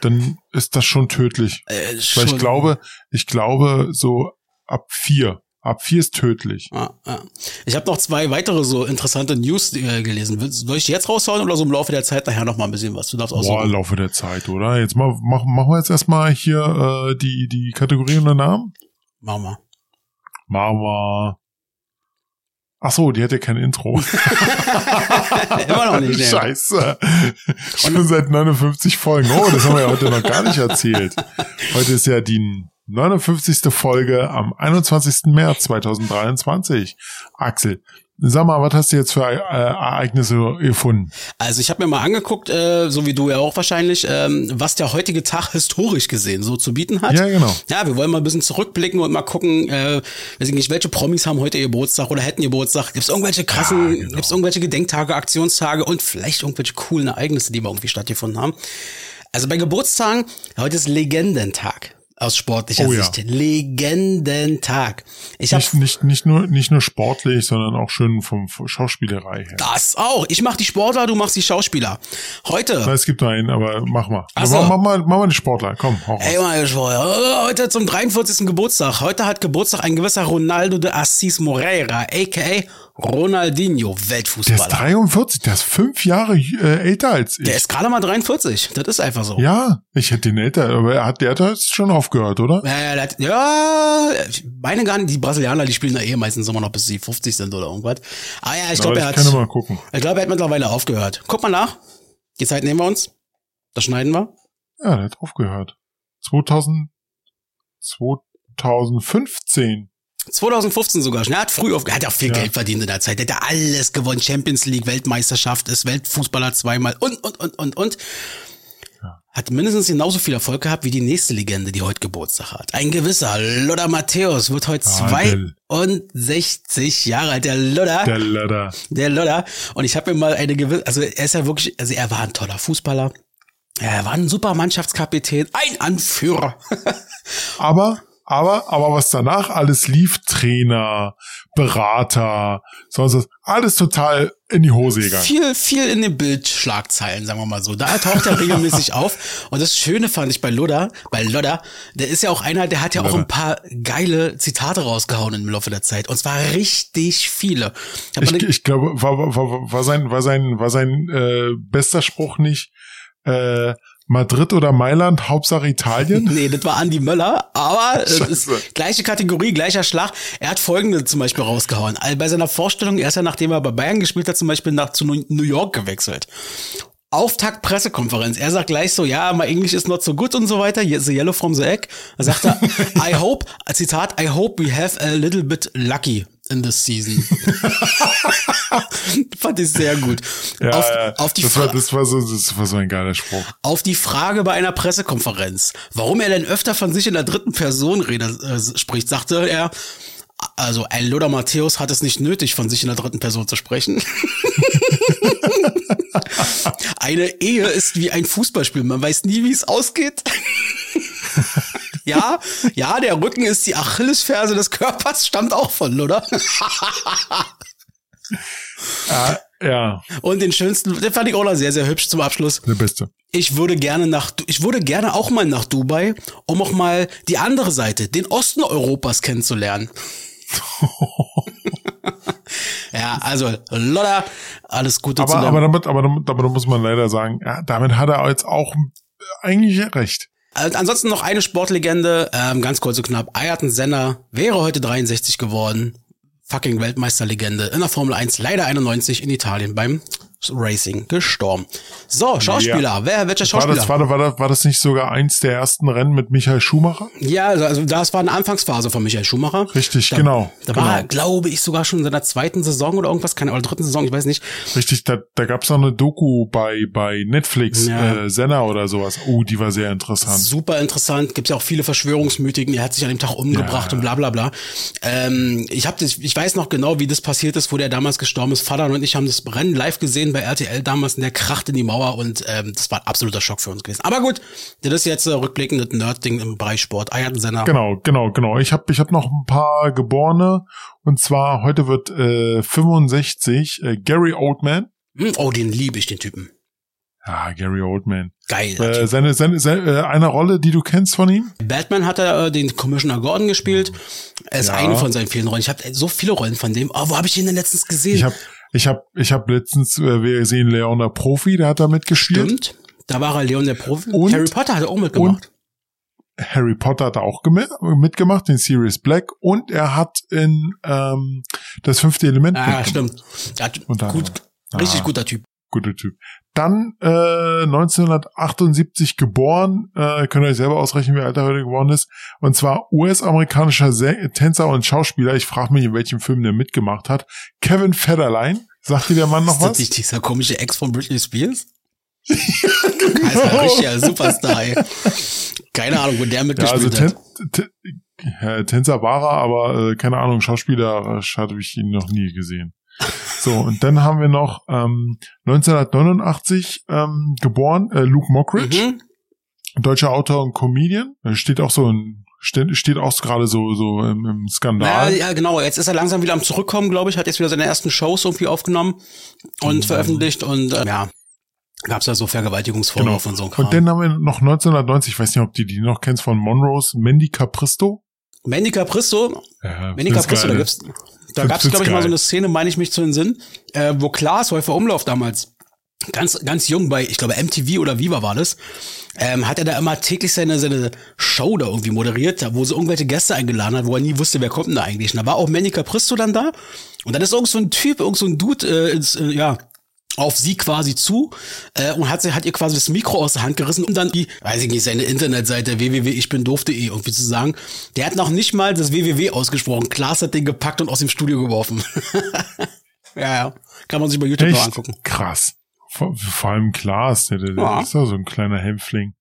Speaker 1: dann ist das schon tödlich. Äh, schon. Weil ich glaube, ich glaube, so ab vier Ab vier ist tödlich.
Speaker 3: Ah, ah. Ich habe noch zwei weitere so interessante News äh, gelesen. Soll ich die jetzt raushauen oder so im Laufe der Zeit nachher noch mal ein bisschen was? Du darfst auch
Speaker 1: Boah, im Laufe der Zeit, oder? Jetzt mal, mach, machen wir jetzt erstmal hier äh, die, die Kategorien und Namen.
Speaker 3: Machen wir.
Speaker 1: Machen wir. Ach so, die hätte kein Intro.
Speaker 3: Immer noch nicht.
Speaker 1: Ne? Scheiße. Schon seit 59 Folgen. Oh, das haben wir ja heute noch gar nicht erzählt. Heute ist ja die 59. Folge am 21. März 2023. Axel, Sag mal, was hast du jetzt für äh, Ereignisse gefunden?
Speaker 3: Also ich habe mir mal angeguckt, äh, so wie du ja auch wahrscheinlich, ähm, was der heutige Tag historisch gesehen so zu bieten hat.
Speaker 1: Ja, genau.
Speaker 3: Ja, wir wollen mal ein bisschen zurückblicken und mal gucken, äh, weiß ich nicht, welche Promis haben heute Geburtstag oder hätten Geburtstag. Gibt es irgendwelche krassen,
Speaker 1: Ja, genau.
Speaker 3: gibt es irgendwelche Gedenktage, Aktionstage und vielleicht irgendwelche coolen Ereignisse, die mal irgendwie stattgefunden haben. Also bei Geburtstagen, heute ist Legendentag aus sportlicher
Speaker 1: Oh ja.
Speaker 3: Sicht. Legendentag. Ich
Speaker 1: Nicht, nicht, nicht, nur, nicht nur sportlich, sondern auch schön vom Schauspielerei her.
Speaker 3: das auch. Ich mach die Sportler, du machst die Schauspieler. Heute
Speaker 1: Na, es gibt noch einen, aber mach mal.
Speaker 3: Ach so.
Speaker 1: mach, mach mal. Mach mal den Sportler. Komm, hau.
Speaker 3: Ey, mal Schwoll, heute zum 43. Geburtstag. Heute hat Geburtstag ein gewisser Ronaldo de Assis Moreira, a.k.a. Ronaldinho,
Speaker 1: Der ist
Speaker 3: Weltfußballer.
Speaker 1: 43, der ist fünf Jahre äh, älter als ich.
Speaker 3: Der ist gerade mal 43. Das ist einfach so.
Speaker 1: ja, ich hätte den älter, aber er hat, der hat jetzt schon aufgehört, oder?
Speaker 3: Ja, ja, ja, meine gar nicht, die Brasilianer, die spielen da eh meistens immer noch bis sie 50 sind oder irgendwas. Ah ja, ich glaube, er
Speaker 1: ich
Speaker 3: hat,
Speaker 1: kann mal gucken.
Speaker 3: ich glaube, er hat mittlerweile aufgehört. Guck mal nach. Die Zeit nehmen wir uns. Das schneiden wir.
Speaker 1: Ja, der hat aufgehört. 2000, 2015.
Speaker 3: 2015 sogar schon. Er hat früh auf, er hat auch viel
Speaker 1: Ja.
Speaker 3: Geld verdient in der Zeit. Er hat ja alles gewonnen. Champions League, Weltmeisterschaft, ist Weltfußballer zweimal und, und, und, und, und. Hat mindestens genauso viel Erfolg gehabt wie die nächste Legende, die heute Geburtstag hat. Ein gewisser Lothar Matthäus wird heute
Speaker 1: Ah, der-
Speaker 3: 62 Jahre alt. Der Lothar.
Speaker 1: Der Ladder.
Speaker 3: Der Lodder. Und ich habe mir mal eine gewisse, also er ist ja wirklich, also er war ein toller Fußballer. Er war ein super Mannschaftskapitän, ein Anführer.
Speaker 1: Aber, aber, aber was danach alles lief, Trainer, Berater, sonst was, alles total in die Hose gegangen.
Speaker 3: viel, viel in den Bildschlagzeilen, sagen wir mal so. Da taucht er regelmäßig auf. Und das Schöne fand ich bei Lodder, bei Lodder, der ist ja auch einer, der hat ja auch
Speaker 1: Lodder.
Speaker 3: ein paar geile Zitate rausgehauen im Laufe der Zeit. Und zwar richtig viele. Ich
Speaker 1: Ich, glaube, war, war, war, war sein, war sein, war sein äh, bester Spruch nicht äh, Madrid oder Mailand, Hauptsache Italien?
Speaker 3: Nee, das war Andy Möller, aber es ist gleiche Kategorie, gleicher Schlag. Er hat folgende zum Beispiel rausgehauen. Also bei seiner Vorstellung, er ist ja, nachdem er bei Bayern gespielt hat, zum Beispiel nach zu New York gewechselt. Auftakt Pressekonferenz. Er sagt gleich so, ja, my English is not so good und so weiter. The yellow from the egg. Da sagt er, I hope, Zitat, I hope we have a little bit lucky in this season. Fand ich sehr gut.
Speaker 1: Ja,
Speaker 3: auf,
Speaker 1: ja,
Speaker 3: auf die
Speaker 1: das, war, das, war so, das war so ein geiler Spruch.
Speaker 3: auf die Frage bei einer Pressekonferenz, warum er denn öfter von sich in der dritten Person rede, äh, spricht, sagte er, also ein Lothar Matthäus hat es nicht nötig, von sich in der dritten Person zu sprechen. Eine Ehe ist wie ein Fußballspiel, man weiß nie, wie es ausgeht. ja, ja, der Rücken ist die Achillesferse des Körpers, stammt auch von Lothar.
Speaker 1: Ah, ja,
Speaker 3: Und den schönsten, den fand ich auch noch sehr, sehr hübsch zum Abschluss.
Speaker 1: der Beste.
Speaker 3: Ich würde gerne nach, ich würde gerne auch mal nach Dubai, um auch mal die andere Seite, den Osten Europas kennenzulernen. ja, also, Lotta, alles Gute
Speaker 1: Aber,
Speaker 3: zu
Speaker 1: aber, damit, aber, damit, aber da muss man leider sagen, ja, damit hat er jetzt auch eigentlich recht.
Speaker 3: Äh, Ansonsten noch eine Sportlegende, ähm, ganz kurz und knapp. Ayrton Senna wäre heute 63 geworden. Fucking Weltmeisterlegende in der Formel 1, leider 91 in Italien beim Racing gestorben. So, Schauspieler.
Speaker 1: Ja.
Speaker 3: Wer, welcher
Speaker 1: War
Speaker 3: Schauspieler?
Speaker 1: war, das, war, das, war das nicht sogar eins der ersten Rennen mit Michael Schumacher?
Speaker 3: Ja, also- also das war eine Anfangsphase von Michael Schumacher.
Speaker 1: Richtig,
Speaker 3: da,
Speaker 1: genau,
Speaker 3: Da war
Speaker 1: genau.
Speaker 3: glaube ich, sogar schon in seiner zweiten Saison oder irgendwas, keine oder dritten Saison, ich weiß nicht.
Speaker 1: Richtig, da, da gab's noch eine Doku bei, bei Netflix,
Speaker 3: Ja.
Speaker 1: äh, Senna oder sowas. Oh, die war sehr interessant.
Speaker 3: Super interessant. Gibt ja auch viele Verschwörungsmythiken. Er hat sich an dem Tag umgebracht
Speaker 1: Ja.
Speaker 3: und bla bla bla. Ähm, ich hab das, ich weiß noch genau, wie das passiert ist, wo der damals gestorben ist. Vater und ich haben das Rennen live gesehen bei RTL damals und der kracht in die Mauer und ähm, das war ein absoluter Schock für uns gewesen. Aber gut, das ist jetzt äh, rückblickend das Nerd-Ding im Bereich Sport. Senna.
Speaker 1: Genau, genau, genau. Ich habe ich hab noch ein paar Geborene. Und zwar heute wird äh, 65 äh, Gary Oldman.
Speaker 3: Hm, Oh, den liebe ich, den Typen.
Speaker 1: Ja, Gary Oldman.
Speaker 3: Geil.
Speaker 1: Äh, seine, seine, seine äh, eine Rolle, die du kennst von ihm?
Speaker 3: Batman hat er äh, den Commissioner Gordon gespielt. Er ist
Speaker 1: Ja.
Speaker 3: eine von seinen vielen Rollen. Ich habe so viele Rollen von dem. Oh, wo habe ich ihn denn letztens gesehen?
Speaker 1: Ich habe ich hab, ich hab letztens, äh, wir sehen Leon der Profi, der hat da mitgespielt.
Speaker 3: Stimmt. Da war er Leon der Profi.
Speaker 1: Und-
Speaker 3: Harry Potter hat er auch mitgemacht.
Speaker 1: Harry Potter hat auch mitgemacht, den Sirius Black. Und er hat in ähm, das fünfte Element
Speaker 3: ah,
Speaker 1: mitgemacht.
Speaker 3: stimmt.
Speaker 1: Unter
Speaker 3: gut, richtig
Speaker 1: Ah.
Speaker 3: guter Typ.
Speaker 1: Guter Typ. Dann äh, 1978 geboren, äh, könnt ihr euch selber ausrechnen, wie alt er heute geworden ist. Und zwar US-amerikanischer Tänzer und Schauspieler. Ich frage mich, in welchem Film der mitgemacht hat. Kevin Federline. Sagt dir der Mann noch
Speaker 3: Ist das
Speaker 1: was?
Speaker 3: nicht dieser komische Ex von Britney Spears? Das ist ein richtiger Superstar, ey. Keine Ahnung, wo der
Speaker 1: Ja,
Speaker 3: mitgespielt
Speaker 1: also
Speaker 3: hat.
Speaker 1: Tän Tän- ja, Tänzer war er, aber äh, keine Ahnung, Schauspieler hatte ich ihn noch nie gesehen. So, und dann haben wir noch ähm, 1989 ähm, geboren, äh, Luke Mockridge,
Speaker 3: Mhm.
Speaker 1: deutscher Autor und Comedian. Er steht auch so in, steht, steht auch gerade so, so im, im Skandal.
Speaker 3: ja, genau. Jetzt ist er langsam wieder am Zurückkommen, glaube ich. Hat jetzt wieder seine ersten Shows irgendwie aufgenommen und veröffentlicht und äh, ja, gab's ja so Vergewaltigungsvorwürfe und so ein Kram.
Speaker 1: Genau. Und dann haben wir noch 1990, ich weiß nicht, ob du die noch kennst, von Monrose, Mandy Capristo.
Speaker 3: Mandy Capristo,
Speaker 1: Ja,
Speaker 3: Mandy Capristo, da gibt's, da
Speaker 1: Find's-
Speaker 3: gab's, glaube ich,
Speaker 1: find's
Speaker 3: mal so
Speaker 1: geil.
Speaker 3: eine Szene, meine ich mich zu den Sinn, äh, wo Klaas Häufer Umlauf damals ganz, ganz jung bei, ich glaube, MTV oder Viva war das, ähm, hat er da immer täglich seine, seine Show da irgendwie moderiert, da wo sie irgendwelche Gäste eingeladen hat, wo er nie wusste, wer kommt denn da eigentlich. Und da war auch Manny Capristo dann da. Und dann ist irgend so ein Typ, irgend so ein Dude, äh, ins, äh, ja, auf sie quasi zu äh, und hat sie hat ihr quasi das Mikro aus der Hand gerissen, um dann die, weiß ich nicht, seine Internetseite www.ichbindoof.de irgendwie zu sagen. Der hat noch nicht mal das www ausgesprochen. Klaas hat den gepackt und aus dem Studio geworfen. ja, ja. Kann man sich bei YouTube noch
Speaker 1: Echt
Speaker 3: angucken.
Speaker 1: krass. Vor, vor allem Klaas, der, der, der
Speaker 3: Ja.
Speaker 1: ist ja so ein kleiner Hämpfling.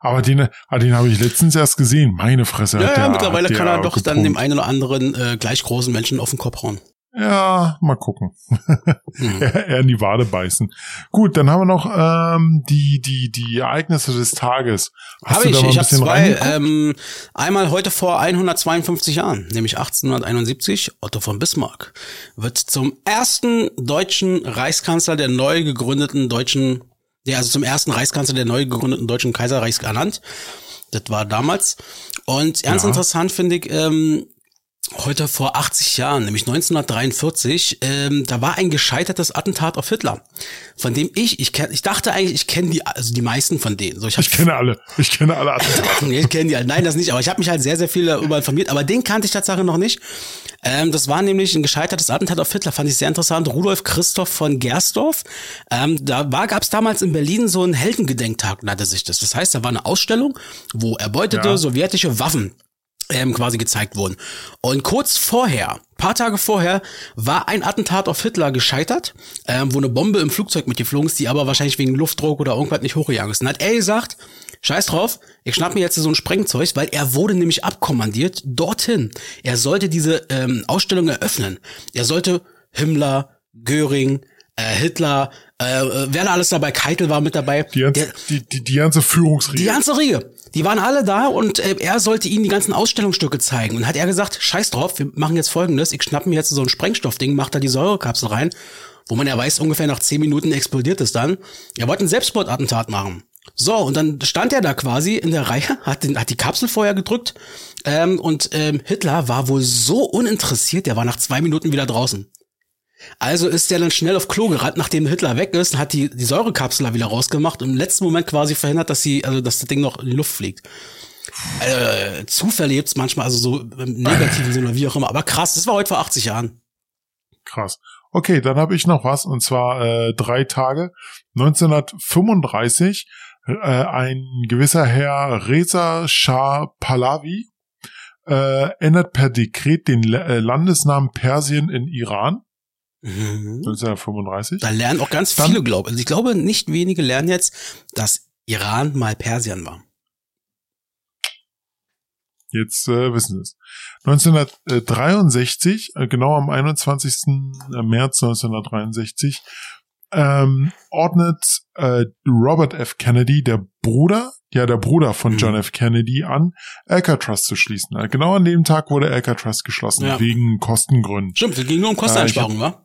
Speaker 1: Aber den, ah, den habe ich letztens erst gesehen. Meine Fresse.
Speaker 3: Ja, ja,
Speaker 1: der,
Speaker 3: mittlerweile kann er doch dann dem einen oder anderen äh, gleich großen Menschen auf den Kopf hauen.
Speaker 1: Ja, mal gucken.
Speaker 3: Hm.
Speaker 1: eher eher in die Wade beißen. Gut, dann haben wir noch ähm, die die die Ereignisse des Tages.
Speaker 3: Habe ich, ich habe zwei. Ähm, einmal heute vor 152 Jahren, nämlich 1871, Otto von Bismarck wird zum ersten deutschen Reichskanzler der neu gegründeten deutschen, ja, also zum ersten Reichskanzler der neu gegründeten deutschen Kaiserreichs ernannt. Das war damals. Und ganz
Speaker 1: Ja.
Speaker 3: interessant finde ich, ähm, heute vor 80 Jahren, nämlich 1943, ähm, da war ein gescheitertes Attentat auf Hitler, von dem ich, ich kenn, ich dachte eigentlich, ich kenne die, also die meisten von denen. So, ich,
Speaker 1: ich kenne alle. Ich kenne alle Attentate.
Speaker 3: Ich kenne die halt. Nein, das nicht. Aber ich habe mich halt sehr, sehr viel darüber informiert. Aber den kannte ich tatsächlich noch nicht. Ähm, das war nämlich ein gescheitertes Attentat auf Hitler. Fand ich sehr interessant. Rudolf Christoph von Gersdorf. Ähm, da war, gab es damals in Berlin so einen Heldengedenktag, nannte sich das. Das heißt, da war eine Ausstellung, wo erbeutete
Speaker 1: Ja.
Speaker 3: sowjetische Waffen ähm, quasi gezeigt wurden. Und kurz vorher, paar Tage vorher, war ein Attentat auf Hitler gescheitert, ähm, wo eine Bombe im Flugzeug mitgeflogen ist, die aber wahrscheinlich wegen Luftdruck oder irgendwas nicht hochgegangen ist. Und hat er gesagt, scheiß drauf, ich schnapp mir jetzt so ein Sprengzeug, weil er wurde nämlich abkommandiert dorthin. Er sollte diese ähm, Ausstellung eröffnen. Er sollte Himmler, Göring, äh, Hitler, äh, äh, wer da alles dabei, Keitel war mit dabei.
Speaker 1: Die ganze,
Speaker 3: Der-
Speaker 1: die, die, die ganze Führungsriege.
Speaker 3: die ganze Riege. Die waren alle da und äh, er sollte ihnen die ganzen Ausstellungsstücke zeigen. Und hat er gesagt, scheiß drauf, wir machen jetzt folgendes, ich schnapp mir jetzt so ein Sprengstoffding, mach da die Säurekapsel rein, wo man ja weiß, ungefähr nach zehn Minuten explodiert es dann. Er wollte ein Selbstmordattentat machen. So, und dann stand er da quasi in der Reihe, hat, den, hat die Kapsel vorher gedrückt ähm, und ähm, Hitler war wohl so uninteressiert, der war nach zwei Minuten wieder draußen. Also ist der dann schnell auf Klo gerannt, nachdem Hitler weg ist, hat die, die Säurekapsel wieder rausgemacht und im letzten Moment quasi verhindert, dass sie, also dass das Ding noch in die Luft fliegt. Äh, Zufälle gibt's manchmal, also so im negativen Sinne oder wie auch immer. Aber krass, das war heute vor 80 Jahren.
Speaker 1: Krass. Okay, dann habe ich noch was und zwar äh, drei Tage. 1935 äh, ein gewisser Herr Reza Shah Pahlavi äh, ändert per Dekret den äh, Landesnamen Persien in Iran.
Speaker 3: Mhm.
Speaker 1: 1935.
Speaker 3: Da lernen auch ganz
Speaker 1: Dann-
Speaker 3: viele, glaube ich. Also ich glaube, nicht wenige lernen jetzt, dass Iran mal Persien war.
Speaker 1: Jetzt äh, wissen Sie es. 1963, äh, genau am 21. März 1963, ähm, ordnet äh, Robert F. Kennedy, der Bruder, ja der Bruder von
Speaker 3: Mhm.
Speaker 1: John F. Kennedy, an, Alcatraz zu schließen. Äh, Genau an dem Tag wurde Alcatraz geschlossen,
Speaker 3: Ja.
Speaker 1: wegen Kostengründen.
Speaker 3: Stimmt, es ging nur um Kosteneinsparungen, wa?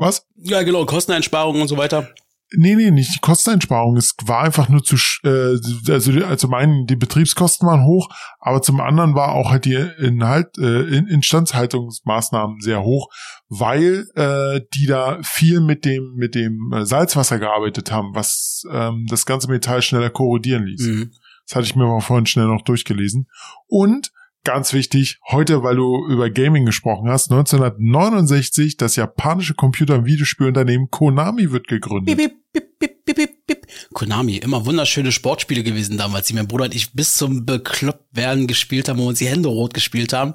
Speaker 1: Was?
Speaker 3: Ja, genau, Kosteneinsparungen und so weiter.
Speaker 1: Nee, nee, nicht die Kosteneinsparung. Es war einfach nur zu, äh, also, die- also meinen, die Betriebskosten waren hoch, aber zum anderen war auch halt die Inhalt, äh, In- Instandhaltungsmaßnahmen sehr hoch, weil äh, die da viel mit dem mit dem äh, Salzwasser gearbeitet haben, was ähm, das ganze Metall schneller korrodieren ließ.
Speaker 3: Mhm.
Speaker 1: Das hatte ich mir mal vorhin schnell noch durchgelesen. Und ganz wichtig, heute, weil du über Gaming gesprochen hast, 1969 das japanische Computer- und Videospielunternehmen Konami wird gegründet.
Speaker 3: Bip, bip, bip, bip, bip, bip. Konami, immer wunderschöne Sportspiele gewesen damals, die mein Bruder und ich bis zum Beklopptwerden gespielt haben, wo uns die Hände rot gespielt haben.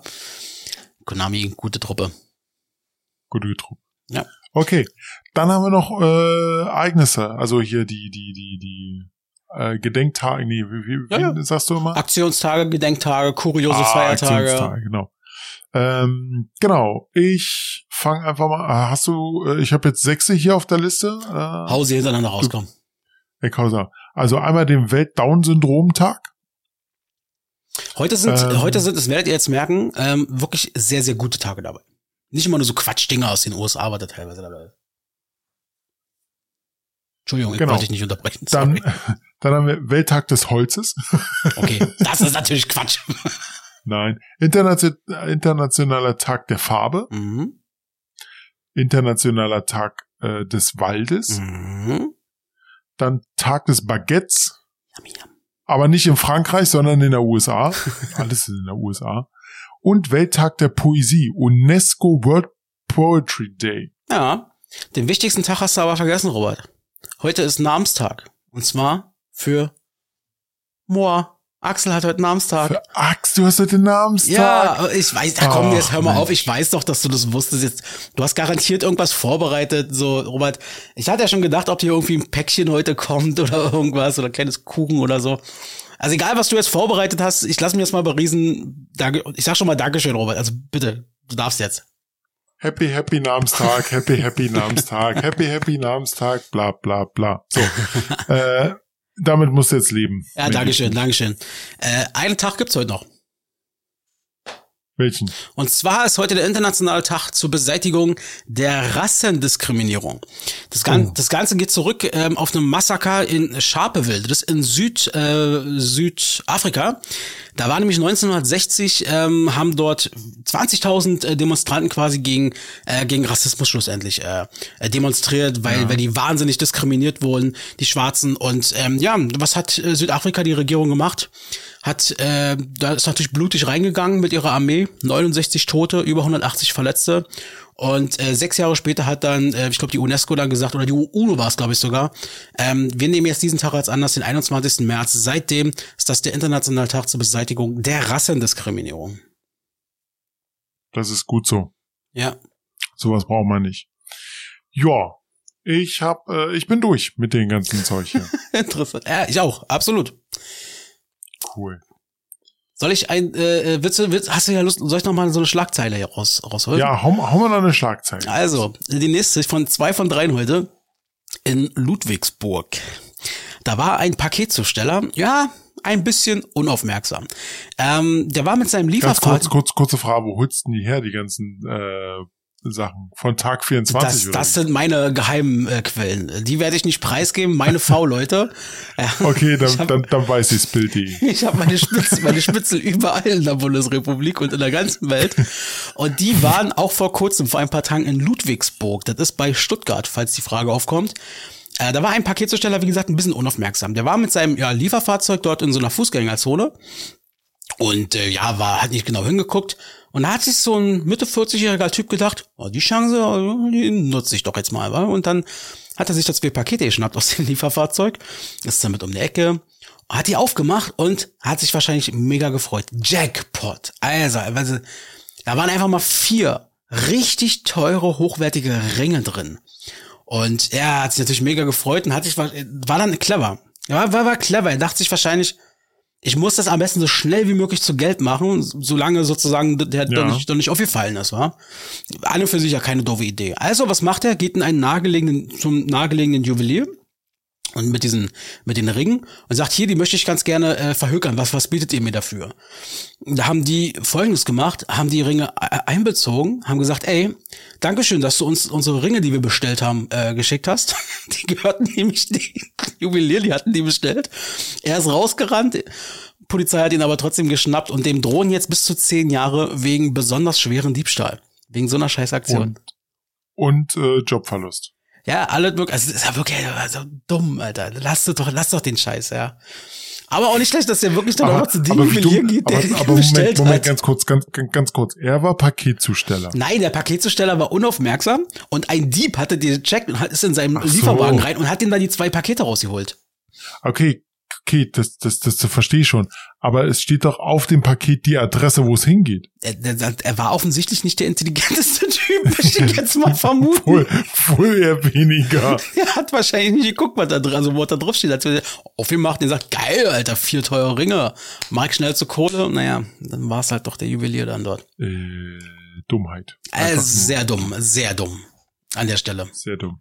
Speaker 3: Konami, gute Truppe.
Speaker 1: Gute Truppe.
Speaker 3: Ja.
Speaker 1: Okay, dann haben wir noch äh, Ereignisse, also hier die die die die äh, Gedenktage, nee, wie, wie,
Speaker 3: Ja, ja.
Speaker 1: sagst du immer?
Speaker 3: Aktionstage, Gedenktage, kuriose
Speaker 1: Ah,
Speaker 3: Feiertage.
Speaker 1: Aktionstage, genau. Ähm, genau, ich fange einfach mal, äh, hast du, äh, ich habe jetzt sechs hier auf der Liste. Äh,
Speaker 3: Hau sie hintereinander rauskommen.
Speaker 1: Eckhauser. Also einmal den Welt-Down-Syndrom-Tag.
Speaker 3: Heute sind,
Speaker 1: Ähm.
Speaker 3: heute sind, das werdet ihr jetzt merken, ähm, wirklich sehr, sehr gute Tage dabei. Nicht immer nur so Quatschdinger aus den USA, was da teilweise dabei Entschuldigung, ich
Speaker 1: Genau.
Speaker 3: wollte dich nicht unterbrechen.
Speaker 1: Dann,
Speaker 3: Sorry.
Speaker 1: dann haben wir Welttag des Holzes.
Speaker 3: Okay, das ist natürlich Quatsch.
Speaker 1: Nein. Internation, internationaler Tag der Farbe.
Speaker 3: mhm.
Speaker 1: Internationaler Tag äh, des Waldes.
Speaker 3: Mhm.
Speaker 1: Dann Tag des Baguettes.
Speaker 3: Yummy, yum.
Speaker 1: Aber nicht in Frankreich, sondern in der USA. Alles ist in der USA. Und Welttag der Poesie. UNESCO World Poetry Day.
Speaker 3: Ja, den wichtigsten Tag hast du aber vergessen, Robert. Heute ist Namenstag. Und zwar für Moa. Axel hat heute Namenstag.
Speaker 1: Für Axt, du hast heute Namenstag.
Speaker 3: Ja, ich weiß, da komm, jetzt hör mal
Speaker 1: Mensch.
Speaker 3: auf, ich weiß doch, dass du das wusstest jetzt. Du hast garantiert irgendwas vorbereitet, so, Robert. Ich hatte ja schon gedacht, ob hier irgendwie ein Päckchen heute kommt oder irgendwas oder ein kleines Kuchen oder so. Also egal, was du jetzt vorbereitet hast, ich lass mir jetzt mal beriesen. Danke, ich sag schon mal Dankeschön, Robert. Also bitte, du darfst jetzt.
Speaker 1: Happy, happy Namenstag, happy, happy Namenstag, happy, happy Namenstag, bla, bla, bla. So. äh, damit musst du jetzt leben.
Speaker 3: Ja. Dankeschön, Dankeschön. Äh, einen Tag gibt's heute noch.
Speaker 1: Welchen?
Speaker 3: Und zwar ist heute der internationale Tag zur Beseitigung der Rassendiskriminierung. Das, Gan
Speaker 1: Oh.
Speaker 3: das Ganze geht zurück ähm, auf einen Massaker in Sharpeville, das ist in Süd, äh, Südafrika. Da war nämlich 1960, ähm, haben dort 20.000 äh, Demonstranten quasi gegen, äh, gegen Rassismus schlussendlich äh, äh, demonstriert, weil, weil die wahnsinnig diskriminiert wurden, die Schwarzen. Und ähm, ja, was hat äh, Südafrika die Regierung gemacht? Hat, äh, da ist natürlich blutig reingegangen mit ihrer Armee, 69 Tote, über 180 Verletzte. Und äh, sechs Jahre später hat dann, äh, ich glaube, die UNESCO dann gesagt, oder die UNO war es, glaube ich, sogar, ähm, wir nehmen jetzt diesen Tag als Anlass, den 21. März. Seitdem ist das der internationale Tag zur Beseitigung der Rassendiskriminierung.
Speaker 1: Das ist gut so.
Speaker 3: Ja.
Speaker 1: Sowas braucht man nicht. Ja, ich hab, äh, ich bin durch mit den ganzen Zeug hier.
Speaker 3: Interessant. Ja, ich auch, absolut.
Speaker 1: Cool.
Speaker 3: Soll ich ein, äh, willst du, willst, hast du ja Lust, soll ich noch mal so eine Schlagzeile hier raus, rausholen?
Speaker 1: Ja, hau, hau mal noch eine Schlagzeile.
Speaker 3: Also, die nächste von zwei von dreien heute in Ludwigsburg. Da war ein Paketzusteller, ja, ein bisschen unaufmerksam. Ähm, der war mit seinem
Speaker 1: Ganz kurz,
Speaker 3: Lieferfahrzeug.
Speaker 1: kurz, kurze Frage, wo holst denn die her, die ganzen äh, Sachen? Von Tag 24
Speaker 3: Das,
Speaker 1: oder?
Speaker 3: das sind meine geheimen äh, Quellen. Die werde ich nicht preisgeben, meine V-Leute.
Speaker 1: Okay, dann,
Speaker 3: hab-
Speaker 1: dann, dann weiß ich's Bild.de.
Speaker 3: Ich habe meine Spitzel, meine Spitzel überall in der Bundesrepublik und in der ganzen Welt. Und die waren auch vor kurzem, vor ein paar Tagen in Ludwigsburg. Das ist bei Stuttgart, falls die Frage aufkommt. Äh, da war ein Paketzusteller, wie gesagt, ein bisschen unaufmerksam. Der war mit seinem ja, Lieferfahrzeug dort in so einer Fußgängerzone. Und äh, ja, war, hat nicht genau hingeguckt. Und da hat sich so ein Mitte 40-jähriger Typ gedacht, oh, die Chance, oh, die nutze ich doch jetzt mal. Wa? Und dann hat er sich das Pakete geschnappt aus dem Lieferfahrzeug, ist damit um die Ecke, hat die aufgemacht und hat sich wahrscheinlich mega gefreut. Jackpot. Also, also da waren einfach mal vier richtig teure, hochwertige Ringe drin. Und er hat sich natürlich mega gefreut und hat sich, war, war dann clever. Ja, war, war clever. Er dachte sich wahrscheinlich, ich muss das am besten so schnell wie möglich zu Geld machen, solange sozusagen der
Speaker 1: Ja.
Speaker 3: doch, nicht, nicht aufgefallen ist, war. An und für sich ja keine doofe Idee. Also, was macht er? Geht in einen nahegelegenen, zum nahegelegenen Juwelier und mit diesen, mit den Ringen und sagt, hier, die möchte ich ganz gerne äh, verhökern. Was, was bietet ihr mir dafür? Da haben die Folgendes gemacht, haben die Ringe e- einbezogen, haben gesagt, ey, Dankeschön, dass du uns unsere Ringe, die wir bestellt haben, äh, geschickt hast. Die gehörten nämlich die Juwelier, die hatten die bestellt. Er ist rausgerannt. Polizei hat ihn aber trotzdem geschnappt und dem drohen jetzt bis zu zehn Jahre wegen besonders schweren Diebstahl. Wegen so einer Scheißaktion.
Speaker 1: Und, und äh, Jobverlust.
Speaker 3: Ja, alle wirklich, also das ist ja wirklich also dumm, Alter. Lass doch, lass doch den Scheiß, ja. Aber auch nicht schlecht, dass er wirklich dann
Speaker 1: Aber-
Speaker 3: auch noch zu dem Juwelier geht, der
Speaker 1: aber, aber Moment, Moment,
Speaker 3: hat.
Speaker 1: ganz kurz, ganz, ganz, kurz. Er war Paketzusteller.
Speaker 3: Nein, der Paketzusteller war unaufmerksam und ein Dieb hatte den gecheckt und ist in seinen
Speaker 1: Ach so.
Speaker 3: Lieferwagen rein und hat ihm dann die zwei Pakete rausgeholt.
Speaker 1: Okay, okay, das, das, das, das verstehe ich schon. Aber es steht doch auf dem Paket die Adresse, wo es hingeht.
Speaker 3: Er, er, er war offensichtlich nicht der intelligenteste Typ, möchte ich jetzt mal vermuten.
Speaker 1: Wohl, wohl eher weniger.
Speaker 3: Er hat wahrscheinlich nicht geguckt, was da drin, also wo da drauf steht. Als er aufgemacht und sagt, geil, Alter, vier teure Ringe. Mag schnell zur Kohle. Naja, dann war es halt doch der Juwelier dann dort.
Speaker 1: Äh, Dummheit.
Speaker 3: Äh, sehr dumm, sehr dumm. An der Stelle.
Speaker 1: Sehr dumm.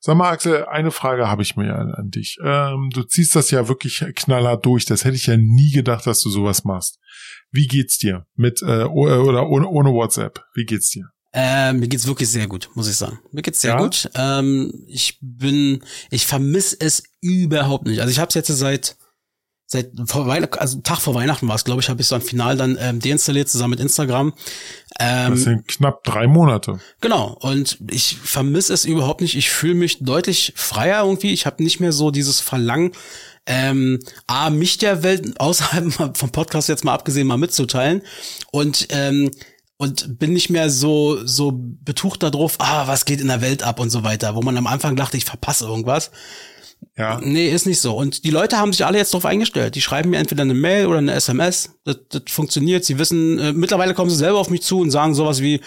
Speaker 1: Sag mal, Axel, eine Frage habe ich mir an, an dich. Ähm, du ziehst das ja wirklich knallhart durch. Das hätte ich ja nie gedacht, dass du sowas machst. Wie geht's dir mit äh, äh, oder ohne, ohne WhatsApp? Wie geht's dir?
Speaker 3: Äh, mir geht's wirklich sehr gut, muss ich sagen. Mir geht's sehr
Speaker 1: Ja?
Speaker 3: gut. Ähm, ich bin, ich vermisse es überhaupt nicht. Also ich habe es jetzt seit seit vor Weihnachten, also Tag vor Weihnachten war es, glaube ich, habe ich so ein Final dann ähm, deinstalliert zusammen mit Instagram. Ähm,
Speaker 1: Das sind knapp drei Monate.
Speaker 3: Genau, und ich vermisse es überhaupt nicht. Ich fühle mich deutlich freier irgendwie. Ich habe nicht mehr so dieses Verlangen, ähm, A, mich der Welt außerhalb vom Podcast jetzt mal abgesehen mal mitzuteilen. Und ähm, und bin nicht mehr so so betucht darauf, ah, was geht in der Welt ab und so weiter, wo man am Anfang dachte, ich verpasse irgendwas.
Speaker 1: Ja.
Speaker 3: Nee, ist nicht so. Und die Leute haben sich alle jetzt darauf eingestellt. Die schreiben mir entweder eine Mail oder eine SMS. Das, das funktioniert. Sie wissen, äh, mittlerweile kommen sie selber auf mich zu und sagen sowas wie,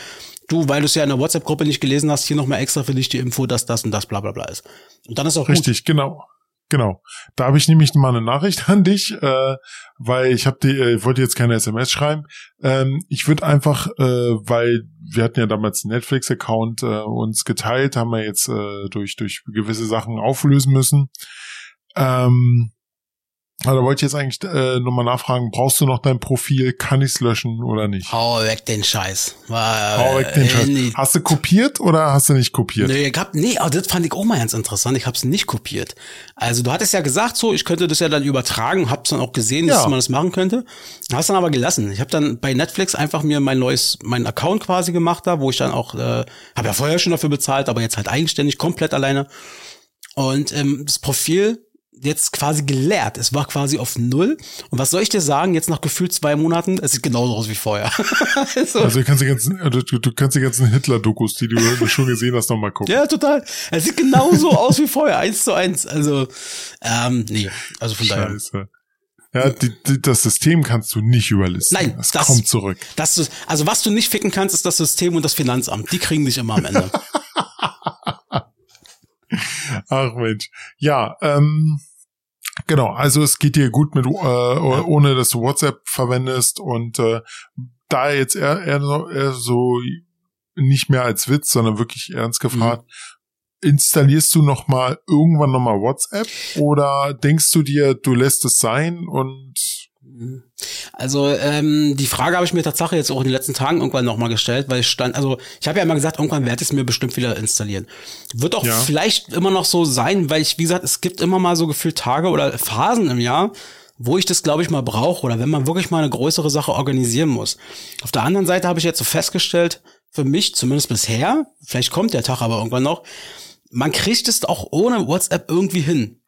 Speaker 3: du, weil du es ja in der WhatsApp-Gruppe nicht gelesen hast, hier nochmal extra für dich die Info, dass das und das bla bla bla ist. Und dann ist auch gut.
Speaker 1: Richtig, genau. Genau. Da habe ich nämlich mal eine Nachricht an dich, äh, weil ich habe die, äh, wollte jetzt keine SMS schreiben. Ähm, ich würde einfach, äh, weil wir hatten ja damals einen Netflix-Account äh, uns geteilt, haben wir jetzt äh, durch durch gewisse Sachen auflösen müssen. Ähm, da wollte ich jetzt eigentlich äh, nochmal nachfragen, brauchst du noch dein Profil? Kann ich's löschen oder nicht?
Speaker 3: Hau weg den Scheiß. War,
Speaker 1: Hau weg den
Speaker 3: äh,
Speaker 1: Scheiß.
Speaker 3: Nee,
Speaker 1: Hast du kopiert oder hast du nicht kopiert?
Speaker 3: Nee, ich hab, nee, aber das fand ich auch mal ganz interessant. Ich hab's nicht kopiert. Also du hattest ja gesagt, so, ich könnte das ja dann übertragen, hab's dann auch gesehen, dass
Speaker 1: Ja.
Speaker 3: man das machen könnte. Hast dann aber gelassen. Ich habe dann bei Netflix einfach mir mein neues, meinen Account quasi gemacht da, wo ich dann auch, äh, habe ja vorher schon dafür bezahlt, aber jetzt halt eigenständig, komplett alleine. Und ähm, das Profil jetzt quasi geleert. Es war quasi auf null. Und was soll ich dir sagen, jetzt nach gefühlt zwei Monaten, es sieht genauso aus wie vorher. also,
Speaker 1: Also du kannst die ganzen, äh, du, du kannst die ganzen Hitler-Dokus, die du schon gesehen hast, nochmal gucken.
Speaker 3: Ja, total. Es sieht genauso aus wie vorher, eins zu eins. Also, ähm, nee, also von daher.
Speaker 1: Scheiße. Ja, die, die, das System kannst du nicht überlisten.
Speaker 3: Nein,
Speaker 1: es
Speaker 3: das-
Speaker 1: kommt zurück.
Speaker 3: Das also was du nicht ficken kannst, ist das System und das Finanzamt. Die kriegen dich immer am Ende.
Speaker 1: Ach Mensch. Ja, ähm, genau. Also es geht dir gut mit, äh, ohne dass du WhatsApp verwendest und äh, da jetzt eher, eher, so, eher so nicht mehr als Witz, sondern wirklich ernst gefragt.
Speaker 3: Mhm.
Speaker 1: Installierst du noch mal irgendwann noch mal WhatsApp oder denkst du dir, du lässt es sein und
Speaker 3: Also ähm, die Frage habe ich mir tatsächlich jetzt auch in den letzten Tagen irgendwann nochmal gestellt, weil ich stand, also ich habe ja immer gesagt, irgendwann werde ich es mir bestimmt wieder installieren. Wird auch
Speaker 1: Ja.
Speaker 3: vielleicht immer noch so sein, weil ich, wie gesagt, es gibt immer mal so gefühlt Tage oder Phasen im Jahr, wo ich das, glaube ich, mal brauche oder wenn man wirklich mal eine größere Sache organisieren muss. Auf der anderen Seite habe ich jetzt so festgestellt, für mich, zumindest bisher, vielleicht kommt der Tag aber irgendwann noch, man kriegt es auch ohne WhatsApp irgendwie hin.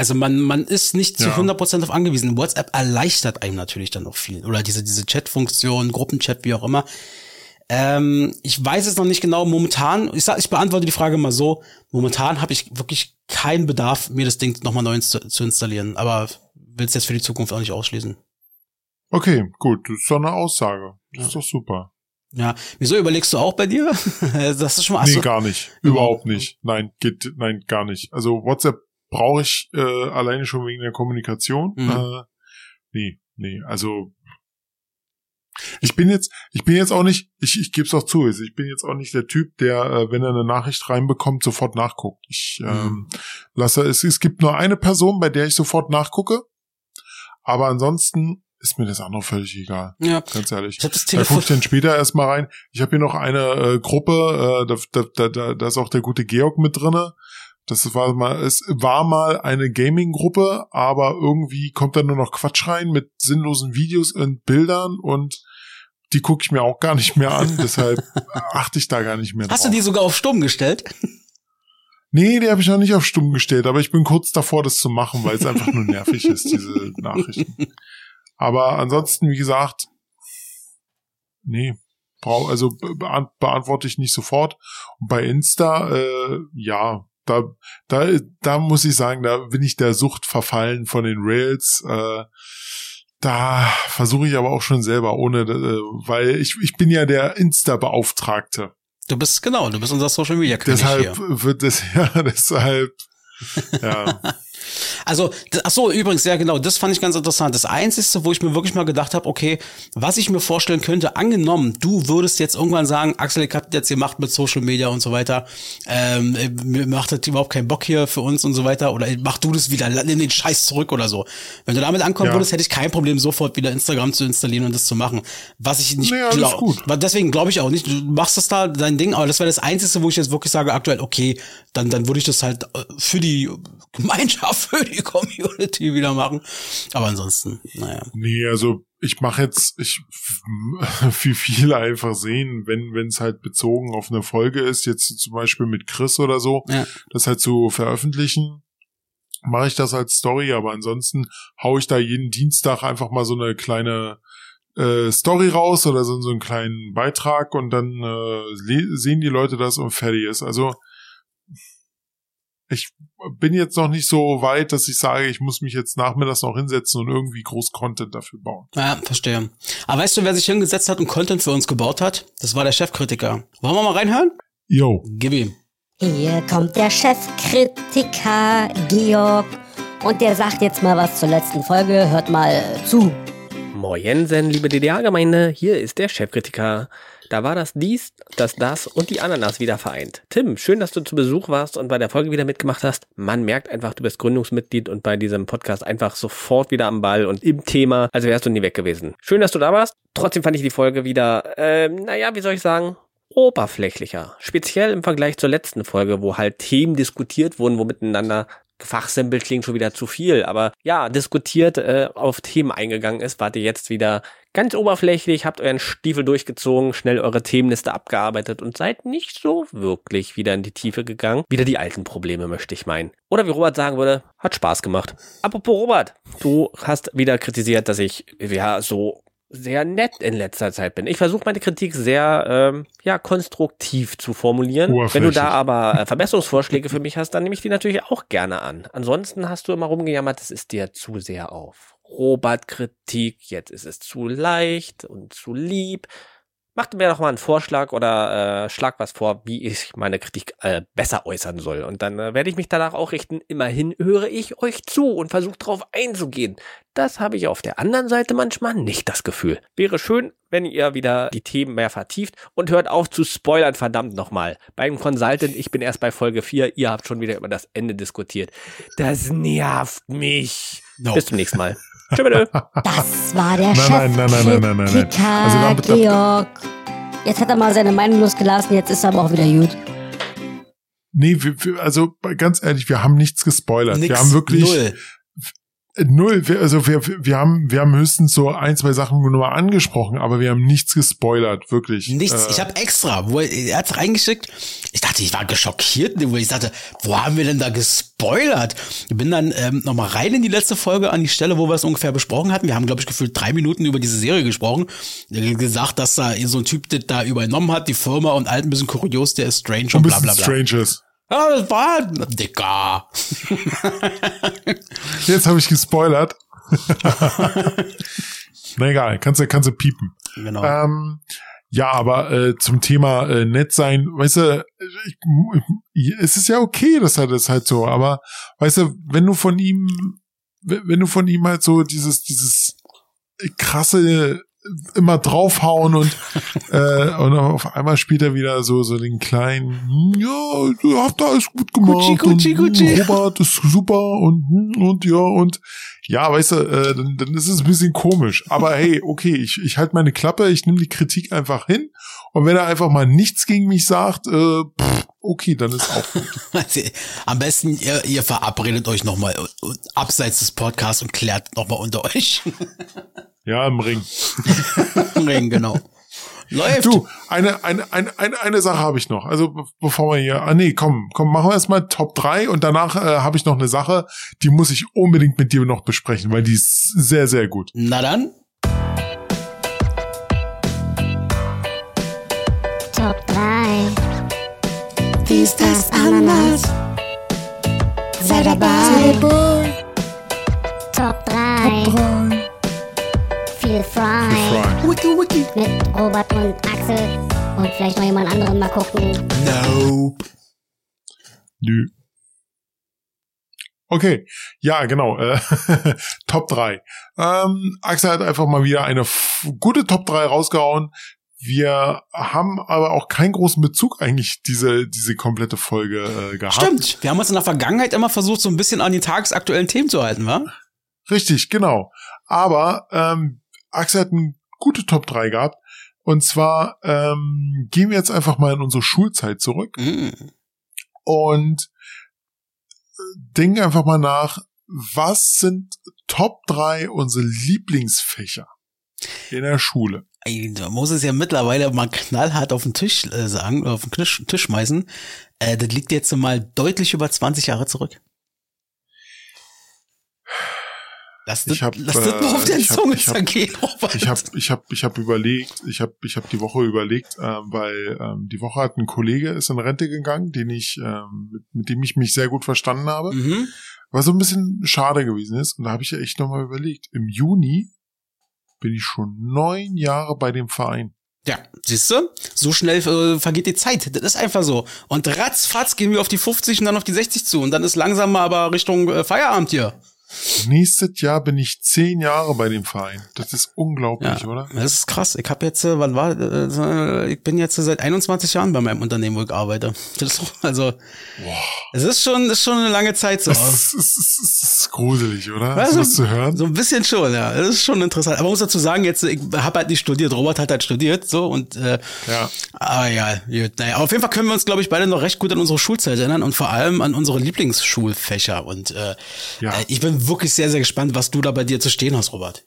Speaker 3: Also man, man ist nicht zu
Speaker 1: Ja.
Speaker 3: 100% auf angewiesen. WhatsApp erleichtert einem natürlich dann auch viel. Oder diese, diese Chat-Funktion, Gruppenchat, wie auch immer. Ähm, ich weiß es noch nicht genau. Momentan, ich sag, ich beantworte die Frage mal so. Momentan habe ich wirklich keinen Bedarf, mir das Ding nochmal neu zu, zu installieren. Aber will es jetzt für die Zukunft auch nicht ausschließen.
Speaker 1: okay, gut, das ist doch eine Aussage. Das ist doch super.
Speaker 3: Ja. Wieso überlegst du auch bei dir? das ist schon mal,
Speaker 1: nee,
Speaker 3: achso,
Speaker 1: gar nicht. Überhaupt nicht. Nein, geht, nein, gar nicht. Also WhatsApp brauche ich äh, alleine schon wegen der Kommunikation.
Speaker 3: Mhm.
Speaker 1: Äh, nee, nee, also ich bin jetzt, ich bin jetzt auch nicht, ich, ich gebe es auch zu, also ich bin jetzt auch nicht der Typ, der, äh, wenn er eine Nachricht reinbekommt, sofort nachguckt. Ich
Speaker 3: Mhm.
Speaker 1: ähm, lasse, es, es gibt nur eine Person, bei der ich sofort nachgucke, aber ansonsten ist mir das andere völlig egal.
Speaker 3: ja.
Speaker 1: Ganz ehrlich.
Speaker 3: Ich habe das
Speaker 1: Da
Speaker 3: Telefon.
Speaker 1: guck ich dann später erstmal rein. Ich habe hier noch eine äh, Gruppe, äh, da, da, da, da, da ist auch der gute Georg mit drinne. Das war mal, es war mal eine Gaming-Gruppe, aber irgendwie kommt da nur noch Quatsch rein mit sinnlosen Videos und Bildern und die gucke ich mir auch gar nicht mehr an. deshalb achte ich da gar nicht mehr drauf.
Speaker 3: Hast du die sogar auf stumm gestellt?
Speaker 1: Nee, die habe ich noch nicht auf stumm gestellt, aber ich bin kurz davor, das zu machen, weil es einfach nur nervig ist, diese Nachrichten. Aber ansonsten, wie gesagt, nee, brau also be beantworte ich nicht sofort. Und bei Insta, äh, ja, da, da, da muss ich sagen, da bin ich der Sucht verfallen von den Rails. Äh, da versuche ich aber auch schon selber, ohne, äh, weil ich, ich bin ja der Insta-Beauftragte.
Speaker 3: Du bist, genau, du bist unser Social Media
Speaker 1: König Deshalb hier. wird das, ja, deshalb, ja.
Speaker 3: Also, ach so, übrigens, ja genau, das fand ich ganz interessant. Das Einzige, wo ich mir wirklich mal gedacht habe, okay, was ich mir vorstellen könnte, angenommen, du würdest jetzt irgendwann sagen, Axel, ich hab jetzt gemacht mit Social Media und so weiter, ähm, mir macht das überhaupt keinen Bock hier für uns und so weiter, oder mach du das wieder, nimm den Scheiß zurück oder so. Wenn du damit ankommen ja. würdest, hätte ich kein Problem, sofort wieder Instagram zu installieren und das zu machen. Was ich nicht
Speaker 1: naja, glaube,
Speaker 3: deswegen glaube ich auch nicht, du machst das da dein Ding, aber das wäre das Einzige, wo ich jetzt wirklich sage, aktuell, okay, dann, dann würde ich das halt äh, für die Gemeinschaft, für die Community wieder machen. Aber ansonsten, naja.
Speaker 1: Nee, also ich mache jetzt, ich wie viele einfach sehen, wenn wenn es halt bezogen auf eine Folge ist, jetzt zum Beispiel mit Chris oder so, ja. das halt zu veröffentlichen, mache ich das als Story, aber ansonsten hau ich da jeden Dienstag einfach mal so eine kleine äh, Story raus oder so, so einen kleinen Beitrag und dann äh, sehen die Leute das und fertig ist. Also ich bin jetzt noch nicht so weit, dass ich sage, ich muss mich jetzt nachmittags noch hinsetzen und irgendwie groß Content dafür bauen.
Speaker 3: Ja, verstehe. Aber weißt du, wer sich hingesetzt hat und Content für uns gebaut hat? Das war der Chefkritiker. Wollen wir mal reinhören?
Speaker 1: Jo.
Speaker 3: Gib ihm.
Speaker 4: Hier kommt der Chefkritiker Georg und der sagt jetzt mal was zur letzten Folge. Hört mal zu.
Speaker 6: Moinsen, liebe DDR-Gemeinde, hier ist der Chefkritiker. Da war das dies, das das und die Ananas wieder vereint. Tim, schön, dass du zu Besuch warst und bei der Folge wieder mitgemacht hast. Man merkt einfach, du bist Gründungsmitglied und bei diesem Podcast einfach sofort wieder am Ball und im Thema, also wärst du nie weg gewesen. Schön, dass du da warst. Trotzdem fand ich die Folge wieder, äh, naja, wie soll ich sagen, oberflächlicher. Speziell im Vergleich zur letzten Folge, wo halt Themen diskutiert wurden, wo miteinander Fachsimpel klingt schon wieder zu viel, aber ja, diskutiert, äh, auf Themen eingegangen ist, wart ihr jetzt wieder ganz oberflächlich, habt euren Stiefel durchgezogen, schnell eure Themenliste abgearbeitet und seid nicht so wirklich wieder in die Tiefe gegangen. Wieder die alten Probleme, möchte ich meinen. Oder wie Robert sagen würde, hat Spaß gemacht. Apropos Robert, du hast wieder kritisiert, dass ich ja so sehr nett in letzter Zeit bin. Ich versuche meine Kritik sehr ähm, ja konstruktiv zu formulieren. Wenn du da aber äh, Verbesserungsvorschläge für mich hast, dann nehme ich die natürlich auch gerne an. Ansonsten hast du immer rumgejammert, das ist dir zu sehr auf Robert-Kritik, jetzt ist es zu leicht und zu lieb. Macht mir doch mal einen Vorschlag oder äh, schlag was vor, wie ich meine Kritik äh, besser äußern soll. Und dann äh, werde ich mich danach auch richten. Immerhin höre ich euch zu und versuche darauf einzugehen. Das habe ich auf der anderen Seite manchmal nicht das Gefühl. Wäre schön, wenn ihr wieder die Themen mehr vertieft und hört auf zu spoilern, verdammt nochmal. Beim Consultant, ich bin erst bei Folge 4, ihr habt schon wieder über das Ende diskutiert. Das nervt mich. No. Bis zum nächsten Mal.
Speaker 4: Das war der Chef. Nein, nein, nein, nein, nein, nein, nein. Also Georg. Jetzt hat er mal seine Meinung losgelassen, jetzt ist er aber auch wieder gut.
Speaker 1: Nee, wir, wir, also ganz ehrlich, wir haben nichts gespoilert. Nix, wir haben wirklich null. Null, also wir, wir haben, wir haben höchstens so ein, zwei Sachen nur mal angesprochen, aber wir haben nichts gespoilert, wirklich.
Speaker 3: Nichts. Äh, ich habe extra, wo er, er hat's reingeschickt. Ich dachte, ich war geschockiert, wo ich dachte, wo haben wir denn da gespoilert? Ich bin dann ähm, nochmal rein in die letzte Folge an die Stelle, wo wir es ungefähr besprochen hatten. Wir haben, glaube ich, gefühlt drei Minuten über diese Serie gesprochen. Gesagt, dass da so ein Typ das da übernommen hat, die Firma und alt ein bisschen kurios, der ist strange und bla bla bla.
Speaker 1: Strange ist.
Speaker 3: Ja, das war Dicker.
Speaker 1: Jetzt habe ich gespoilert. Na egal, kannst du kannst du piepen.
Speaker 3: Genau.
Speaker 1: Ähm, ja, aber äh, zum Thema äh, nett sein, weißt du, ich, es ist ja okay, dass er das halt so, aber weißt du, wenn du von ihm, wenn du von ihm halt so dieses, dieses krasse immer draufhauen und, äh, und auf einmal spielt er wieder so, so den kleinen, ja, du habt alles gut gemacht. Gucci, Gucci, und, Gucci. Robert ist super und, und ja, und ja, weißt du, äh, dann, dann ist es ein bisschen komisch. Aber hey, okay, ich, ich halte meine Klappe, ich nehme die Kritik einfach hin und wenn er einfach mal nichts gegen mich sagt, äh, pff, okay, dann ist auch gut.
Speaker 3: Am besten, ihr, ihr verabredet euch nochmal abseits des Podcasts und klärt nochmal unter euch.
Speaker 1: Ja, im Ring.
Speaker 3: Im Ring, genau. Läuft.
Speaker 1: Du, eine, eine, eine, eine, eine Sache habe ich noch. Also bevor wir hier. Ah nee, komm, komm, machen wir erstmal Top 3 und danach äh, habe ich noch eine Sache, die muss ich unbedingt mit dir noch besprechen, weil die ist sehr, sehr gut.
Speaker 3: Na dann.
Speaker 4: Top 3.
Speaker 7: Dies, das, anders? Sei dabei. Sei dabei.
Speaker 4: Top 3. Top 3.
Speaker 1: Gefry.
Speaker 3: Wiki, wiki.
Speaker 4: Mit Robert und Axel. Und vielleicht noch jemand anderen mal gucken.
Speaker 3: Nope.
Speaker 1: Nö. Okay, ja, genau. Äh, Top 3. Ähm, Axel hat einfach mal wieder eine gute Top 3 rausgehauen. Wir haben aber auch keinen großen Bezug eigentlich diese, diese komplette Folge äh, gehabt.
Speaker 3: Stimmt, wir haben uns in der Vergangenheit immer versucht, so ein bisschen an die tagesaktuellen Themen zu halten, wa?
Speaker 1: Richtig, genau. Aber ähm, Axel hat eine gute Top 3 gehabt. Und zwar ähm, gehen wir jetzt einfach mal in unsere Schulzeit zurück
Speaker 3: Mm.
Speaker 1: und äh, denken einfach mal nach, was sind Top 3 unsere Lieblingsfächer in der Schule?
Speaker 3: Da muss es ja mittlerweile mal knallhart auf den Tisch äh, sagen, auf den Tisch, Tisch schmeißen. Äh, das liegt jetzt mal deutlich über 20 Jahre zurück. Lass das,
Speaker 1: Ich hab,
Speaker 3: lass das mal auf
Speaker 1: äh,
Speaker 3: der Zunge
Speaker 1: ich hab-
Speaker 3: zergehen, Robert.
Speaker 1: Ich habe ich hab, ich hab überlegt, ich habe ich hab die Woche überlegt, ähm, weil ähm, die Woche hat ein Kollege ist in Rente gegangen, den ich ähm, mit, mit dem ich mich sehr gut verstanden habe.
Speaker 3: Mhm.
Speaker 1: was so ein bisschen schade gewesen ist. Und da habe ich ja echt nochmal überlegt. Im Juni bin ich schon neun Jahre bei dem Verein.
Speaker 3: Ja, siehst du? So schnell äh, vergeht die Zeit. Das ist einfach so. Und ratzfatz gehen wir auf die 50 und dann auf die 60 zu. Und dann ist langsam mal aber Richtung äh, Feierabend hier.
Speaker 1: Nächstes Jahr bin ich zehn Jahre bei dem Verein. Das ist unglaublich,
Speaker 3: Ja,
Speaker 1: oder?
Speaker 3: das ist krass. Ich habe jetzt, äh, wann war, äh, ich bin jetzt seit 21 Jahren bei meinem Unternehmen, wo ich arbeite. Das also, es ist schon, ist schon eine lange Zeit so.
Speaker 1: Das ist, ist, ist, gruselig, oder?
Speaker 3: Ja,
Speaker 1: das zu hören.
Speaker 3: So ein bisschen schon, ja. Das ist schon interessant. Aber muss dazu sagen, jetzt, ich habe halt nicht studiert. Robert hat halt studiert, so und äh,
Speaker 1: Ja.
Speaker 3: aber ja, gut. Naja, auf jeden Fall können wir uns, glaube ich, beide noch recht gut an unsere Schulzeit erinnern und vor allem an unsere Lieblingsschulfächer. Und äh,
Speaker 1: Ja.
Speaker 3: ich bin wirklich sehr, sehr gespannt, was du da bei dir zu stehen hast, Robert.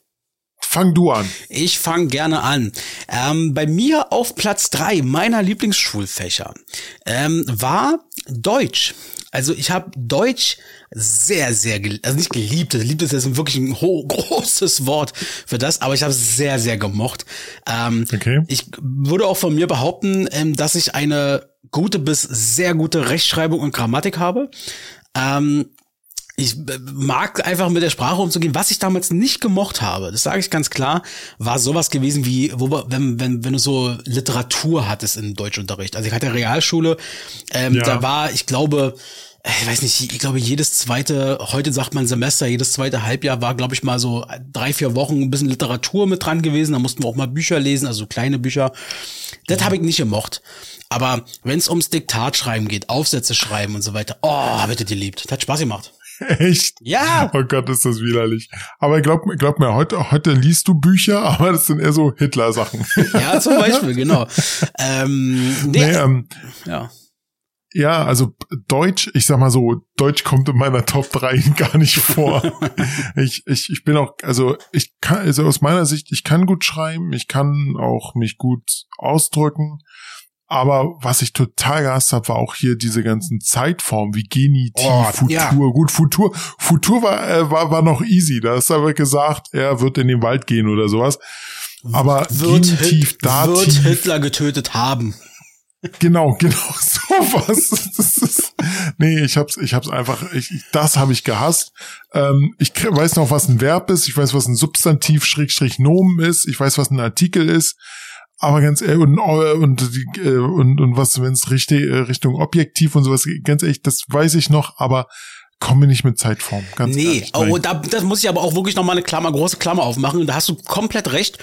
Speaker 1: Fang du an.
Speaker 3: Ich fange gerne an. Ähm, bei mir auf Platz drei meiner Lieblingsschulfächer ähm, war Deutsch. Also ich habe Deutsch sehr, sehr, geliebt. also nicht geliebt, geliebt ist jetzt wirklich ein großes Wort für das, aber ich habe es sehr, sehr gemocht. Ähm,
Speaker 1: Okay.
Speaker 3: Ich würde auch von mir behaupten, ähm, dass ich eine gute bis sehr gute Rechtschreibung und Grammatik habe. Ähm, ich äh, mag einfach mit der Sprache umzugehen. Was ich damals nicht gemocht habe, das sage ich ganz klar, war sowas gewesen wie, wo, wenn, wenn, wenn du so Literatur hattest im Deutschunterricht. Also ich hatte Realschule, ähm,
Speaker 1: Ja.
Speaker 3: da war, ich glaube, äh, ich weiß nicht, ich glaube, jedes zweite, heute sagt man Semester, jedes zweite Halbjahr war, glaube ich, mal so drei, vier Wochen ein bisschen Literatur mit dran gewesen. Da mussten wir auch mal Bücher lesen, also kleine Bücher. Das habe ich nicht gemocht. Aber wenn es ums Diktatschreiben geht, Aufsätze schreiben und so weiter, oh, ich das geliebt. Das hat Spaß gemacht.
Speaker 1: Echt?
Speaker 3: Ja.
Speaker 1: Oh Gott, ist das widerlich. Aber glaub, glaub mir, heute, heute liest du Bücher, aber das sind eher so Hitler-Sachen.
Speaker 3: Ja, zum Beispiel, genau. Ähm, nee,
Speaker 1: nee, ähm,
Speaker 3: ja.
Speaker 1: Ja, also Deutsch, ich sag mal so, Deutsch kommt in meiner Top 3 gar nicht vor. ich, ich, ich bin auch, also ich kann, also aus meiner Sicht, ich kann gut schreiben, ich kann auch mich gut ausdrücken. Aber was ich total gehasst habe, war auch hier diese ganzen Zeitformen wie Genitiv,
Speaker 3: Oh,
Speaker 1: Futur.
Speaker 3: ja.
Speaker 1: Gut, Futur, Futur war, äh, war, war noch easy. Da ist aber gesagt, er wird in den Wald gehen oder sowas. Aber
Speaker 3: Wird,
Speaker 1: Genitiv,
Speaker 3: Hit, wird
Speaker 1: Dativ,
Speaker 3: Hitler getötet haben.
Speaker 1: Genau, genau sowas. Das ist, nee, ich hab's, ich hab's einfach, ich, das habe ich gehasst. Ähm, ich weiß noch, was ein Verb ist, ich weiß, was ein Substantiv Schrägstrich Nomen ist, ich weiß, was ein Artikel ist. Aber ganz ehrlich, und, und, die, äh, und, und was, wenn es richtig, äh, Richtung Objektiv und sowas, ganz ehrlich, das weiß ich noch, aber komme nicht mit Zeitform. Ganz
Speaker 3: Nee,
Speaker 1: ehrlich,
Speaker 3: oh,
Speaker 1: nein.
Speaker 3: da, das muss ich aber auch wirklich noch mal eine Klammer, große Klammer aufmachen. Und da hast du komplett recht.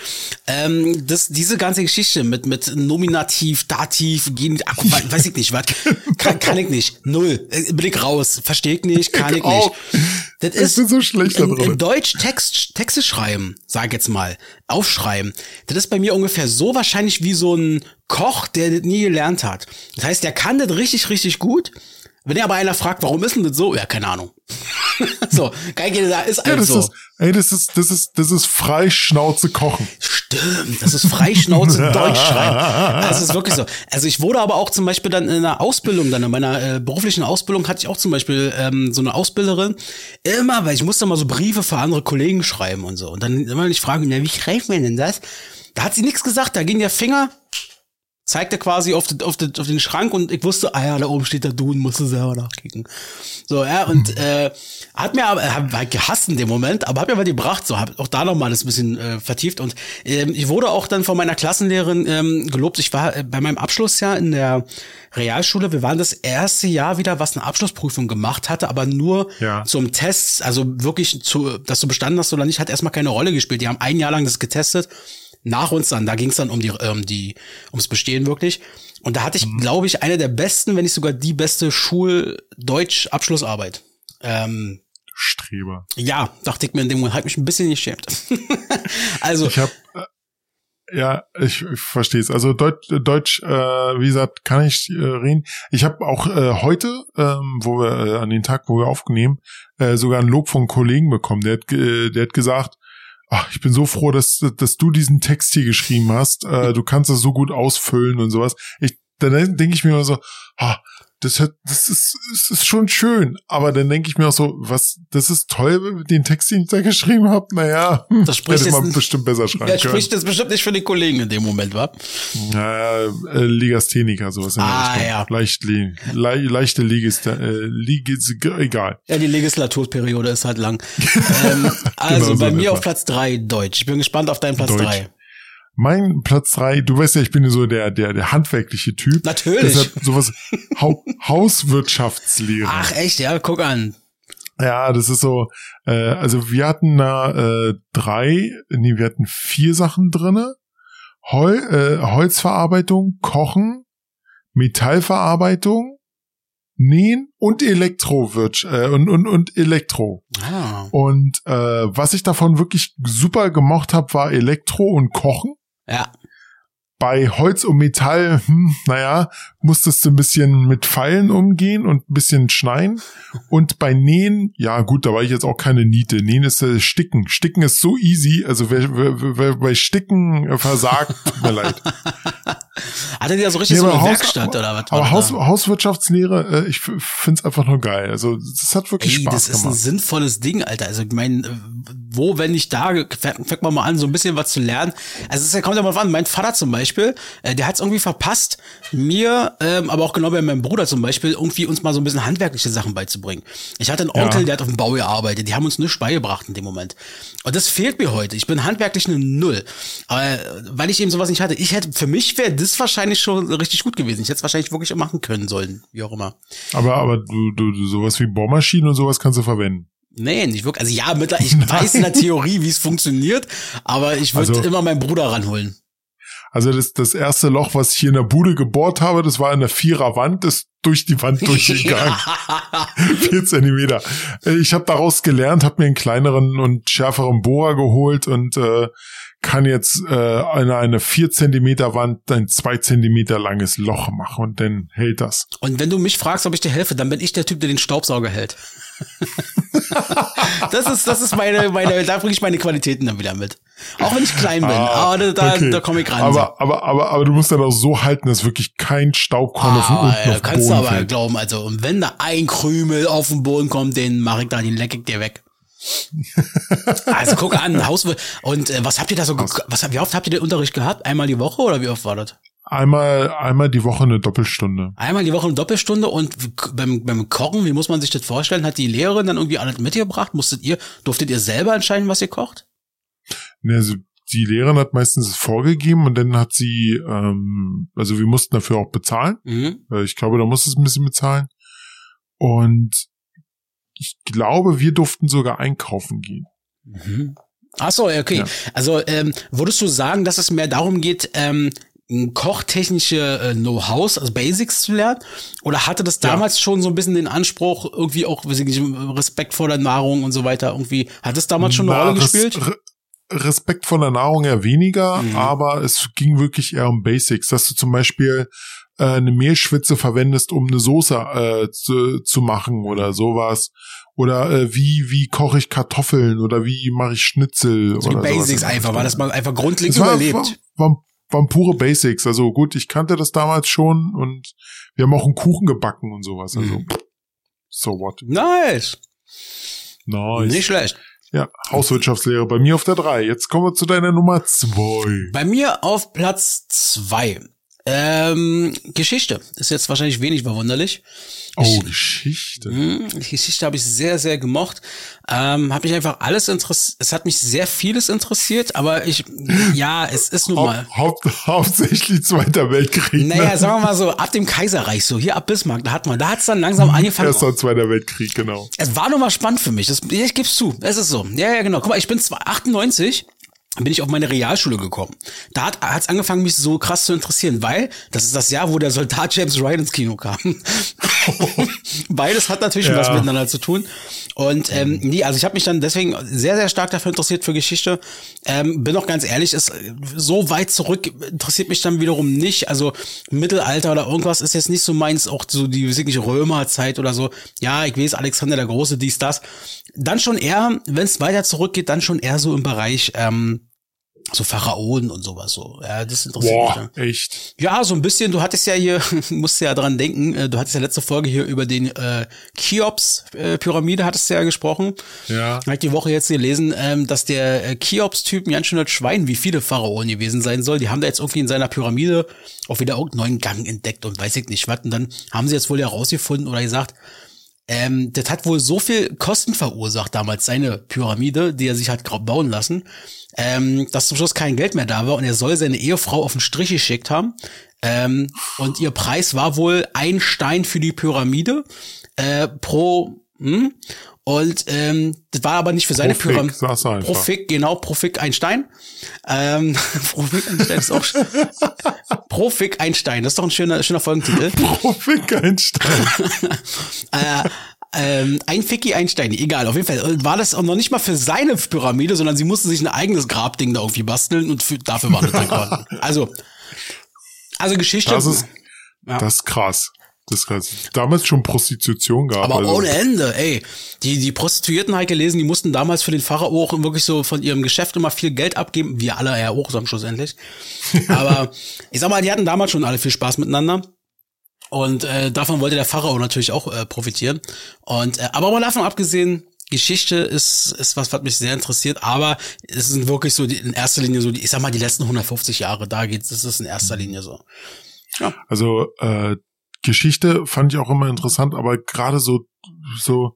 Speaker 3: Ähm, das, diese ganze Geschichte mit, mit Nominativ, Dativ, Genitiv, ach, we- weiß ich nicht, was. Kann, kann ich nicht. Null. Äh, ich raus. Verstehe ich nicht, kann ich nicht. Das
Speaker 1: Ich
Speaker 3: ist
Speaker 1: bin so schlecht
Speaker 3: in, in Deutsch Text, Texte schreiben, sag jetzt mal, aufschreiben. Das ist bei mir ungefähr so wahrscheinlich wie so ein Koch, der das nie gelernt hat. Das heißt, der kann das richtig, richtig gut. Wenn er aber einer fragt, warum ist denn das so? Ja, keine Ahnung. so, geil, da ist
Speaker 1: ja,
Speaker 3: halt
Speaker 1: das
Speaker 3: so.
Speaker 1: ist, ey, das ist, das ist, das ist Freischnauze kochen.
Speaker 3: Stimmt, das ist Freischnauze Deutsch schreiben. Das ist wirklich so. Also ich wurde aber auch zum Beispiel dann in einer Ausbildung, dann in meiner äh, beruflichen Ausbildung hatte ich auch zum Beispiel ähm, so eine Ausbilderin. Immer, weil ich musste mal so Briefe für andere Kollegen schreiben und so. Und dann immer ich fragen, ja, wie schreibt man denn das? Da hat sie nichts gesagt, da ging der Finger zeigte quasi auf, den, auf, auf den Schrank und ich wusste, ah ja, da oben steht der Duden, musste selber nachkicken. So, ja, und äh, hat mir aber, hab halt gehasst in dem Moment, aber hat mir aber gebracht, so, hab auch da nochmal das ein bisschen äh, vertieft und ähm, ich wurde auch dann von meiner Klassenlehrerin ähm, gelobt. Ich war äh, bei meinem Abschlussjahr in der Realschule, wir waren das erste Jahr wieder, was eine Abschlussprüfung gemacht hatte, aber nur
Speaker 1: Ja.
Speaker 3: zum Test, also wirklich zu, dass du bestanden hast oder nicht, hat erstmal keine Rolle gespielt. Die haben ein Jahr lang das getestet nach uns dann. Da ging es dann um die, ähm, die, ums Bestehen wirklich. Und da hatte ich, glaube ich, eine der besten, wenn nicht sogar die beste Schul-Deutsch-Abschlussarbeit. Ähm,
Speaker 1: Streber.
Speaker 3: ja, dachte ich mir in dem Moment, hat mich ein bisschen geschämt. also,
Speaker 1: Ich habe ja, ich, ich verstehe es. Also Deutsch, Deutsch, äh, wie gesagt, kann ich äh, reden. Ich habe auch äh, heute, ähm, wo wir äh, an den Tag, wo wir aufnehmen, äh, sogar ein Lob von Kollegen bekommen. Der hat, äh, der hat gesagt, ach, ich bin so froh, dass, dass du diesen Text hier geschrieben hast. Äh, du kannst das so gut ausfüllen und sowas. Ich, dann denke ich mir immer so, ah, das, hat, das, ist, das ist schon schön. Aber dann denke ich mir auch so, was, das ist toll, den Text, den ich da geschrieben habe. Naja,
Speaker 3: Das spricht
Speaker 1: hätte man
Speaker 3: jetzt-
Speaker 1: bestimmt besser schreiben
Speaker 3: er
Speaker 1: können.
Speaker 3: spricht jetzt bestimmt nicht für die Kollegen in dem Moment, wa?
Speaker 1: Ja, äh, Legastheniker, sowas in der
Speaker 3: Ah, ja.
Speaker 1: Leicht, le, le, leichte Ligist, äh, Ligis, egal.
Speaker 3: Ja, die Legislaturperiode ist halt lang. ähm, also
Speaker 1: Genau so
Speaker 3: bei mir
Speaker 1: etwa.
Speaker 3: auf Platz drei Deutsch. Ich bin gespannt auf deinen Platz
Speaker 1: Deutsch.
Speaker 3: drei.
Speaker 1: Mein Platz drei, du weißt ja, ich bin so der, der, der handwerkliche Typ.
Speaker 3: Natürlich.
Speaker 1: Deshalb sowas, Hau Hauswirtschaftslehre.
Speaker 3: Ach echt, ja, guck an.
Speaker 1: Ja, das ist so, äh, also wir hatten da äh, drei, nee, wir hatten vier Sachen drinne. Hol, äh, Holzverarbeitung, Kochen, Metallverarbeitung, Nähen und Elektrowirtsch äh, und, und, und Elektro.
Speaker 3: Ah,
Speaker 1: Und äh, was ich davon wirklich super gemocht habe, war Elektro und Kochen.
Speaker 3: Ja.
Speaker 1: Bei Holz und Metall, hm, naja, musstest du ein bisschen mit Pfeilen umgehen und ein bisschen schneiden. Und bei Nähen, ja gut, da war ich jetzt auch keine Niete. Nähen ist äh, Sticken. Sticken ist so easy. Also wer, wer, wer bei Sticken äh, versagt, tut mir leid.
Speaker 3: Hatte die da so richtig
Speaker 1: Nee,
Speaker 3: so eine
Speaker 1: Haus-
Speaker 3: Werkstatt oder was?
Speaker 1: Aber Haus? Hauswirtschaftslehre, äh, ich find's einfach nur geil. Also das hat wirklich
Speaker 3: Ey,
Speaker 1: Spaß
Speaker 3: das ist ein
Speaker 1: gemacht.
Speaker 3: sinnvolles Ding, Alter. Also ich meine, wo, wenn nicht da, fängt man mal an, so ein bisschen was zu lernen. Also es kommt ja mal an. Mein Vater zum Beispiel, äh, der hat es irgendwie verpasst, mir, ähm, aber auch genau bei meinem Bruder zum Beispiel, irgendwie uns mal so ein bisschen handwerkliche Sachen beizubringen. Ich hatte einen
Speaker 1: Ja.
Speaker 3: Onkel, der hat auf dem Bau gearbeitet. Die haben uns nichts beigebracht in dem Moment. Und das fehlt mir heute. Ich bin handwerklich eine Null. Aber äh, weil ich eben sowas nicht hatte, ich hätte, für mich wäre das wahrscheinlich schon richtig gut gewesen. Ich hätte es wahrscheinlich wirklich machen können sollen, wie auch immer.
Speaker 1: Aber, aber du, du, du, sowas wie Bohrmaschinen und sowas kannst du verwenden.
Speaker 3: Nee, nicht wirklich. Also ja, mittler- ich weiß in der Theorie, wie es funktioniert, aber ich würde
Speaker 1: Also-
Speaker 3: immer meinen Bruder ranholen.
Speaker 1: Also das, das erste Loch, was ich hier in der Bude gebohrt habe, das war in der Viererwand, ist durch die Wand durchgegangen. Vier Zentimeter. Ich habe daraus gelernt, habe mir einen kleineren und schärferen Bohrer geholt und äh, kann jetzt äh, eine, eine vier Zentimeter Wand ein zwei Zentimeter langes Loch machen und dann hält das.
Speaker 3: Und wenn du mich fragst, ob ich dir helfe, dann bin ich der Typ, der den Staubsauger hält. das ist, das ist meine, meine, da bringe ich meine Qualitäten dann wieder mit. Auch wenn ich klein bin, aber da, da,
Speaker 1: Ah, okay.
Speaker 3: da komme ich ran.
Speaker 1: Aber, aber, aber, aber du musst dann auch so halten, dass wirklich kein Staubkorn
Speaker 3: Ah,
Speaker 1: unten
Speaker 3: ja,
Speaker 1: auf den
Speaker 3: kannst du
Speaker 1: Boden
Speaker 3: aber
Speaker 1: fällt.
Speaker 3: glauben, also, und wenn da ein Krümel auf den Boden kommt, den mache ich da, den leck ich dir weg. also guck an, Hauswirt. Und äh, was habt ihr da so, was, wie oft habt ihr den Unterricht gehabt? Einmal die Woche oder wie oft war das?
Speaker 1: Einmal, einmal die Woche eine Doppelstunde.
Speaker 3: Einmal die Woche eine Doppelstunde und beim, beim Kochen, wie muss man sich das vorstellen? Hat die Lehrerin dann irgendwie alles mitgebracht? Musstet ihr, durftet ihr selber entscheiden, was ihr kocht?
Speaker 1: Ne, also die Lehrerin hat meistens es vorgegeben und dann hat sie, ähm, also wir mussten dafür auch bezahlen.
Speaker 3: Mhm.
Speaker 1: Äh, Ich glaube, da musste es ein bisschen bezahlen. Und ich glaube, wir durften sogar einkaufen gehen.
Speaker 3: Mhm. Ach so, okay.
Speaker 1: Ja.
Speaker 3: Also ähm, würdest du sagen, dass es mehr darum geht, ähm, kochtechnische äh, Know-hows, also Basics zu lernen? Oder hatte das
Speaker 1: Ja.
Speaker 3: damals schon so ein bisschen den Anspruch, irgendwie auch weiß ich nicht, Respekt vor der Nahrung und so weiter? Irgendwie hat es damals schon eine
Speaker 1: Na,
Speaker 3: Rolle
Speaker 1: Res-
Speaker 3: gespielt?
Speaker 1: Re Respekt vor der Nahrung eher weniger,
Speaker 3: Mhm.
Speaker 1: aber es ging wirklich eher um Basics, dass du zum Beispiel äh, eine Mehlschwitze verwendest, um eine Soße äh, zu, zu machen oder sowas. Oder äh, wie, wie koche ich Kartoffeln oder wie mache ich Schnitzel
Speaker 3: so
Speaker 1: oder
Speaker 3: die Basics einfach, weil das mal einfach grundlegend
Speaker 1: war,
Speaker 3: überlebt.
Speaker 1: war, waren, waren pure Basics. Also gut, ich kannte das damals schon und wir haben auch einen Kuchen gebacken und sowas. Also
Speaker 3: Mhm.
Speaker 1: so what.
Speaker 3: Nice.
Speaker 1: Nice.
Speaker 3: Nicht schlecht.
Speaker 1: Ja, Hauswirtschaftslehre bei mir auf der drei. Jetzt kommen wir zu deiner Nummer zwei.
Speaker 3: Bei mir auf Platz zwei. Ähm, Geschichte. Ist jetzt wahrscheinlich wenig verwunderlich.
Speaker 1: Oh, Geschichte.
Speaker 3: Hm, die Geschichte habe ich sehr, sehr gemocht. Ähm, hat mich einfach alles interessiert. Es hat mich sehr vieles interessiert, aber ich, ja, es ist nun mal.
Speaker 1: Haupt, Haupt, hauptsächlich Zweiter Weltkrieg.
Speaker 3: Naja,
Speaker 1: ne?
Speaker 3: sagen wir mal so, ab dem Kaiserreich, so hier ab Bismarck, da hat man, da hat es dann langsam angefangen.
Speaker 1: Erster und Zweiter Weltkrieg, genau.
Speaker 3: Es war nun mal spannend für mich. Das, ich geb's zu. Es ist so. Ja, ja, genau. Guck mal, ich bin zwar 98, bin ich auf meine Realschule gekommen. Da hat hat's angefangen, mich so krass zu interessieren, weil das ist das Jahr, wo der Soldat James Ryan ins Kino kam. Beides hat natürlich
Speaker 1: Ja.
Speaker 3: was miteinander zu tun. Und ähm, nee, also ich habe mich dann deswegen sehr, sehr stark dafür interessiert für Geschichte. Ähm, bin auch ganz ehrlich, ist so weit zurück interessiert mich dann wiederum nicht. Also Mittelalter oder irgendwas ist jetzt nicht so meins, auch so die wirklich Römerzeit oder so. Ja, ich weiß, Alexander der Große, dies, das. Dann schon eher, wenn es weiter zurückgeht, dann schon eher so im Bereich ähm, so Pharaonen und sowas so. Ja, das interessiert mich dann.
Speaker 1: Boah, echt.
Speaker 3: Ja, so ein bisschen. Du hattest ja hier, musst ja dran denken, äh, du hattest ja letzte Folge hier über den äh, Cheops-Pyramide hattest du ja gesprochen.
Speaker 1: Ja.
Speaker 3: Habe ich die Woche jetzt gelesen, ähm, dass der äh, Cheops-Typ ein ganz schönes Schwein, wie viele Pharaonen gewesen sein soll. Die haben da jetzt irgendwie in seiner Pyramide auch wieder irgendeinen neuen Gang entdeckt und weiß ich nicht was. Und dann haben sie jetzt wohl herausgefunden oder gesagt, ähm, das hat wohl so viel Kosten verursacht damals, seine Pyramide, die er sich hat bauen lassen, ähm, dass zum Schluss kein Geld mehr da war und er soll seine Ehefrau auf den Strich geschickt haben. Ähm, und ihr Preis war wohl ein Stein für die Pyramide äh, pro hm? und ähm, das war aber nicht für seine Pyramide.
Speaker 1: sag's einfach.
Speaker 3: Pro Fick, genau, pro Fick ein Stein. Ähm, pro Fick ein Stein ist auch sch- Pro Fick ein Stein, das ist doch ein schöner, schöner Folgentitel.
Speaker 1: Profik Einstein.
Speaker 3: äh, ähm, ein Ficky Einstein, egal, auf jeden Fall war das auch noch nicht mal für seine Pyramide, sondern sie mussten sich ein eigenes Grabding da irgendwie basteln und für, dafür war das dann. Also, also Geschichte.
Speaker 1: Das ist,
Speaker 3: Ja.
Speaker 1: das ist krass. Das krass. Damals schon Prostitution gab.
Speaker 3: aber
Speaker 1: also.
Speaker 3: ohne Ende, ey. Die, die Prostituierten halt gelesen, die mussten damals für den Pharao auch wirklich so von ihrem Geschäft immer viel Geld abgeben. Wir alle ja auch dann schlussendlich. Aber ich sag mal, die hatten damals schon alle viel Spaß miteinander. Und äh, davon wollte der Pharao natürlich auch äh, profitieren. Und äh, aber mal davon abgesehen, Geschichte ist ist was, was mich sehr interessiert. Aber es sind wirklich so die, in erster Linie so, die, ich sag mal, die letzten 150 Jahre. Da geht's. Das ist in erster Linie so.
Speaker 1: Also äh, Geschichte fand ich auch immer interessant, aber gerade so so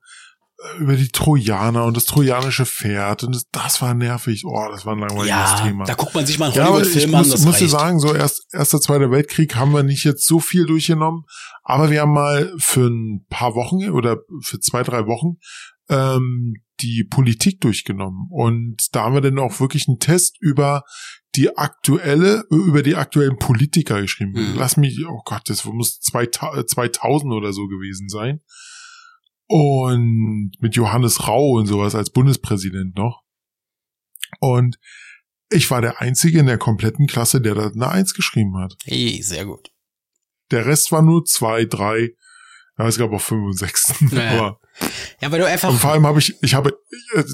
Speaker 1: äh, über die Trojaner und das trojanische Pferd und das, das war nervig. Oh, das war ein langweiliges
Speaker 3: Ja,
Speaker 1: Thema.
Speaker 3: da guckt man sich mal einen
Speaker 1: Ja, ich
Speaker 3: Hollywood-Film an.
Speaker 1: muss,
Speaker 3: Das
Speaker 1: muss dir sagen, so erst erster, zweiter Weltkrieg haben wir nicht jetzt so viel durchgenommen, aber wir haben mal für ein paar Wochen oder für zwei, drei Wochen ähm, die Politik durchgenommen. Und da haben wir dann auch wirklich einen Test über die aktuelle, über die aktuellen Politiker geschrieben.
Speaker 3: Mhm.
Speaker 1: Lass mich, oh Gott, das muss 2000 2000 oder so gewesen sein. Und mit Johannes Rau und sowas als Bundespräsident noch. Und ich war der Einzige in der kompletten Klasse, der da eine Eins geschrieben hat.
Speaker 3: Hey, sehr gut.
Speaker 1: Der Rest war nur zwei, drei, ja, es gab auch fünf und sechs.
Speaker 3: Ja.
Speaker 1: Aber,
Speaker 3: Ja, weil du einfach.
Speaker 1: und vor allem habe ich, ich habe,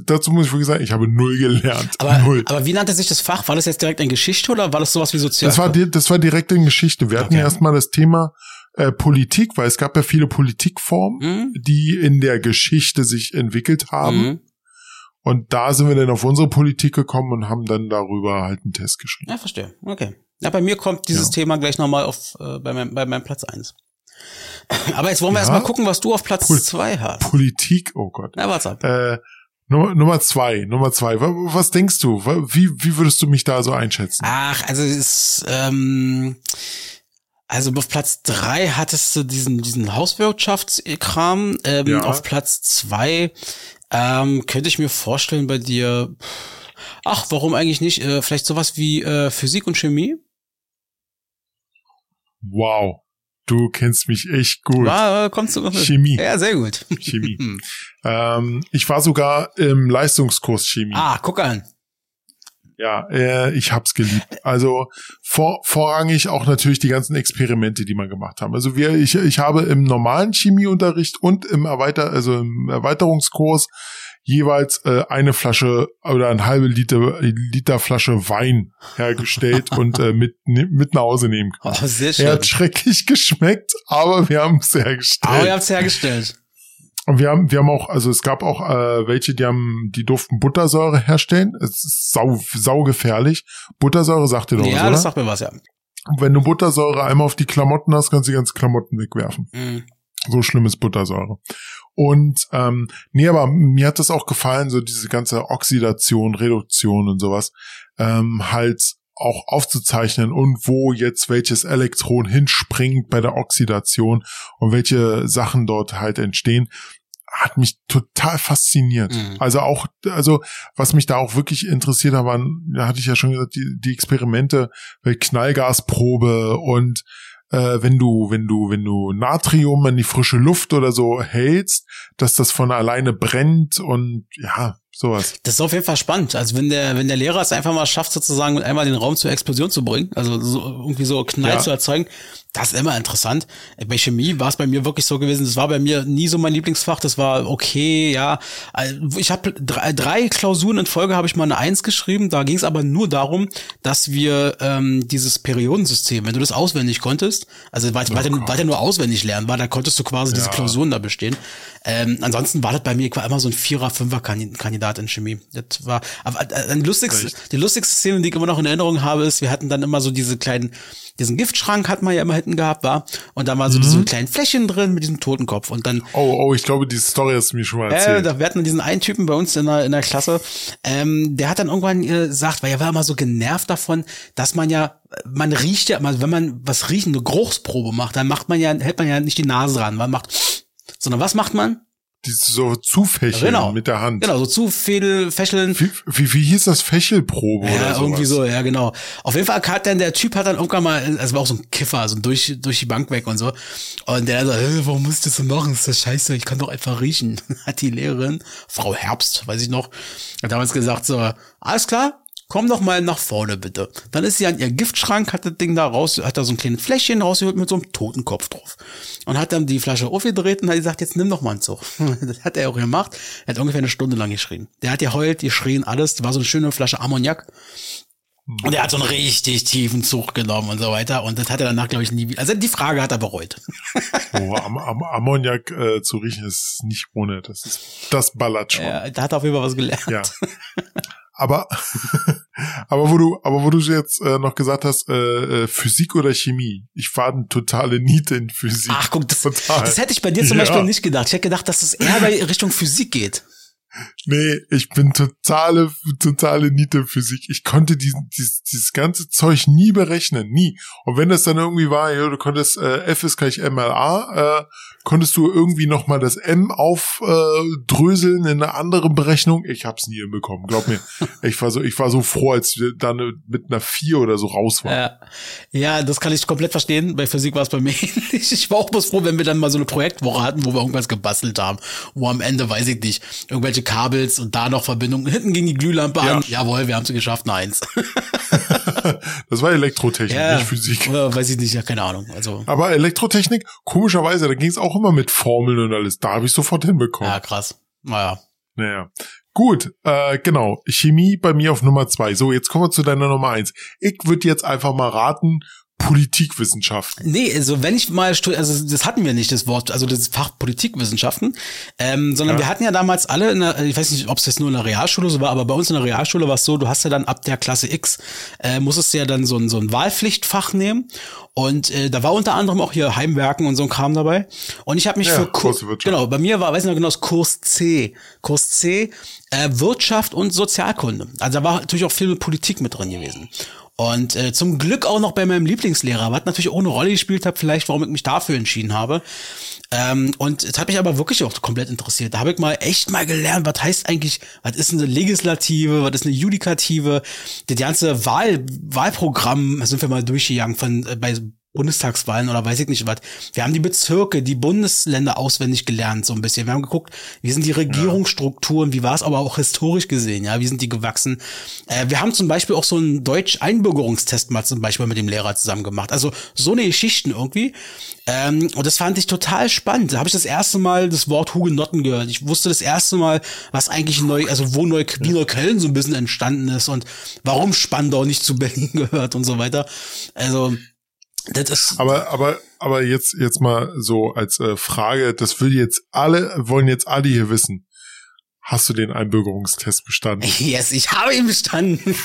Speaker 1: dazu muss ich wirklich sagen, ich habe null gelernt.
Speaker 3: aber,
Speaker 1: null.
Speaker 3: aber wie nannte sich das Fach? War das jetzt direkt in Geschichte oder war das sowas wie Sozial?
Speaker 1: Das war, das war direkt in Geschichte. Wir hatten
Speaker 3: Okay.
Speaker 1: erstmal das Thema äh, Politik, weil es gab ja viele Politikformen,
Speaker 3: Hm?
Speaker 1: die in der Geschichte sich entwickelt haben.
Speaker 3: Mhm.
Speaker 1: Und da sind wir dann auf unsere Politik gekommen und haben dann darüber halt einen Test geschrieben.
Speaker 3: Ja, verstehe. Okay. Ja, bei mir kommt dieses
Speaker 1: Ja.
Speaker 3: Thema gleich nochmal auf äh, bei, meinem, bei meinem Platz eins. Aber jetzt wollen wir
Speaker 1: Ja.
Speaker 3: erstmal gucken, was du auf Platz
Speaker 1: Pol-
Speaker 3: zwei hast.
Speaker 1: Politik, oh Gott.
Speaker 3: Ja, warte ab.
Speaker 1: Äh, Nummer, Nummer zwei, Nummer zwei. Wa- Was denkst du? Wie, wie würdest du mich da so einschätzen?
Speaker 3: Ach, also ist, ähm, also auf Platz drei hattest du diesen, diesen Hauswirtschaftskram. Ähm,
Speaker 1: Ja.
Speaker 3: Auf Platz zwei ähm, könnte ich mir vorstellen bei dir, ach, warum eigentlich nicht? Äh, vielleicht sowas wie äh, Physik und Chemie?
Speaker 1: Wow, du kennst mich echt gut.
Speaker 3: War, äh, kommst du
Speaker 1: Chemie.
Speaker 3: Ja, sehr gut.
Speaker 1: Chemie. ähm, ich war sogar im Leistungskurs Chemie.
Speaker 3: ah, guck an.
Speaker 1: Ja, äh, ich hab's geliebt. Also vor, vorrangig auch natürlich die ganzen Experimente, die wir gemacht haben. Also wir, ich, ich habe im normalen Chemieunterricht und im Erweiter, also im Erweiterungskurs jeweils äh, eine Flasche oder ein halbe Liter, Liter Flasche Wein hergestellt und äh, mit, mit nach Hause nehmen können.
Speaker 3: Oh, sehr schön.
Speaker 1: Er hat schrecklich geschmeckt, aber wir haben es hergestellt.
Speaker 3: Aber ihr habt es hergestellt.
Speaker 1: Und wir haben, wir haben auch, also es gab auch äh, welche, die haben, die durften Buttersäure herstellen. Es ist sau, sau gefährlich. Buttersäure sagt ihr doch
Speaker 3: ja,
Speaker 1: was,
Speaker 3: Ja,
Speaker 1: oder?
Speaker 3: das sagt mir was, ja.
Speaker 1: Und wenn du Buttersäure einmal auf die Klamotten hast, kannst du die ganzen Klamotten wegwerfen.
Speaker 3: Mhm.
Speaker 1: So schlimm ist Buttersäure. Und ähm, nee, aber mir hat das auch gefallen, so diese ganze Oxidation, Reduktion und sowas, ähm, halt auch aufzuzeichnen und wo jetzt welches Elektron hinspringt bei der Oxidation und welche Sachen dort halt entstehen, hat mich total fasziniert.
Speaker 3: Mhm.
Speaker 1: Also auch, also was mich da auch wirklich interessiert hat, waren, da hatte ich ja schon gesagt, die, die Experimente, Knallgasprobe und äh, wenn du, wenn du, wenn du Natrium in die frische Luft oder so hältst, dass das von alleine brennt und ja, sowas.
Speaker 3: Das ist auf jeden Fall spannend. Also wenn der, wenn der Lehrer es einfach mal schafft, sozusagen einmal den Raum zur Explosion zu bringen, also so, irgendwie so Knall
Speaker 1: Ja.
Speaker 3: zu erzeugen, das ist immer interessant. Bei Chemie war es bei mir wirklich so gewesen, das war bei mir nie so mein Lieblingsfach, das war okay, ja. Also Ich habe drei, drei Klausuren in Folge habe ich mal eine Eins geschrieben, da ging es aber nur darum, dass wir ähm, dieses Periodensystem, wenn du das auswendig konntest, also weiter, weiter, weiter nur auswendig lernen war, da konntest du quasi diese
Speaker 1: Ja.
Speaker 3: Klausuren da bestehen. Ähm, ansonsten war das bei mir immer so ein Vierer, Fünfer Kandi- Kandidat in Chemie. Das war, aber äh, die lustigste, die lustigste Szene, die ich immer noch in Erinnerung habe, ist, wir hatten dann immer so diese kleinen, diesen Giftschrank hat man ja immer hinten gehabt, war, und da war so diese kleinen Fläschchen drin mit diesem Totenkopf und dann
Speaker 1: Oh, oh, ich glaube, die Story hast du mir schon mal
Speaker 3: äh,
Speaker 1: erzählt.
Speaker 3: da, wir hatten diesen einen Typen bei uns in der, in der Klasse, ähm, der hat dann irgendwann äh, gesagt, weil er war immer so genervt davon, dass man ja, man riecht ja, wenn man was riechen, eine Geruchsprobe macht, dann macht man ja, hält man ja nicht die Nase ran, man macht, sondern was macht man?
Speaker 1: Die so zufächeln
Speaker 3: Genau.
Speaker 1: mit der Hand.
Speaker 3: Genau, so zufädel, fächeln.
Speaker 1: Wie, wie, wie hieß das? Fächelprobe oder
Speaker 3: Ja,
Speaker 1: sowas?
Speaker 3: irgendwie so, ja, genau. Auf jeden Fall hat dann der Typ hat dann irgendwann mal, also war auch so ein Kiffer, so durch, durch die Bank weg und so. Und der so, hey, warum musst du das so machen? Ist das scheiße, ich kann doch einfach riechen. Hat die Lehrerin, Frau Herbst, weiß ich noch, hat damals gesagt so, alles klar, komm doch mal nach vorne bitte. Dann ist sie an ihr Giftschrank, hat das Ding da raus, hat da so ein kleines Fläschchen rausgeholt mit so einem Totenkopf drauf. Und hat dann die Flasche aufgedreht und hat gesagt, jetzt nimm doch mal einen Zug. Das hat er auch gemacht. Er hat ungefähr eine Stunde lang geschrien. Der hat geheult, geschrien, alles. Das war so eine schöne Flasche Ammoniak. Und er hat so einen richtig tiefen Zug genommen und so weiter. Und das hat er danach, glaube ich, nie wieder. Also die Frage hat er bereut.
Speaker 1: Oh, Am Am Ammoniak äh, zu riechen ist nicht ohne. Das ist, das ballert schon.
Speaker 3: Ja, da hat er auf jeden Fall was gelernt.
Speaker 1: Ja. Aber, aber wo du, aber wo du jetzt äh, noch gesagt hast, äh, äh, Physik oder Chemie, ich war eine totale Niete in Physik.
Speaker 3: Ach, guck, das,
Speaker 1: Total.
Speaker 3: das hätte ich bei dir zum
Speaker 1: Ja.
Speaker 3: Beispiel nicht gedacht. Ich hätte gedacht, dass es eher bei Richtung Physik geht.
Speaker 1: Nee, ich bin totale, totale Niete Physik. Ich konnte diesen, dieses, dieses ganze Zeug nie berechnen, nie. Und wenn das dann irgendwie war, ja, du konntest äh, F ist gleich MLA, äh, konntest du irgendwie noch mal das M aufdröseln äh, in einer anderen Berechnung. Ich hab's nie hinbekommen, glaub mir. ich war so, ich war so froh, als wir dann mit einer 4 oder so raus waren.
Speaker 3: Ja. ja, das kann ich komplett verstehen. Bei Physik war es bei mir ähnlich. Ich war auch bloß froh, wenn wir dann mal so eine Projektwoche hatten, wo wir irgendwas gebastelt haben. Wo am Ende, weiß ich nicht, irgendwelche Kabels und da noch Verbindungen. Hinten ging die Glühlampe
Speaker 1: Ja.
Speaker 3: an. Jawohl, wir haben es geschafft, eine Eins.
Speaker 1: Das war Elektrotechnik,
Speaker 3: ja,
Speaker 1: nicht Physik.
Speaker 3: Oder weiß ich nicht, ja, keine Ahnung. Also,
Speaker 1: Aber Elektrotechnik, komischerweise, da ging es auch immer mit Formeln und alles. Da habe ich sofort hinbekommen.
Speaker 3: ja, krass. Naja.
Speaker 1: Naja. Gut, äh, genau. Chemie bei mir auf Nummer zwei. So, jetzt kommen wir zu deiner Nummer eins. Ich würde jetzt einfach mal raten, Politikwissenschaften.
Speaker 3: Nee, also wenn ich mal, also das hatten wir nicht, das Wort, also das Fach Politikwissenschaften, ähm, sondern
Speaker 1: Ja.
Speaker 3: wir hatten ja damals alle, in der, ich weiß nicht, ob es jetzt nur in der Realschule so war, aber bei uns in der Realschule war es so, du hast ja dann ab der Klasse X, äh, musstest du ja dann so ein, so ein Wahlpflichtfach nehmen und äh, da war unter anderem auch hier Heimwerken und so ein Kram dabei und ich habe mich
Speaker 1: Ja,
Speaker 3: für Kur
Speaker 1: große Wirtschaft.
Speaker 3: genau, bei mir war, weiß ich noch genau, das Kurs C, Kurs C, äh, Wirtschaft und Sozialkunde. Also da war natürlich auch viel mit Politik mit drin gewesen. Und äh, zum Glück auch noch bei meinem Lieblingslehrer, was natürlich auch eine Rolle gespielt hat, vielleicht, warum ich mich dafür entschieden habe. Ähm, und es hat mich aber wirklich auch komplett interessiert. Da habe ich mal echt mal gelernt, was heißt eigentlich, was ist eine Legislative, was ist eine Judikative, das ganze Wahl, Wahlprogramm sind wir mal durchgegangen von äh, bei Bundestagswahlen oder weiß ich nicht was. Wir haben die Bezirke, die Bundesländer auswendig gelernt, so ein bisschen. Wir haben geguckt, wie sind die Regierungsstrukturen, wie war es aber auch historisch gesehen, ja, wie sind die gewachsen. Äh, wir haben zum Beispiel auch so einen Deutsch-Einbürgerungstest mal zum Beispiel mit dem Lehrer zusammen gemacht. Also so eine Geschichten irgendwie. Ähm, und das fand ich total spannend. Da habe ich das erste Mal das Wort Hugenotten gehört. Ich wusste das erste Mal, was eigentlich neu, also wo neu, wie Neukölln so ein bisschen entstanden ist und warum Spandau nicht zu Berlin gehört und so weiter. Also das ist
Speaker 1: aber, aber, aber jetzt, jetzt mal so als äh, Frage, das will jetzt alle, wollen jetzt alle hier wissen. Hast du den Einbürgerungstest bestanden?
Speaker 3: Yes, ich habe ihn bestanden.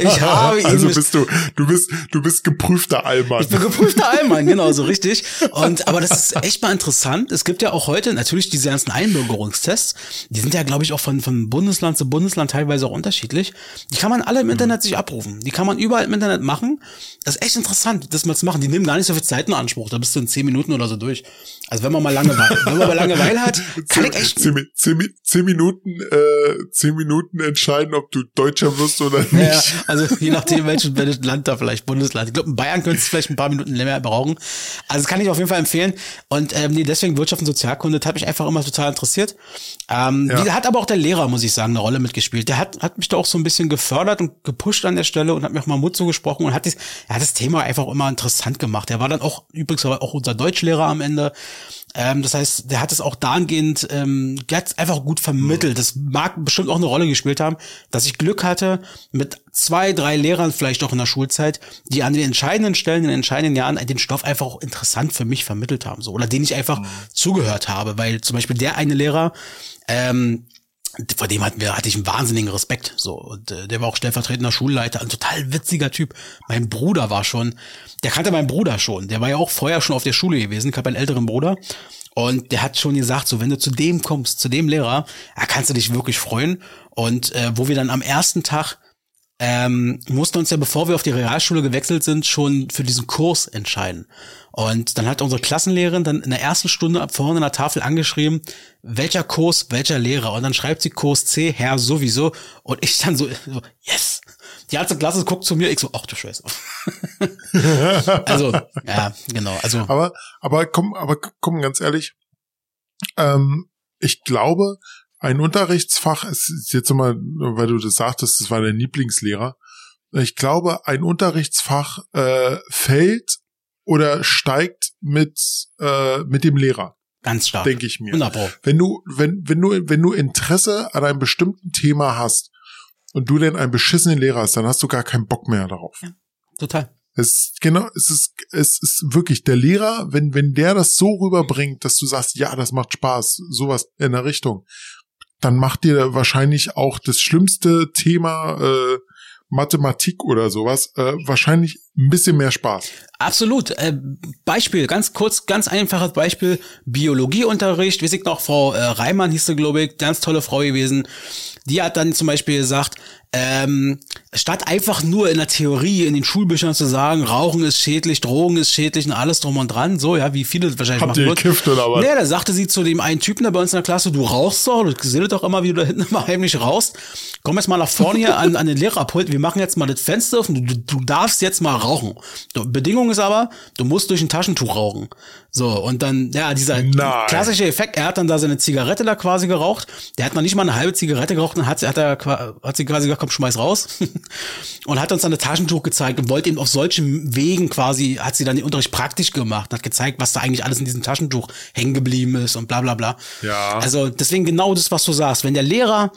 Speaker 3: ich habe ihn
Speaker 1: Also bist du, du bist, du bist geprüfter Allmann.
Speaker 3: Ich bin geprüfter Allmann, genau, so richtig. Und, aber das ist echt mal interessant. Es gibt ja auch heute natürlich diese ganzen Einbürgerungstests. Die sind ja, glaube ich, auch von, von Bundesland zu Bundesland teilweise auch unterschiedlich. Die kann man alle im Internet sich abrufen. Die kann man überall im Internet machen. Das ist echt interessant, das mal zu machen. Die nehmen gar nicht so viel Zeit in Anspruch. Da bist du in zehn Minuten oder so durch. Also wenn man mal Langeweile, wenn man mal Langeweile hat, kann ich echt,
Speaker 1: zehn, zehn, zehn Minuten, äh, zehn Minuten entscheiden, ob du Deutscher wirst oder nicht.
Speaker 3: Ja, also je nachdem, welches, welches Land da vielleicht, Bundesland. Ich glaube, in Bayern könntest du vielleicht ein paar Minuten länger brauchen. Also das kann ich auf jeden Fall empfehlen. Und ähm, nee, deswegen Wirtschaft und Sozialkunde, das hat mich einfach immer total interessiert. Ähm,
Speaker 1: Ja.
Speaker 3: die hat aber auch der Lehrer, muss ich sagen, eine Rolle mitgespielt. Der hat, hat mich da auch so ein bisschen gefördert und gepusht an der Stelle und hat mir auch mal Mut zugesprochen und hat, das, er hat das Thema einfach immer interessant gemacht. Er war dann auch übrigens aber auch unser Deutschlehrer am Ende. Ähm, das heißt, der hat es auch dahingehend, ähm, einfach gut vermittelt. Das mag bestimmt auch eine Rolle gespielt haben, dass ich Glück hatte mit zwei, drei Lehrern vielleicht auch in der Schulzeit, die an den entscheidenden Stellen, in den entscheidenden Jahren den Stoff einfach auch interessant für mich vermittelt haben, so oder den ich einfach zugehört habe, weil zum Beispiel der eine Lehrer, ähm, vor dem hatten wir, hatte ich einen wahnsinnigen Respekt. So, und äh, der war auch stellvertretender Schulleiter, ein total witziger Typ. Mein Bruder war schon, der kannte meinen Bruder schon. Der war ja auch vorher schon auf der Schule gewesen. Ich habe einen älteren Bruder. Und der hat schon gesagt, so wenn du zu dem kommst, zu dem Lehrer, da kannst du dich wirklich freuen. Und äh, wo wir dann am ersten Tag ähm, mussten uns ja, bevor wir auf die Realschule gewechselt sind, schon für diesen Kurs entscheiden. Und dann hat unsere Klassenlehrerin dann in der ersten Stunde ab vorne an der Tafel angeschrieben, welcher Kurs, welcher Lehrer. Und dann schreibt sie Kurs C, Herr sowieso. Und ich dann so, so yes. Die ganze Klasse guckt zu mir, ich so, ach du Scheiße. also, ja, genau. Also,
Speaker 1: Aber, aber komm, aber komm, ganz ehrlich, ähm, ich glaube, ein Unterrichtsfach ist jetzt mal, weil du das sagtest, das war dein Lieblingslehrer. Ich glaube, ein Unterrichtsfach äh, fällt oder steigt mit äh, mit dem Lehrer,
Speaker 3: ganz stark.
Speaker 1: denke ich mir.
Speaker 3: 100 Pro.
Speaker 1: Wenn du, wenn, wenn du, wenn du Interesse an einem bestimmten Thema hast und du denn einen beschissenen Lehrer hast, dann hast du gar keinen Bock mehr darauf.
Speaker 3: Total.
Speaker 1: Es ist, genau, es ist, es ist wirklich der Lehrer, wenn, wenn der das so rüberbringt, dass du sagst, ja, das macht Spaß, sowas in der Richtung, dann macht dir wahrscheinlich auch das schlimmste Thema äh, Mathematik oder sowas äh, wahrscheinlich ein bisschen mehr Spaß.
Speaker 3: Absolut. Äh, Beispiel, ganz kurz, ganz einfaches Beispiel. Biologieunterricht, weiß ich noch, Frau äh, Reimann hieß sie, glaube ich, ganz tolle Frau gewesen. Die hat dann zum Beispiel gesagt, ähm, statt einfach nur in der Theorie, in den Schulbüchern zu sagen, Rauchen ist schädlich, Drogen ist schädlich und alles drum und dran, so, ja, wie viele wahrscheinlich
Speaker 1: Habt
Speaker 3: machen
Speaker 1: ihr
Speaker 3: würden.
Speaker 1: gekifft oder was?
Speaker 3: Nee, da sagte sie zu dem einen Typen da bei uns in der Klasse, du rauchst doch, du seht doch immer, wie du da hinten immer heimlich rauchst. Komm jetzt mal nach vorne hier an, an den Lehrerpult, wir machen jetzt mal das Fenster auf und du, du darfst jetzt mal rauchen. Bedingung ist aber, du musst durch ein Taschentuch rauchen. So, und dann, ja, dieser
Speaker 1: Nein.
Speaker 3: klassische Effekt, er hat dann da seine Zigarette da quasi geraucht, der hat noch nicht mal eine halbe Zigarette geraucht und hat, sie- hat, er, hat sie quasi gesagt, komm, schmeiß raus. und hat uns dann ein Taschentuch gezeigt und wollte eben auf solchen Wegen quasi, hat sie dann den Unterricht praktisch gemacht, hat gezeigt, was da eigentlich alles in diesem Taschentuch hängen geblieben ist und bla bla bla.
Speaker 1: Ja.
Speaker 3: Also deswegen genau das, was du sagst. Wenn der Lehrer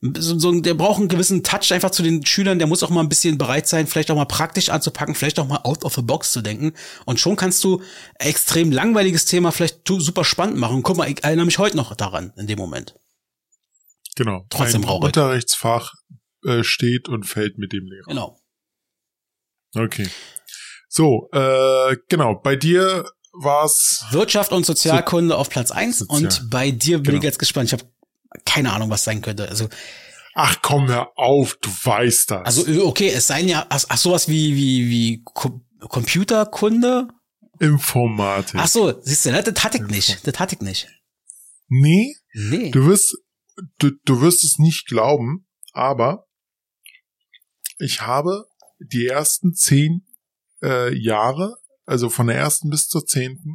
Speaker 3: so, so, der braucht einen gewissen Touch einfach zu den Schülern, der muss auch mal ein bisschen bereit sein, vielleicht auch mal praktisch anzupacken, vielleicht auch mal out of the box zu denken. Und schon kannst du extrem langweiliges Thema vielleicht super spannend machen. Guck mal, ich erinnere mich heute noch daran, in dem Moment.
Speaker 1: Genau.
Speaker 3: Trotzdem
Speaker 1: Ein. Unterrichtsfach äh, steht und fällt mit dem Lehrer.
Speaker 3: Genau.
Speaker 1: Okay. So, äh, genau. Bei dir war's
Speaker 3: Wirtschaft und Sozialkunde auf Platz eins
Speaker 1: Sozial.
Speaker 3: und bei dir bin
Speaker 1: Genau.
Speaker 3: ich jetzt gespannt. Ich habe keine Ahnung, was sein könnte. Also,
Speaker 1: Ach komm, hör auf, du weißt das.
Speaker 3: also okay, es seien ja ach, ach sowas wie wie wie Ko Computerkunde.
Speaker 1: Informatik.
Speaker 3: Ach so, siehst du, ne? das hatte ich nicht. Das hatte ich nicht.
Speaker 1: Nee,
Speaker 3: Nee.
Speaker 1: du wirst, du, du wirst es nicht glauben, aber ich habe die ersten zehn äh, Jahre also von der ersten bis zur zehnten,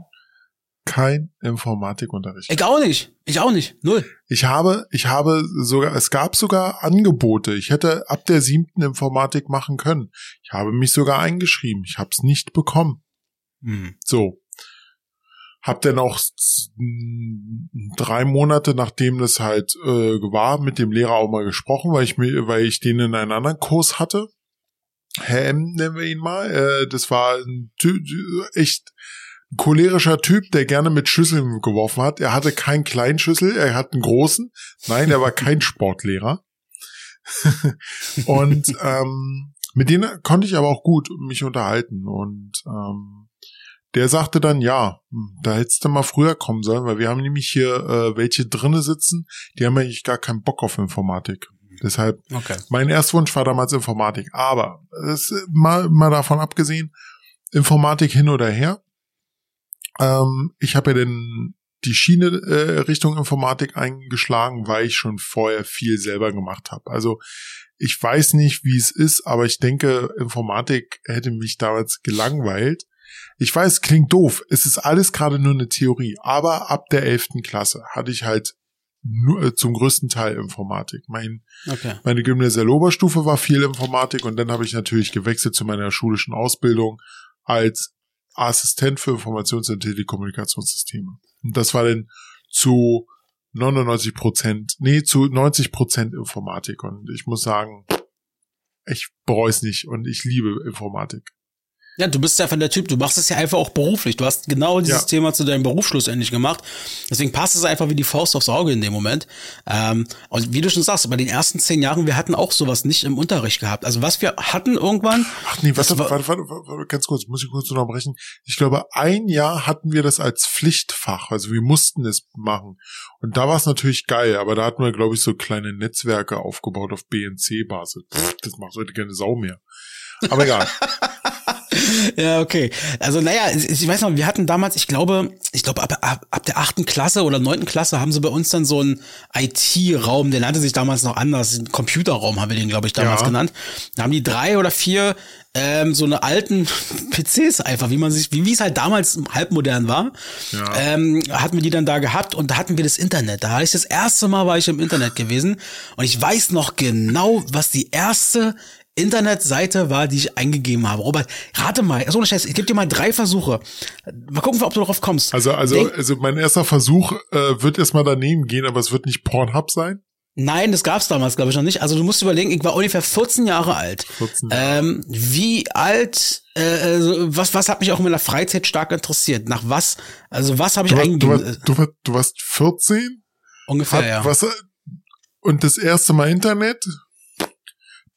Speaker 1: kein Informatikunterricht.
Speaker 3: Ich auch nicht. Ich auch nicht. Null.
Speaker 1: Ich habe, ich habe sogar, es gab sogar Angebote. Ich hätte ab der siebten Informatik machen können. Ich habe mich sogar eingeschrieben. Ich habe es nicht bekommen.
Speaker 3: Hm.
Speaker 1: So. Hab dann auch drei Monate, nachdem das halt äh, war, mit dem Lehrer auch mal gesprochen, weil ich mir, weil ich den in einen anderen Kurs hatte. Herr M nennen wir ihn mal. Äh, das war ein echt cholerischer Typ, der gerne mit Schüsseln geworfen hat. Er hatte keinen kleinen Schüssel, er hat einen großen. Nein, er war kein Sportlehrer. und ähm, mit denen konnte ich aber auch gut mich unterhalten. Und ähm, der sagte dann, ja, hm, da hättest du mal früher kommen sollen, weil wir haben nämlich hier äh, welche drinne sitzen, die haben eigentlich gar keinen Bock auf Informatik. Deshalb,
Speaker 3: Okay.
Speaker 1: mein Erstwunsch war damals Informatik. Aber das, mal, mal davon abgesehen, Informatik hin oder her. Ähm, ich habe ja den, die Schiene äh, Richtung Informatik eingeschlagen, weil ich schon vorher viel selber gemacht habe. Also ich weiß nicht, wie es ist, aber ich denke, Informatik hätte mich damals gelangweilt. Ich weiß, klingt doof. Es ist alles gerade nur eine Theorie. Aber ab der 11. Klasse hatte ich halt nur, äh, zum größten Teil Informatik. Mein,
Speaker 3: Okay.
Speaker 1: meine gymnasiale Oberstufe war viel Informatik und dann habe ich natürlich gewechselt zu meiner schulischen Ausbildung als Assistent für Informations- und Telekommunikationssysteme. Und das war dann zu 99 Prozent, nee, zu 90 Prozent Informatik. Und ich muss sagen, ich bereue es nicht und ich liebe Informatik.
Speaker 3: Ja, du bist ja von der Typ, du machst es ja einfach auch beruflich. Du hast genau dieses
Speaker 1: Ja.
Speaker 3: Thema zu deinem Beruf schlussendlich gemacht. Deswegen passt es einfach wie die Faust aufs Auge in dem Moment. Ähm, und wie du schon sagst, bei den ersten zehn Jahren, wir hatten auch sowas nicht im Unterricht gehabt. Also was wir hatten irgendwann,
Speaker 1: Ach nee, warte,
Speaker 3: war-
Speaker 1: warte, warte, warte, warte, ganz kurz, muss ich kurz unterbrechen. Ich glaube, ein Jahr hatten wir das als Pflichtfach, also wir mussten es machen. Und da war es natürlich geil, aber da hatten wir, glaube ich, so kleine Netzwerke aufgebaut auf BNC-Basis. Das macht heute keine Sau mehr. Aber egal.
Speaker 3: Ja, okay. Also naja, ich, weiß noch, wir hatten damals, ich glaube, ich glaube, ab, ab, ab der achten Klasse oder neunten Klasse haben sie bei uns dann so einen IT-Raum, der nannte sich damals noch anders, Computerraum haben wir den, glaube ich, damals
Speaker 1: Ja.
Speaker 3: genannt. Da haben die drei oder vier ähm, so eine alten PCs einfach, wie man sich, wie wie es halt damals halbmodern war,
Speaker 1: Ja.
Speaker 3: ähm, hatten wir die dann da gehabt und da hatten wir das Internet. Da hatte ich das erste Mal war ich im Internet gewesen und ich weiß noch genau, was die erste Internetseite war, die ich eingegeben habe. Robert, rate mal, so eine Scheiße, ich gebe dir mal drei Versuche. Mal gucken, ob du darauf kommst.
Speaker 1: Also, also,
Speaker 3: Denk-
Speaker 1: also mein erster Versuch äh, wird erstmal daneben gehen, aber es wird nicht Pornhub sein.
Speaker 3: Nein, das gab's damals, glaube ich, noch nicht. Also du musst überlegen, ich war ungefähr 14 Jahre alt.
Speaker 1: 14
Speaker 3: Ähm, wie alt, äh, also was, was hat mich auch in meiner Freizeit stark interessiert? Nach was, also was habe ich
Speaker 1: warst, du, du, warst, du warst 14?
Speaker 3: Ungefähr,
Speaker 1: Hat,
Speaker 3: ja.
Speaker 1: was, und das erste Mal Internet?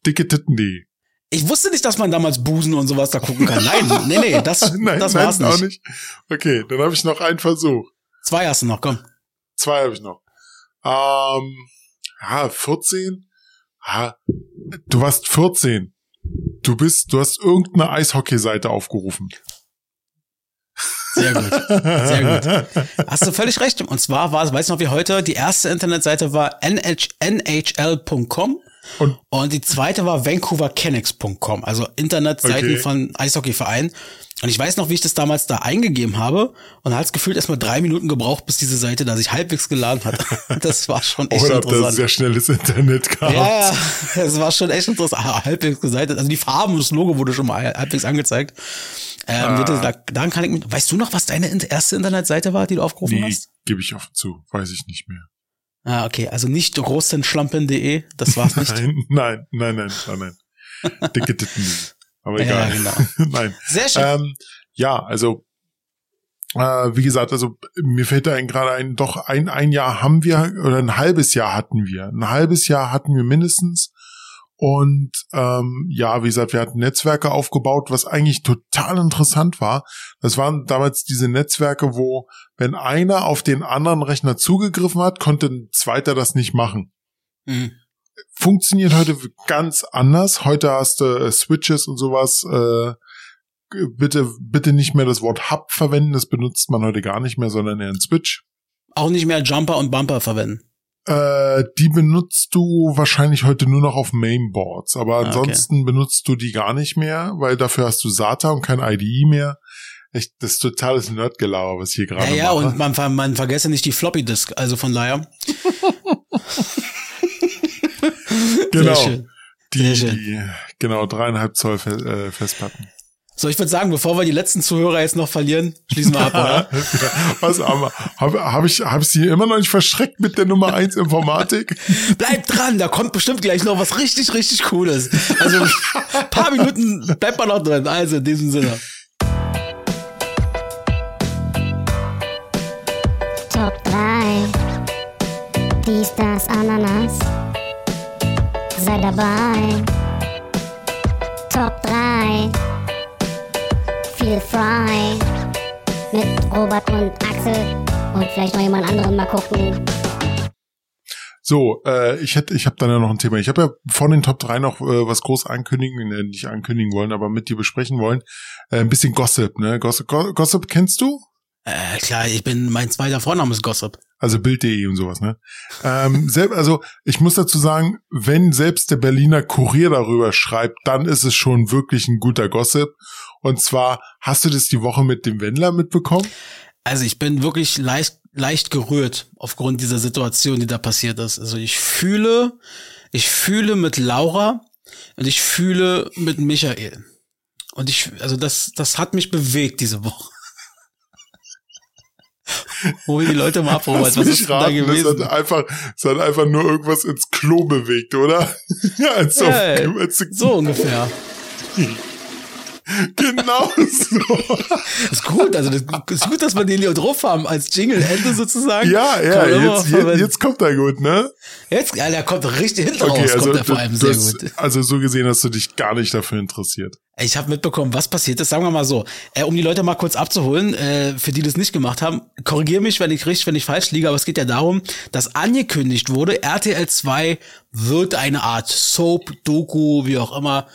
Speaker 1: Dicke Titten.de.
Speaker 3: Ich wusste nicht, dass man damals Busen und sowas da gucken kann. Nein, nee, nee, das,
Speaker 1: nein,
Speaker 3: das
Speaker 1: nein,
Speaker 3: war's
Speaker 1: auch
Speaker 3: nicht.
Speaker 1: nicht. Okay, dann habe ich noch einen Versuch.
Speaker 3: Zwei hast du noch, komm.
Speaker 1: Zwei habe ich noch. Ähm, ja, 14. Ja, du warst 14. Du bist, du hast irgendeine Eishockey-Seite aufgerufen.
Speaker 3: Sehr gut. Sehr gut. Hast du völlig recht. Und zwar war es, weiß noch wie heute, die erste Internetseite war NH nhl.com
Speaker 1: Und
Speaker 3: und die zweite war vancouvercanucks.com, also Internetseiten
Speaker 1: Okay.
Speaker 3: von Eishockeyvereinen. Und ich weiß noch, wie ich das damals da eingegeben habe und hat es gefühlt erstmal drei Minuten gebraucht, bis diese Seite da sich halbwegs geladen hat. Das war schon echt
Speaker 1: oder
Speaker 3: interessant.
Speaker 1: sehr schnelles Internet gehabt?
Speaker 3: Ja, es war schon echt interessant. Ah, halbwegs geseitet. Also die Farben und das Logo wurde schon mal halbwegs angezeigt. Ähm,
Speaker 1: Ah.
Speaker 3: da, daran kann ich mit, weißt du noch, was deine in- erste Internetseite war, die du aufgerufen
Speaker 1: Nee,
Speaker 3: hast?
Speaker 1: gebe ich offen zu. Weiß ich nicht mehr.
Speaker 3: Ah, okay. Also nicht großenschlampen.de, das war's nicht.
Speaker 1: Nein, nein, nein, nein, nein, nein. Dicke Titten. Aber
Speaker 3: Ja,
Speaker 1: egal.
Speaker 3: genau.
Speaker 1: nein.
Speaker 3: Sehr schön.
Speaker 1: Ähm, ja, also äh, wie gesagt, also mir fällt da gerade ein, doch ein, ein Jahr haben wir, oder ein halbes Jahr hatten wir. Ein halbes Jahr hatten wir mindestens. Und ähm, ja, wie gesagt, wir hatten Netzwerke aufgebaut, was eigentlich total interessant war. Das waren damals diese Netzwerke, wo, wenn einer auf den anderen Rechner zugegriffen hat, konnte ein zweiter das nicht machen
Speaker 3: Mhm.
Speaker 1: funktioniert heute ganz anders. Heute hast du äh, Switches und sowas. Äh, bitte, bitte nicht mehr das Wort Hub verwenden. Das benutzt man heute gar nicht mehr, sondern eher ein Switch.
Speaker 3: Auch nicht mehr Jumper und Bumper verwenden.
Speaker 1: Äh, die benutzt du wahrscheinlich heute nur noch auf Mainboards, aber
Speaker 3: Ah, okay.
Speaker 1: ansonsten benutzt du die gar nicht mehr, weil dafür hast du SATA und kein IDE mehr. echt, das ist totales Nerdgelaber, was hier gerade
Speaker 3: Ja, ja,
Speaker 1: mache.
Speaker 3: und man, man vergesse nicht die Floppy Disk, also von daher.
Speaker 1: genau. Die, die, genau, dreieinhalb Zoll äh, Festplatten.
Speaker 3: So, ich würde sagen, bevor wir die letzten Zuhörer jetzt noch verlieren, schließen wir ab, oder?
Speaker 1: Was, aber habe hab ich, hab ich sie immer noch nicht verschreckt mit der Nummer eins Informatik?
Speaker 3: Bleibt dran, da kommt bestimmt gleich noch was richtig, richtig Cooles. Also, paar Minuten bleibt man noch drin. Also, in diesem Sinne.
Speaker 7: Top 3. Dies, das, Ananas. Sei dabei. Top 3. Feel Fry. Mit Robert und Axel. Und vielleicht noch jemand anderen mal gucken.
Speaker 1: So, äh, ich hätte, ich habe dann ja noch ein Thema. Ich habe ja vor den Top 3 noch äh, was groß ankündigen, äh, nicht ankündigen wollen, aber mit dir besprechen wollen. Äh, ein bisschen Gossip, ne? Gossip, Go- Gossip kennst du?
Speaker 3: Äh, klar, ich bin, mein zweiter Vorname ist Gossip.
Speaker 1: Also Bild.de und sowas, ne? Ähm, selb, also ich muss dazu sagen, wenn selbst der Berliner Kurier darüber schreibt, dann ist es schon wirklich ein guter Gossip. Und zwar, hast du das die Woche mit dem Wendler mitbekommen?
Speaker 3: Also ich bin wirklich leicht, leicht gerührt aufgrund dieser Situation, die da passiert ist. Also ich fühle, ich fühle mit Laura und ich fühle mit Michael. Und ich, also das, das hat mich bewegt diese Woche. Hol die Leute mal ab, Robert.
Speaker 1: Lass
Speaker 3: Was ist da
Speaker 1: raten, Es
Speaker 3: gewesen?
Speaker 1: hat einfach, es hat einfach nur irgendwas ins Klo bewegt, oder? ja, als auf,
Speaker 3: Ja,
Speaker 1: als,
Speaker 3: so ungefähr.
Speaker 1: Genau so.
Speaker 3: ist gut, also das ist gut, dass wir den hier drauf haben als Jingle-Ende sozusagen.
Speaker 1: Ja, ja, jetzt, jetzt, jetzt kommt er gut, ne?
Speaker 3: Jetzt, ja, der kommt richtig hinten
Speaker 1: Okay,
Speaker 3: raus,
Speaker 1: also,
Speaker 3: kommt er vor allem sehr gut.
Speaker 1: also so gesehen hast du dich gar nicht dafür interessiert.
Speaker 3: Ich habe mitbekommen, was passiert ist. Sagen wir mal so, äh, um die Leute mal kurz abzuholen, äh, für die das nicht gemacht haben, korrigiere mich, wenn ich richtig, wenn ich falsch liege, aber es geht ja darum, dass angekündigt wurde, RTL 2 wird eine Art Soap, Doku, wie auch immer,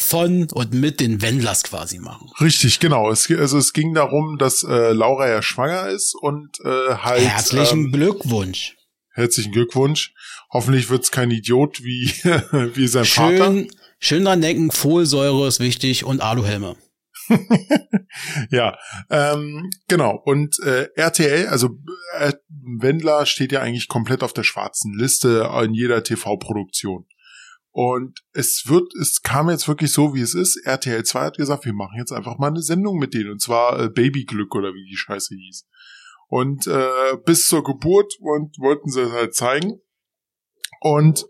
Speaker 3: von und mit den Wendlers quasi machen.
Speaker 1: Richtig, genau. Es, also es ging darum, dass äh, Laura ja schwanger ist und äh, halt
Speaker 3: Herzlichen
Speaker 1: ähm,
Speaker 3: Glückwunsch.
Speaker 1: herzlichen Glückwunsch. Hoffentlich wird's kein Idiot wie wie sein Vater.
Speaker 3: Schön, schön dran denken, Folsäure ist wichtig und Aluhelme.
Speaker 1: Ja, ähm, genau. Und äh, RTL, also äh, Wendler steht ja eigentlich komplett auf der schwarzen Liste in jeder TV-Produktion. Und es wird, es kam jetzt wirklich so, wie es ist. RTL 2 hat gesagt, wir machen jetzt einfach mal eine Sendung mit denen. Und zwar äh, Babyglück oder wie die Scheiße hieß. Und äh, bis zur Geburt und wollten sie es halt zeigen. Und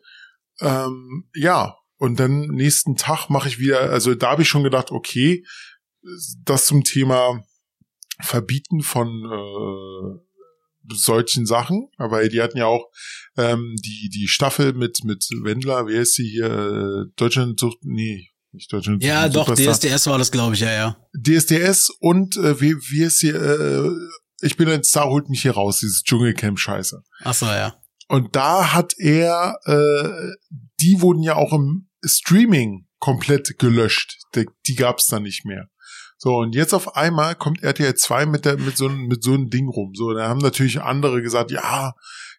Speaker 1: ähm, ja, und dann nächsten Tag mache ich wieder, also da habe ich schon gedacht, okay, das zum Thema Verbieten von äh, solchen Sachen, aber die hatten ja auch ähm, die die Staffel mit mit Wendler, wer ist sie hier? Äh, Deutschland sucht nee, nicht Deutschland
Speaker 3: Ja,
Speaker 1: sucht
Speaker 3: doch,
Speaker 1: Superstar.
Speaker 3: DSDS war das, glaube ich, ja, ja.
Speaker 1: DSDS und äh, wie wie ist sie? Äh, ich bin ein Star, holt mich hier raus, dieses Dschungelcamp Scheiße.
Speaker 3: Ach so, ja.
Speaker 1: Und da hat er, äh, die wurden ja auch im Streaming komplett gelöscht. Die, die gab's dann nicht mehr. So, und jetzt auf einmal kommt RTL 2 mit, der, mit, so, einem- mit so einem Ding rum. So, da haben natürlich andere gesagt, ja,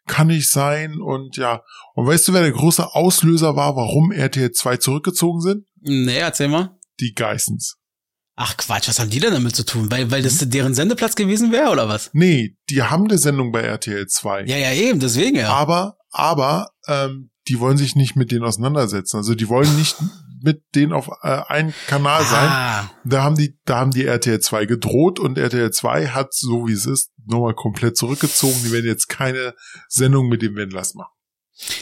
Speaker 1: kann nicht sein und ja. Und weißt du, wer der große Auslöser war, warum RTL 2 zurückgezogen sind?
Speaker 3: Nee, erzähl mal.
Speaker 1: Die Geissens.
Speaker 3: Ach Quatsch, was haben die denn damit zu tun? Weil, weil das deren Sendeplatz gewesen wäre, oder was?
Speaker 1: Nee, die haben eine Sendung bei RTL 2.
Speaker 3: Ja, ja, eben, deswegen ja.
Speaker 1: Aber, aber, ähm, die wollen sich nicht mit denen auseinandersetzen. Also die wollen nicht mit denen auf äh, einen Kanal sein.
Speaker 3: Ah,
Speaker 1: Da haben die, da haben die RTL 2 gedroht und RTL 2 hat, so wie es ist, nochmal komplett zurückgezogen. Die werden jetzt keine Sendung mit dem Wendlers machen.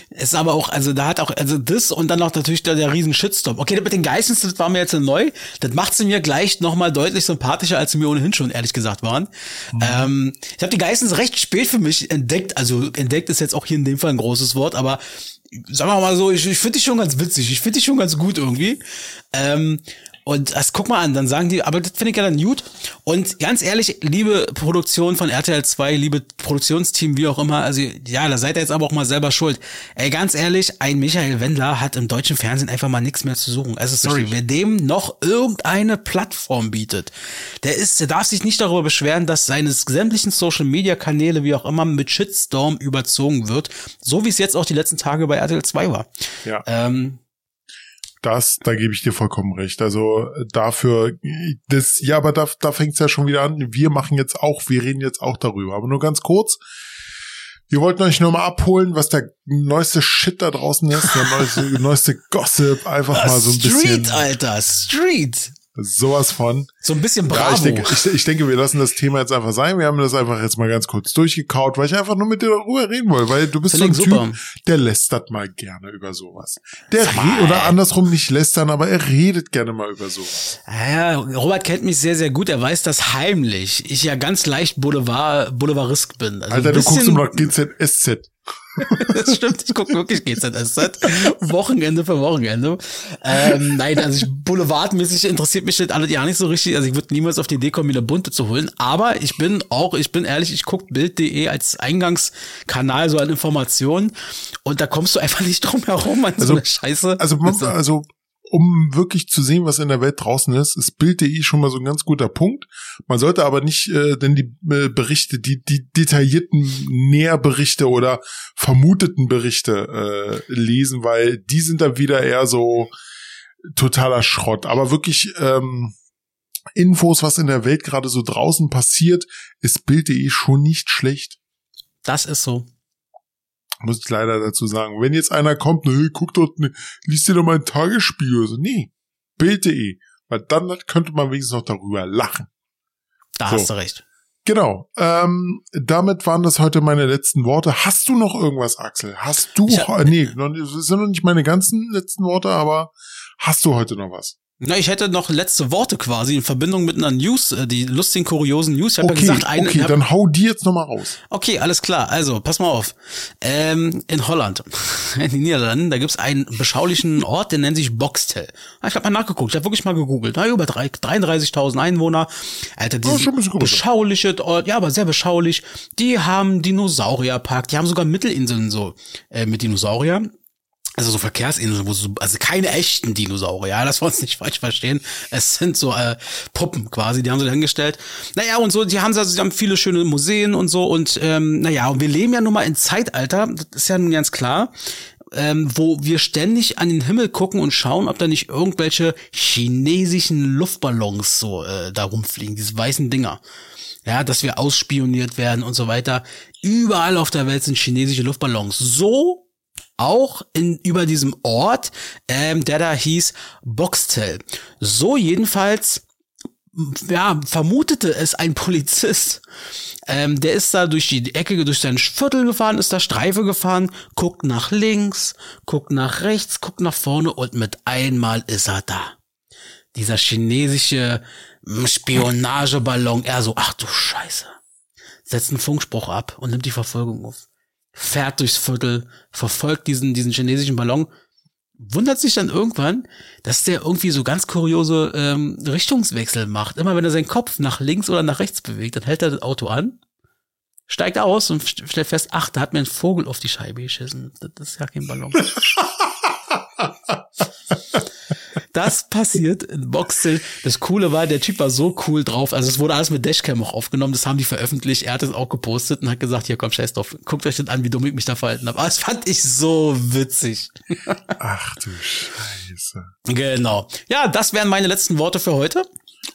Speaker 3: ist aber auch, also da hat auch, also das und dann noch natürlich der, der riesen Shitstorm. Okay, das mit den Geistens, das war mir jetzt neu. Das macht sie mir gleich nochmal deutlich sympathischer, als sie mir ohnehin schon, ehrlich gesagt, waren. Ähm, ich habe die Geistens recht spät für mich entdeckt. Also entdeckt ist jetzt auch hier in dem Fall ein großes Wort, aber sagen wir mal so, ich, ich finde die schon ganz witzig. Ich finde die schon ganz gut irgendwie. Ähm, und das guck mal an, dann sagen die, aber das finde ich ja dann gut. Und ganz ehrlich, liebe Produktion von RTL 2, liebe Produktionsteam, wie auch immer, also ja, da seid ihr jetzt aber auch mal selber schuld. Ey, ganz ehrlich, ein Michael Wendler hat im deutschen Fernsehen einfach mal nichts mehr zu suchen. Also sorry,
Speaker 1: Richtig.
Speaker 3: wer dem noch irgendeine Plattform bietet, der ist, der darf sich nicht darüber beschweren, dass seine sämtlichen Social Media Kanäle, wie auch immer, mit Shitstorm überzogen wird. So wie es jetzt auch die letzten Tage bei RTL 2 war.
Speaker 1: Ja.
Speaker 3: Ähm,
Speaker 1: Das, da gebe ich dir vollkommen recht. Also dafür, das, ja, aber da, da fängt es ja schon wieder an. Wir machen jetzt auch, wir reden jetzt auch darüber. Aber nur ganz kurz. Wir wollten euch nur mal abholen, was der neueste Shit da draußen ist, der neueste, neueste Gossip, einfach mal so ein
Speaker 3: Street,
Speaker 1: bisschen.
Speaker 3: Street, Alter, Street.
Speaker 1: Sowas von.
Speaker 3: So ein bisschen Bravo.
Speaker 1: Ja, ich, denke, ich, ich, denke, wir lassen das Thema jetzt einfach sein. Wir haben das einfach jetzt mal ganz kurz durchgekaut, weil ich einfach nur mit dir darüber reden wollte, weil du bist so ein Typ, der lästert mal gerne über sowas. Der oder andersrum nicht lästern, aber er redet gerne mal über sowas.
Speaker 3: Ja, Robert kennt mich sehr, sehr gut. Er weiß, dass heimlich ich ja ganz leicht Boulevard, Boulevarisk bin.
Speaker 1: Also Alter, du guckst immer noch GZSZ.
Speaker 3: das stimmt, ich gucke wirklich GZSZ. Wochenende für Wochenende. Ähm, nein, also ich, boulevardmäßig interessiert mich das alles ja nicht so richtig. Also ich würde niemals auf die Idee kommen, mir eine bunte zu holen. Aber ich bin auch, ich bin ehrlich, ich gucke Bild.de als Eingangskanal so an Informationen. Und da kommst du einfach nicht drum herum an also, so eine Scheiße.
Speaker 1: Also, also um wirklich zu sehen, was in der Welt draußen ist, ist Bild.de schon mal so ein ganz guter Punkt. Man sollte aber nicht äh, denn die äh, Berichte, die, die detaillierten Näherberichte oder vermuteten Berichte äh, lesen, weil die sind dann wieder eher so totaler Schrott. Aber wirklich ähm, Infos, was in der Welt gerade so draußen passiert, ist Bild.de schon nicht schlecht.
Speaker 3: Das ist so
Speaker 1: muss ich leider dazu sagen. Wenn jetzt einer kommt, ne, guck dort, ne, liest dir doch mal ein Tagesspiel oder so. Nee, Bild.de. Weil dann könnte man wenigstens noch darüber lachen.
Speaker 3: Da so. hast du recht.
Speaker 1: Genau. Ähm, damit waren das heute meine letzten Worte. Hast du noch irgendwas, Axel? Hast du, hab, nee, das sind noch nicht meine ganzen letzten Worte, aber hast du heute noch was?
Speaker 3: Na, ich hätte noch letzte Worte quasi in Verbindung mit einer News, äh, die lustigen, kuriosen News. Ich habe
Speaker 1: okay,
Speaker 3: ja gesagt, eine,
Speaker 1: okay,
Speaker 3: hab,
Speaker 1: dann hau die jetzt nochmal raus.
Speaker 3: Okay, alles klar. Also, pass mal auf. Ähm, in Holland, in den Niederlanden, da gibt's einen beschaulichen Ort, der nennt sich Boxtel. Ich habe mal nachgeguckt, ich habe wirklich mal gegoogelt. Na, über 33.000 Einwohner. Alter, dieses ja, beschauliche Ort, ja, aber sehr beschaulich. Die haben Dinosaurierpark, die haben sogar Mittelinseln so äh, mit Dinosaurier also so Verkehrsinseln, wo so, also keine echten Dinosaurier, ja, das wir uns nicht falsch verstehen. Es sind so äh, Puppen quasi, die haben sie hingestellt. Naja, und so, die haben also, sie haben viele schöne Museen und so und ähm, naja, und wir leben ja nun mal in Zeitalter, das ist ja nun ganz klar, ähm, wo wir ständig an den Himmel gucken und schauen, ob da nicht irgendwelche chinesischen Luftballons so äh, da rumfliegen, diese weißen Dinger. Ja, dass wir ausspioniert werden und so weiter. Überall auf der Welt sind chinesische Luftballons. So auch in, über diesem Ort, ähm, der da hieß Boxtel. So jedenfalls ja, vermutete es ein Polizist. Ähm, der ist da durch die Ecke, durch sein Viertel gefahren, ist da Streife gefahren, guckt nach links, guckt nach rechts, guckt nach vorne und mit einmal ist er da. Dieser chinesische Spionageballon, er so, ach du Scheiße. Setzt einen Funkspruch ab und nimmt die Verfolgung auf fährt durchs Viertel, verfolgt diesen, diesen chinesischen Ballon, wundert sich dann irgendwann, dass der irgendwie so ganz kuriose ähm, Richtungswechsel macht. Immer wenn er seinen Kopf nach links oder nach rechts bewegt, dann hält er das Auto an, steigt aus und stellt fest, ach, da hat mir ein Vogel auf die Scheibe geschissen. Das ist ja kein Ballon. Das passiert in Boxtel. Das Coole war, der Typ war so cool drauf. Also es wurde alles mit Dashcam auch aufgenommen. Das haben die veröffentlicht. Er hat es auch gepostet und hat gesagt, hier komm, scheiß drauf. Guckt euch das an, wie dumm ich mich da verhalten habe. Aber das fand ich so witzig.
Speaker 1: Ach du Scheiße.
Speaker 3: Genau. Ja, das wären meine letzten Worte für heute.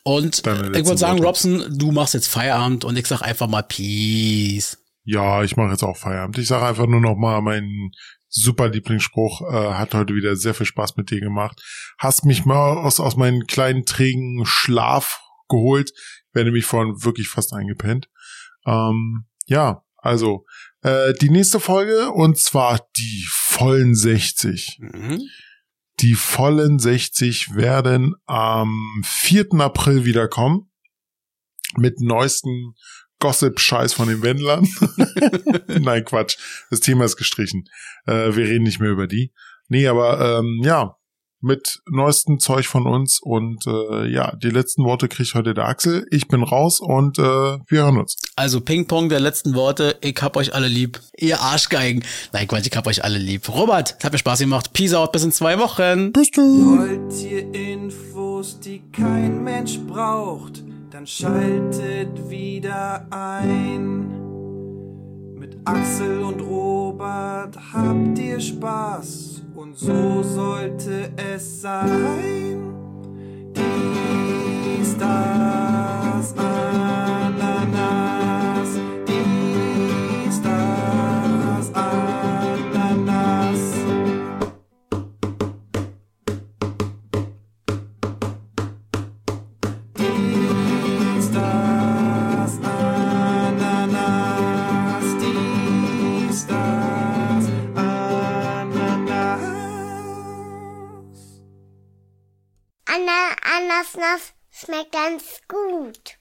Speaker 3: Und ich würde sagen, Worte. Robson, du machst jetzt Feierabend und ich sag einfach mal Peace.
Speaker 1: Ja, ich mache jetzt auch Feierabend. Ich sage einfach nur noch mal meinen super Lieblingsspruch, äh, hat heute wieder sehr viel Spaß mit dir gemacht. Hast mich mal aus, aus meinem kleinen trägen Schlaf geholt. Werde mich vorhin wirklich fast eingepennt. Ähm, ja, also äh, die nächste Folge und zwar die vollen 60. Mhm. Die vollen 60 werden am 4. April wiederkommen mit neuesten Gossip-Scheiß von den Wendlern. Nein, Quatsch. Das Thema ist gestrichen. Äh, wir reden nicht mehr über die. Nee, aber ähm, ja, mit neuestem Zeug von uns und äh, ja, die letzten Worte kriegt heute der Axel. Ich bin raus und äh, wir hören uns.
Speaker 3: Also Ping-Pong der letzten Worte. Ich hab euch alle lieb. Ihr Arschgeigen. Nein, Quatsch, ich hab euch alle lieb. Robert, hat mir Spaß gemacht. Peace out, bis in zwei Wochen.
Speaker 1: Bis du.
Speaker 8: Wollt ihr Infos, die kein Mensch braucht? Dann schaltet wieder ein. Mit Axel und Robert habt ihr Spaß und so sollte es sein. Dies, das, Ananas.
Speaker 7: Anna, Ananas schmeckt ganz gut.